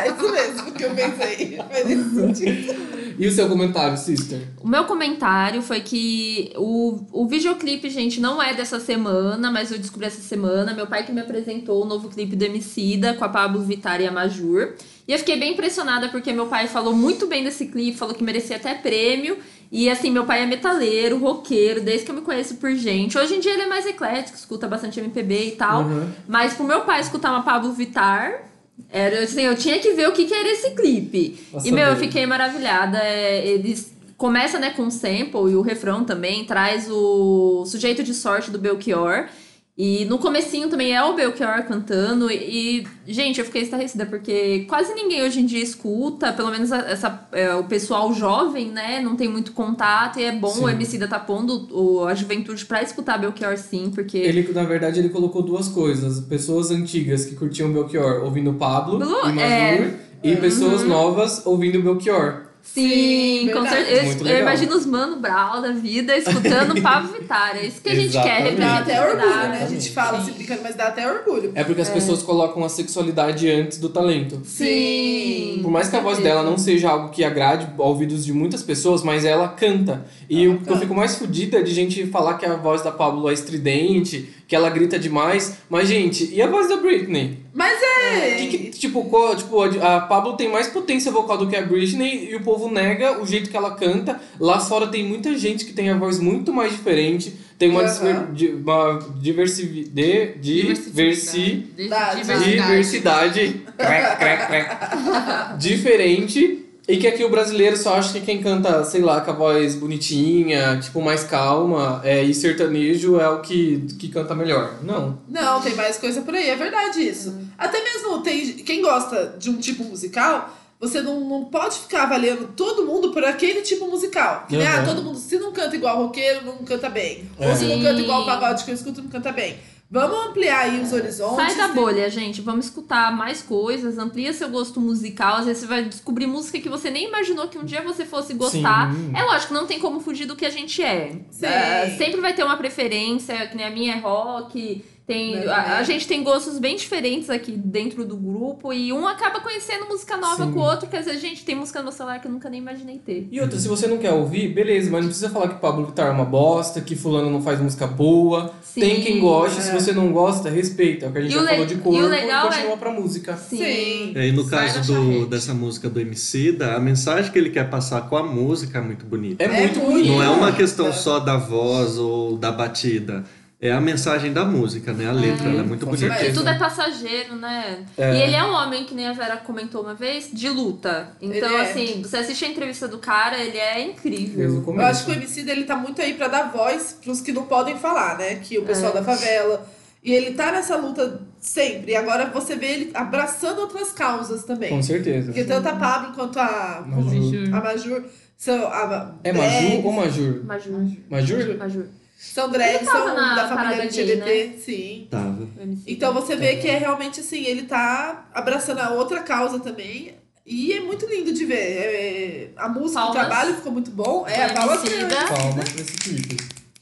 Isso mesmo que eu pensei. Faz esse sentido. E o seu comentário, sister? O meu comentário foi que o, o videoclipe, gente, não é dessa semana, mas eu descobri essa semana. Meu pai que me apresentou o novo clipe do Emicida com a Pablo Vittar e a Majur. E eu fiquei bem impressionada porque meu pai falou muito bem desse clipe, falou que merecia até prêmio. E assim, meu pai é metaleiro, roqueiro, desde que eu me conheço por gente. Hoje em dia ele é mais eclético, escuta bastante MPB e tal. Uhum. Mas pro meu pai escutar uma Pablo Vittar, era, assim, eu tinha que ver o que, que era esse clipe. Pra e, meu, eu fiquei maravilhada. É, eles começa, né, com um sample e o refrão também traz o sujeito de sorte do Belchior. E no comecinho também é o Belchior cantando. E, e, gente, eu fiquei estarrecida, porque quase ninguém hoje em dia escuta, pelo menos essa, é, o pessoal jovem, né? Não tem muito contato. E é bom Sim. o MC da tá pondo o, a juventude pra escutar Belchior sim, porque. Ele, na verdade, ele colocou duas coisas. Pessoas antigas que curtiam Belchior ouvindo Pablo Blue, e Majur. é. E pessoas novas ouvindo Belchior. Sim, Sim, com certeza. Eu, legal. imagino os Mano Brau da vida escutando Pablo Vittar. É isso que a gente quer, Exatamente. Dá até orgulho, né? A representatividade. gente fala assim brincando, mas dá até orgulho. É porque as pessoas colocam a sexualidade antes do talento. Sim. Por mais que a voz dela não seja algo que agrade ouvidos de muitas pessoas, mas ela canta. E Ela o que eu canta. fico mais fodida é de gente falar que a voz da Pablo é estridente, que ela grita demais. Mas, gente, e a voz da Britney? Mas é. Que que, tipo, qual- tipo, a Pablo tem mais potência vocal do que a Britney e o povo nega o jeito que ela canta. Lá fora tem muita gente que tem a voz muito mais diferente. Tem uma, uma diversi, de, diversi, Diversidade. diversidade crack, crack, crack, diferente. E que aqui o brasileiro só acha que quem canta, sei lá, com a voz bonitinha, tipo, mais calma, é, e sertanejo é o que, que canta melhor. Não. Não, tem mais coisa por aí, é verdade isso. Até mesmo tem quem gosta de um tipo musical, você não, não pode ficar avaliando todo mundo por aquele tipo musical. Que nem, Uhum. ah, todo mundo, se não canta igual roqueiro, não canta bem. É. Ou se não Sim. canta igual o pagode que eu escuto, não canta bem. Vamos ampliar aí os horizontes. Sai da né? bolha, gente. Vamos escutar mais coisas, amplia seu gosto musical. Às vezes você vai descobrir música que você nem imaginou que um dia você fosse gostar. Sim. É lógico, não tem como fugir do que a gente é. Sim. É, sempre vai ter uma preferência, que nem a minha é rock. Tem, Né, a, a gente tem gostos bem diferentes aqui dentro do grupo e um acaba conhecendo música nova Sim. com o outro, que às vezes, gente, tem música no celular que eu nunca nem imaginei ter. E outra, se você não quer ouvir, beleza, mas não precisa falar que Pablo Vittar é uma bosta, que fulano não faz música boa. Sim. Tem quem goste, É. se você não gosta, respeita. É o que a gente E já falou de e o corpo e, legal é- continua pra música. Sim. E aí, no Sai caso da do, dessa música do Emicida, a mensagem que ele quer passar com a música é muito bonita. É, É muito bonito. Não é uma questão É. só da voz ou da batida. É a mensagem da música, né? A letra, ela é muito com bonita. E tudo é passageiro, né? É. E ele é um homem, que nem a Vera comentou uma vez, de luta. Então, é. assim, você assiste a entrevista do cara, ele é incrível. Eu acho que o MC dele tá muito aí pra dar voz pros que não podem falar, né? Que o pessoal É. da favela. E ele tá nessa luta sempre. E agora você vê ele abraçando outras causas também. Com certeza. Porque tanto a Pablo quanto a Majur. a Majur são, a, É drags, Maju ou Majur? Majur. Majur? Majur. São drags, tava são na da família LGBT, gay, sim. Tava. Então você vê que é realmente assim, ele tá abraçando a outra causa também. E é muito lindo de ver. É- a música, Palmas. o trabalho ficou muito bom. É, a Paula Emicida. Palmas pra esse clipe.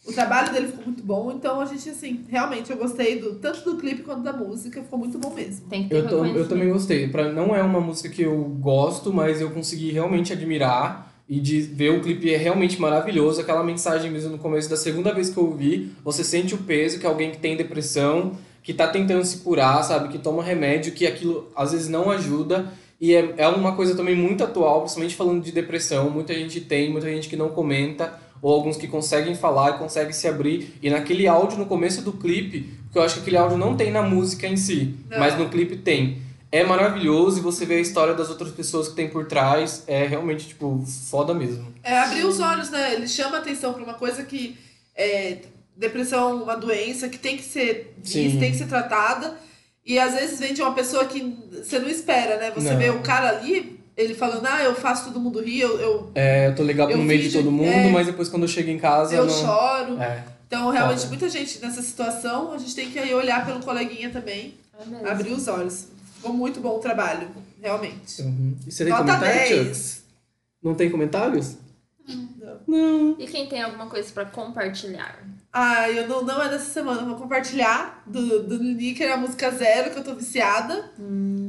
O trabalho dele ficou muito bom, então a gente, assim, realmente eu gostei do, tanto do clipe quanto da música, ficou muito bom mesmo. Tem que ter Eu, tô- eu também gostei. Pra, não é uma música que eu gosto, mas eu consegui realmente admirar e de ver o clipe é realmente maravilhoso. Aquela mensagem mesmo no começo da segunda vez que eu ouvi, você sente o peso que alguém que tem depressão, que tá tentando se curar, sabe, que toma remédio, que aquilo às vezes não ajuda. E é, é uma coisa também muito atual, principalmente falando de depressão. Muita gente tem, muita gente que não comenta, ou alguns que conseguem falar e conseguem se abrir. E naquele áudio no começo do clipe, porque eu acho que aquele áudio não tem na música em si, Não. mas no clipe tem. É maravilhoso e você vê a história das outras pessoas que tem por trás. É realmente, tipo, foda mesmo. É abrir os olhos, né? Ele chama atenção pra uma coisa que é depressão, uma doença que tem que ser vista, Sim. tem que ser tratada. E às vezes vem de uma pessoa que você não espera, né? Você Não. vê o cara ali, ele falando, ah, eu faço todo mundo rir, eu, eu, É, eu tô legal Eu no meio de todo mundo, é. mas depois quando eu chego em casa. eu não... choro. É. Então, realmente, Foda. muita gente nessa situação, a gente tem que aí olhar pelo coleguinha também, É abrir os olhos. Ficou muito bom o trabalho, realmente. Uhum. E você tem Nota comentário, 10. Chucks? Não tem comentários? Não. Não. E quem tem alguma coisa pra compartilhar? Ah, eu não, não é dessa semana, eu vou compartilhar do, do Lineker a música Zero, que eu tô viciada.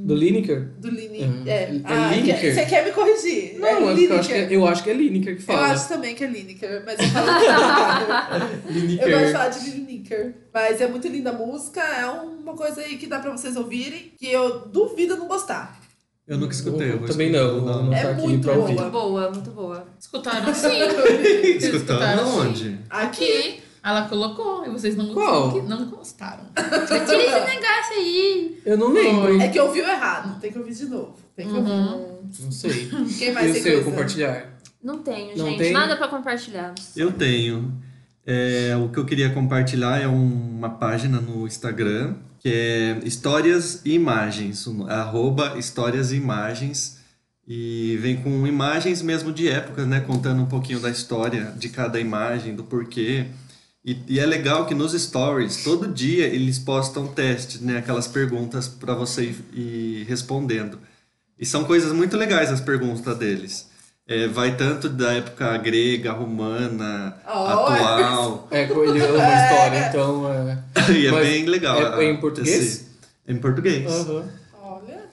Do Lineker? Do Lineker. Uhum. É. É Ah, Lineker? que- Você quer me corrigir? Não, é eu, acho que- eu, Lineker. acho que é, eu acho que é Lineker que Eu fala. acho também que é Lineker, mas eu falo Lineker. Eu gosto de Lineker. falar de Lineker. Mas é muito linda a música, é uma coisa aí que dá pra vocês ouvirem, que eu duvido não gostar. Eu nunca escutei. eu Também não, vou dar não uma- É tá aqui muito pra ouvir. boa. Muito boa, muito boa. Escutaram sim. Escutaram sim. onde? Aqui. Ela colocou e vocês não, Qual? não gostaram. Tira esse negócio aí. Eu não lembro. É que ouviu errado, tem que ouvir de novo. Tem que ouvir. Não sei. Quem mais E o tem seu, coisa? compartilhar? Não tenho, Não gente. tem? Nada pra compartilhar. Eu tenho. É, o que eu queria compartilhar é um- uma página no Instagram que é Histórias e Imagens, arroba Histórias e Imagens. E vem com imagens mesmo de época, né? Contando um pouquinho da história de cada imagem, do porquê. E, e é legal que nos stories, todo dia, eles postam testes, né? Aquelas perguntas para você ir, ir respondendo. E são coisas muito legais as perguntas deles. É, vai tanto da época grega, romana, Oh, atual. É, ele ama a história, então. É... e é Mas bem legal. é em português? esse- É em português.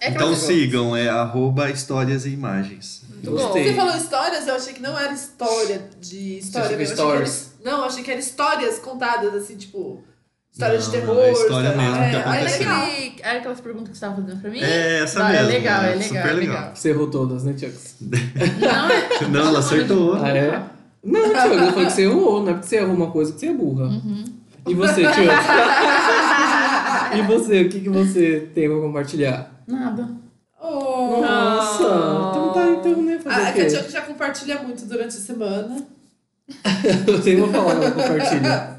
É Então aquela- sigam, é arroba histórias e imagens. Muito bom. Você falou histórias, eu achei que não era história de história mesmo. stories? era- não, eu achei que era histórias contadas, assim, tipo. História de Não, terror. não, é história mesmo que é, aconteceu. legal. aquele, é aquelas perguntas que você estava fazendo pra mim? É, essa Ah, mesmo. É legal, é é legal, super é legal. legal. Você errou todas, né, Chucks? Não, é... Não, ela acertou. Ah, é? Não, eu falei que você errou, não é porque você errou uma coisa que você é burra. Uhum. E você, Chucks? e você, o que, que você tem pra compartilhar? Nada. Oh. Nossa, então né? Fazer Ah, o é a já compartilha muito durante a semana. Eu tenho uma palavra pra compartilhar.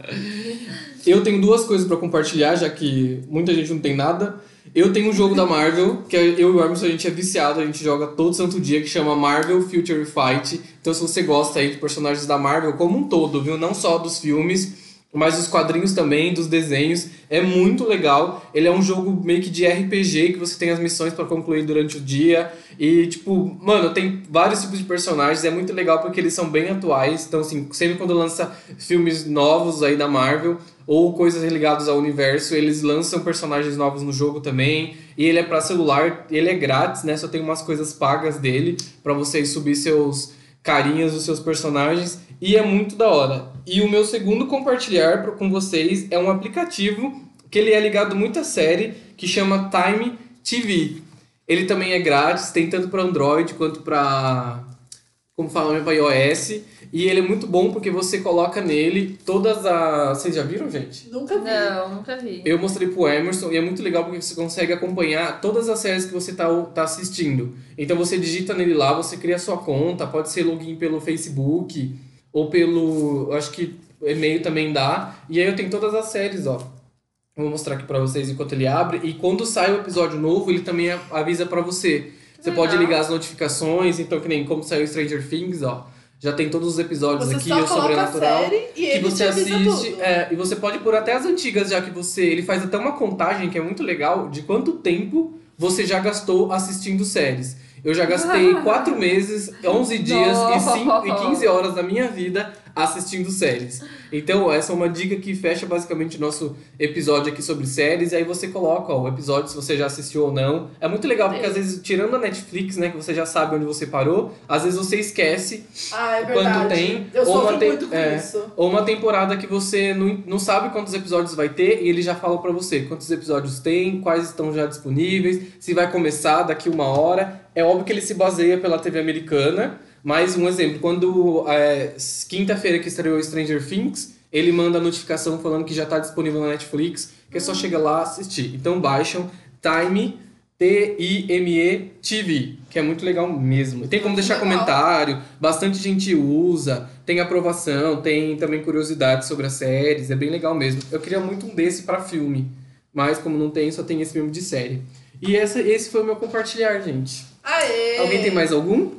Eu tenho duas coisas pra compartilhar, já que muita gente não tem nada. Eu tenho um jogo da Marvel, que é- eu e o Armstrong a gente é viciado, a gente joga todo santo dia, que chama Marvel Future Fight. Então se você gosta aí de personagens da Marvel como um todo, viu? Não só dos filmes, mas dos quadrinhos também, dos desenhos. É muito legal. Ele é um jogo meio que de RPG, que você tem as missões pra concluir durante o dia. E, tipo, mano, tem vários tipos de personagens. É muito legal porque eles são bem atuais. Então, assim, sempre quando lança filmes novos aí da Marvel ou coisas ligadas ao universo, eles lançam personagens novos no jogo também. E ele é pra celular, ele é grátis, né? Só tem umas coisas pagas dele pra vocês subir seus carinhas dos seus personagens e é muito da hora. E o meu segundo compartilhar com vocês é um aplicativo que ele é ligado muito à série que chama Time TV. Ele também é grátis, tem tanto para Android quanto para como fala para iOS, e ele é muito bom porque você coloca nele todas as vocês já viram, gente? Nunca vi. Não, nunca vi. Eu mostrei pro Emerson e é muito legal porque você consegue acompanhar todas as séries que você tá, tá assistindo. Então você digita nele lá, você cria sua conta, pode ser login pelo Facebook ou pelo. eu Acho que e-mail também dá. E aí eu tenho todas as séries, ó. Vou mostrar aqui pra vocês enquanto ele abre. E quando sai o episódio novo, ele também avisa pra você. Você legal. pode ligar as notificações, então que nem como saiu Stranger Things, ó. Já tem todos os episódios Você aqui, o Sobrenatural série e que você assiste. é, e você pode pôr até as antigas, já que você. Ele faz até uma contagem que é muito legal de quanto tempo você já gastou assistindo séries. Eu já gastei 4 meses, 11 dias e, cinco, e 15 horas da minha vida assistindo séries. Então, essa é uma dica que fecha basicamente o nosso episódio aqui sobre séries. E aí você coloca ó, o episódio se você já assistiu ou não. É muito legal, porque às vezes, tirando a Netflix, né, que você já sabe onde você parou, às vezes você esquece Ah, é quanto tem, Eu ou uma é. ou uma temporada que você não, não sabe quantos episódios vai ter e ele já fala pra você quantos episódios tem, quais estão já disponíveis, se vai começar daqui uma hora. É óbvio que ele se baseia pela TV americana, mas um exemplo, quando é, quinta-feira que estreou Stranger Things, ele manda a notificação falando que já tá disponível na Netflix, que é só chegar lá e assistir. Então baixam Time T-I-M-E TV, que é muito legal mesmo. Tem como deixar comentário, bastante gente usa, tem aprovação, tem também curiosidades sobre as séries, é bem legal mesmo. Eu queria muito um desse pra filme, mas como não tem, só tem esse filme de série. E essa, esse foi o meu compartilhar, gente. Aê! Alguém tem mais algum?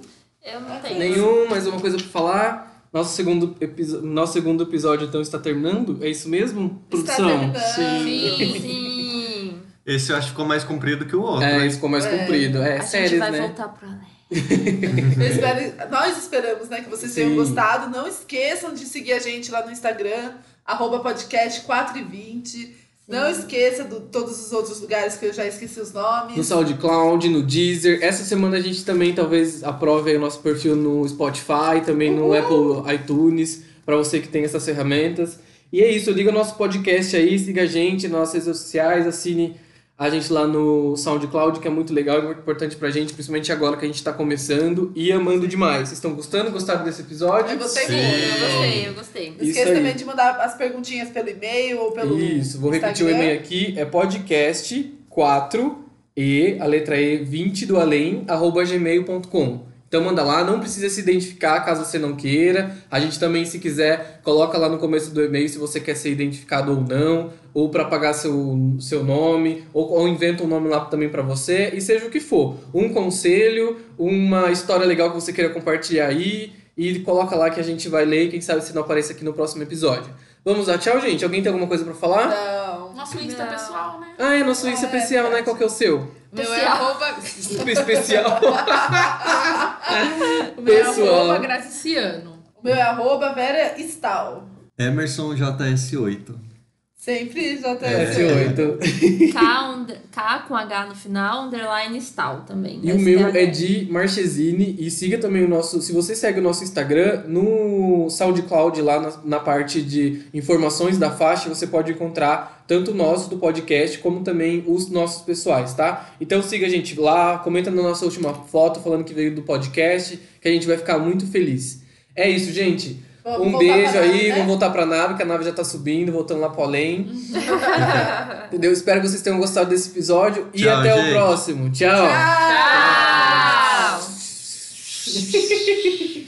Eu não tenho. Nenhum, mais uma coisa pra falar? Nosso segundo, nosso segundo episódio então está terminando? É isso mesmo, Está produção? terminando. Sim, sim. Esse eu acho que ficou mais comprido que o outro. É, isso ficou mais É. comprido. É, a gente séries, vai né? voltar pro Alé. Eu espero- nós esperamos né, que vocês tenham Sim. gostado. Não esqueçam de seguir a gente lá no Instagram, arroba podcast 4 e 20. Não esqueça de todos os outros lugares que eu já esqueci os nomes. No SoundCloud, no Deezer. Essa semana a gente também talvez aprove aí o nosso perfil no Spotify, também no Apple iTunes, pra você que tem essas ferramentas. E é isso, liga o nosso podcast aí, siga a gente nas nossas redes sociais, assine a gente lá no SoundCloud, que é muito legal e muito importante pra gente, principalmente agora que a gente tá começando e amando demais. Vocês estão gostando? Gostaram desse episódio? Eu gostei Sim. muito. Eu gostei, eu gostei. Não esqueça também de mandar as perguntinhas pelo e-mail ou pelo Isso, vou repetir o Instagram. e-mail aqui, é podcast 4 e a letra E 20 do além, arroba gmail.com. Então manda lá, não precisa se identificar caso você não queira. A gente também, se quiser, coloca lá no começo do e-mail se você quer ser identificado ou não, ou para pagar seu, seu nome, ou, ou inventa um nome lá também para você, e seja o que for. Um conselho, uma história legal que você queira compartilhar aí, e coloca lá que a gente vai ler e quem sabe se não aparece aqui no próximo episódio. Vamos lá, tchau, gente. Alguém tem alguma coisa para falar? Não. Nosso Insta Não. pessoal, né? Ah, é nosso Insta É, especial, né? verdade. Qual que é o seu? Meu é arroba, Super especial. o meu é Pessoal. arroba Graciciano. O meu é arroba Vera Stal. Emerson JS8. Sempre. É. S8. K, K com H no final, underline style também. E o STH. meu é de Marchesini. E siga também o nosso. Se você segue o nosso Instagram, no SoundCloud, lá na, na parte de informações da faixa, você pode encontrar tanto o nosso do podcast, como também os nossos pessoais, tá? Então siga a gente lá, comenta na nossa última foto falando que veio do podcast, que a gente vai ficar muito feliz. É isso, gente. Vamos um beijo aí, nave, né? vamos voltar pra nave, que a nave já tá subindo, voltando lá pro além. Entendeu? Espero que vocês tenham gostado desse episódio e Tchau, até o gente. próximo. Tchau. Tchau! Tchau!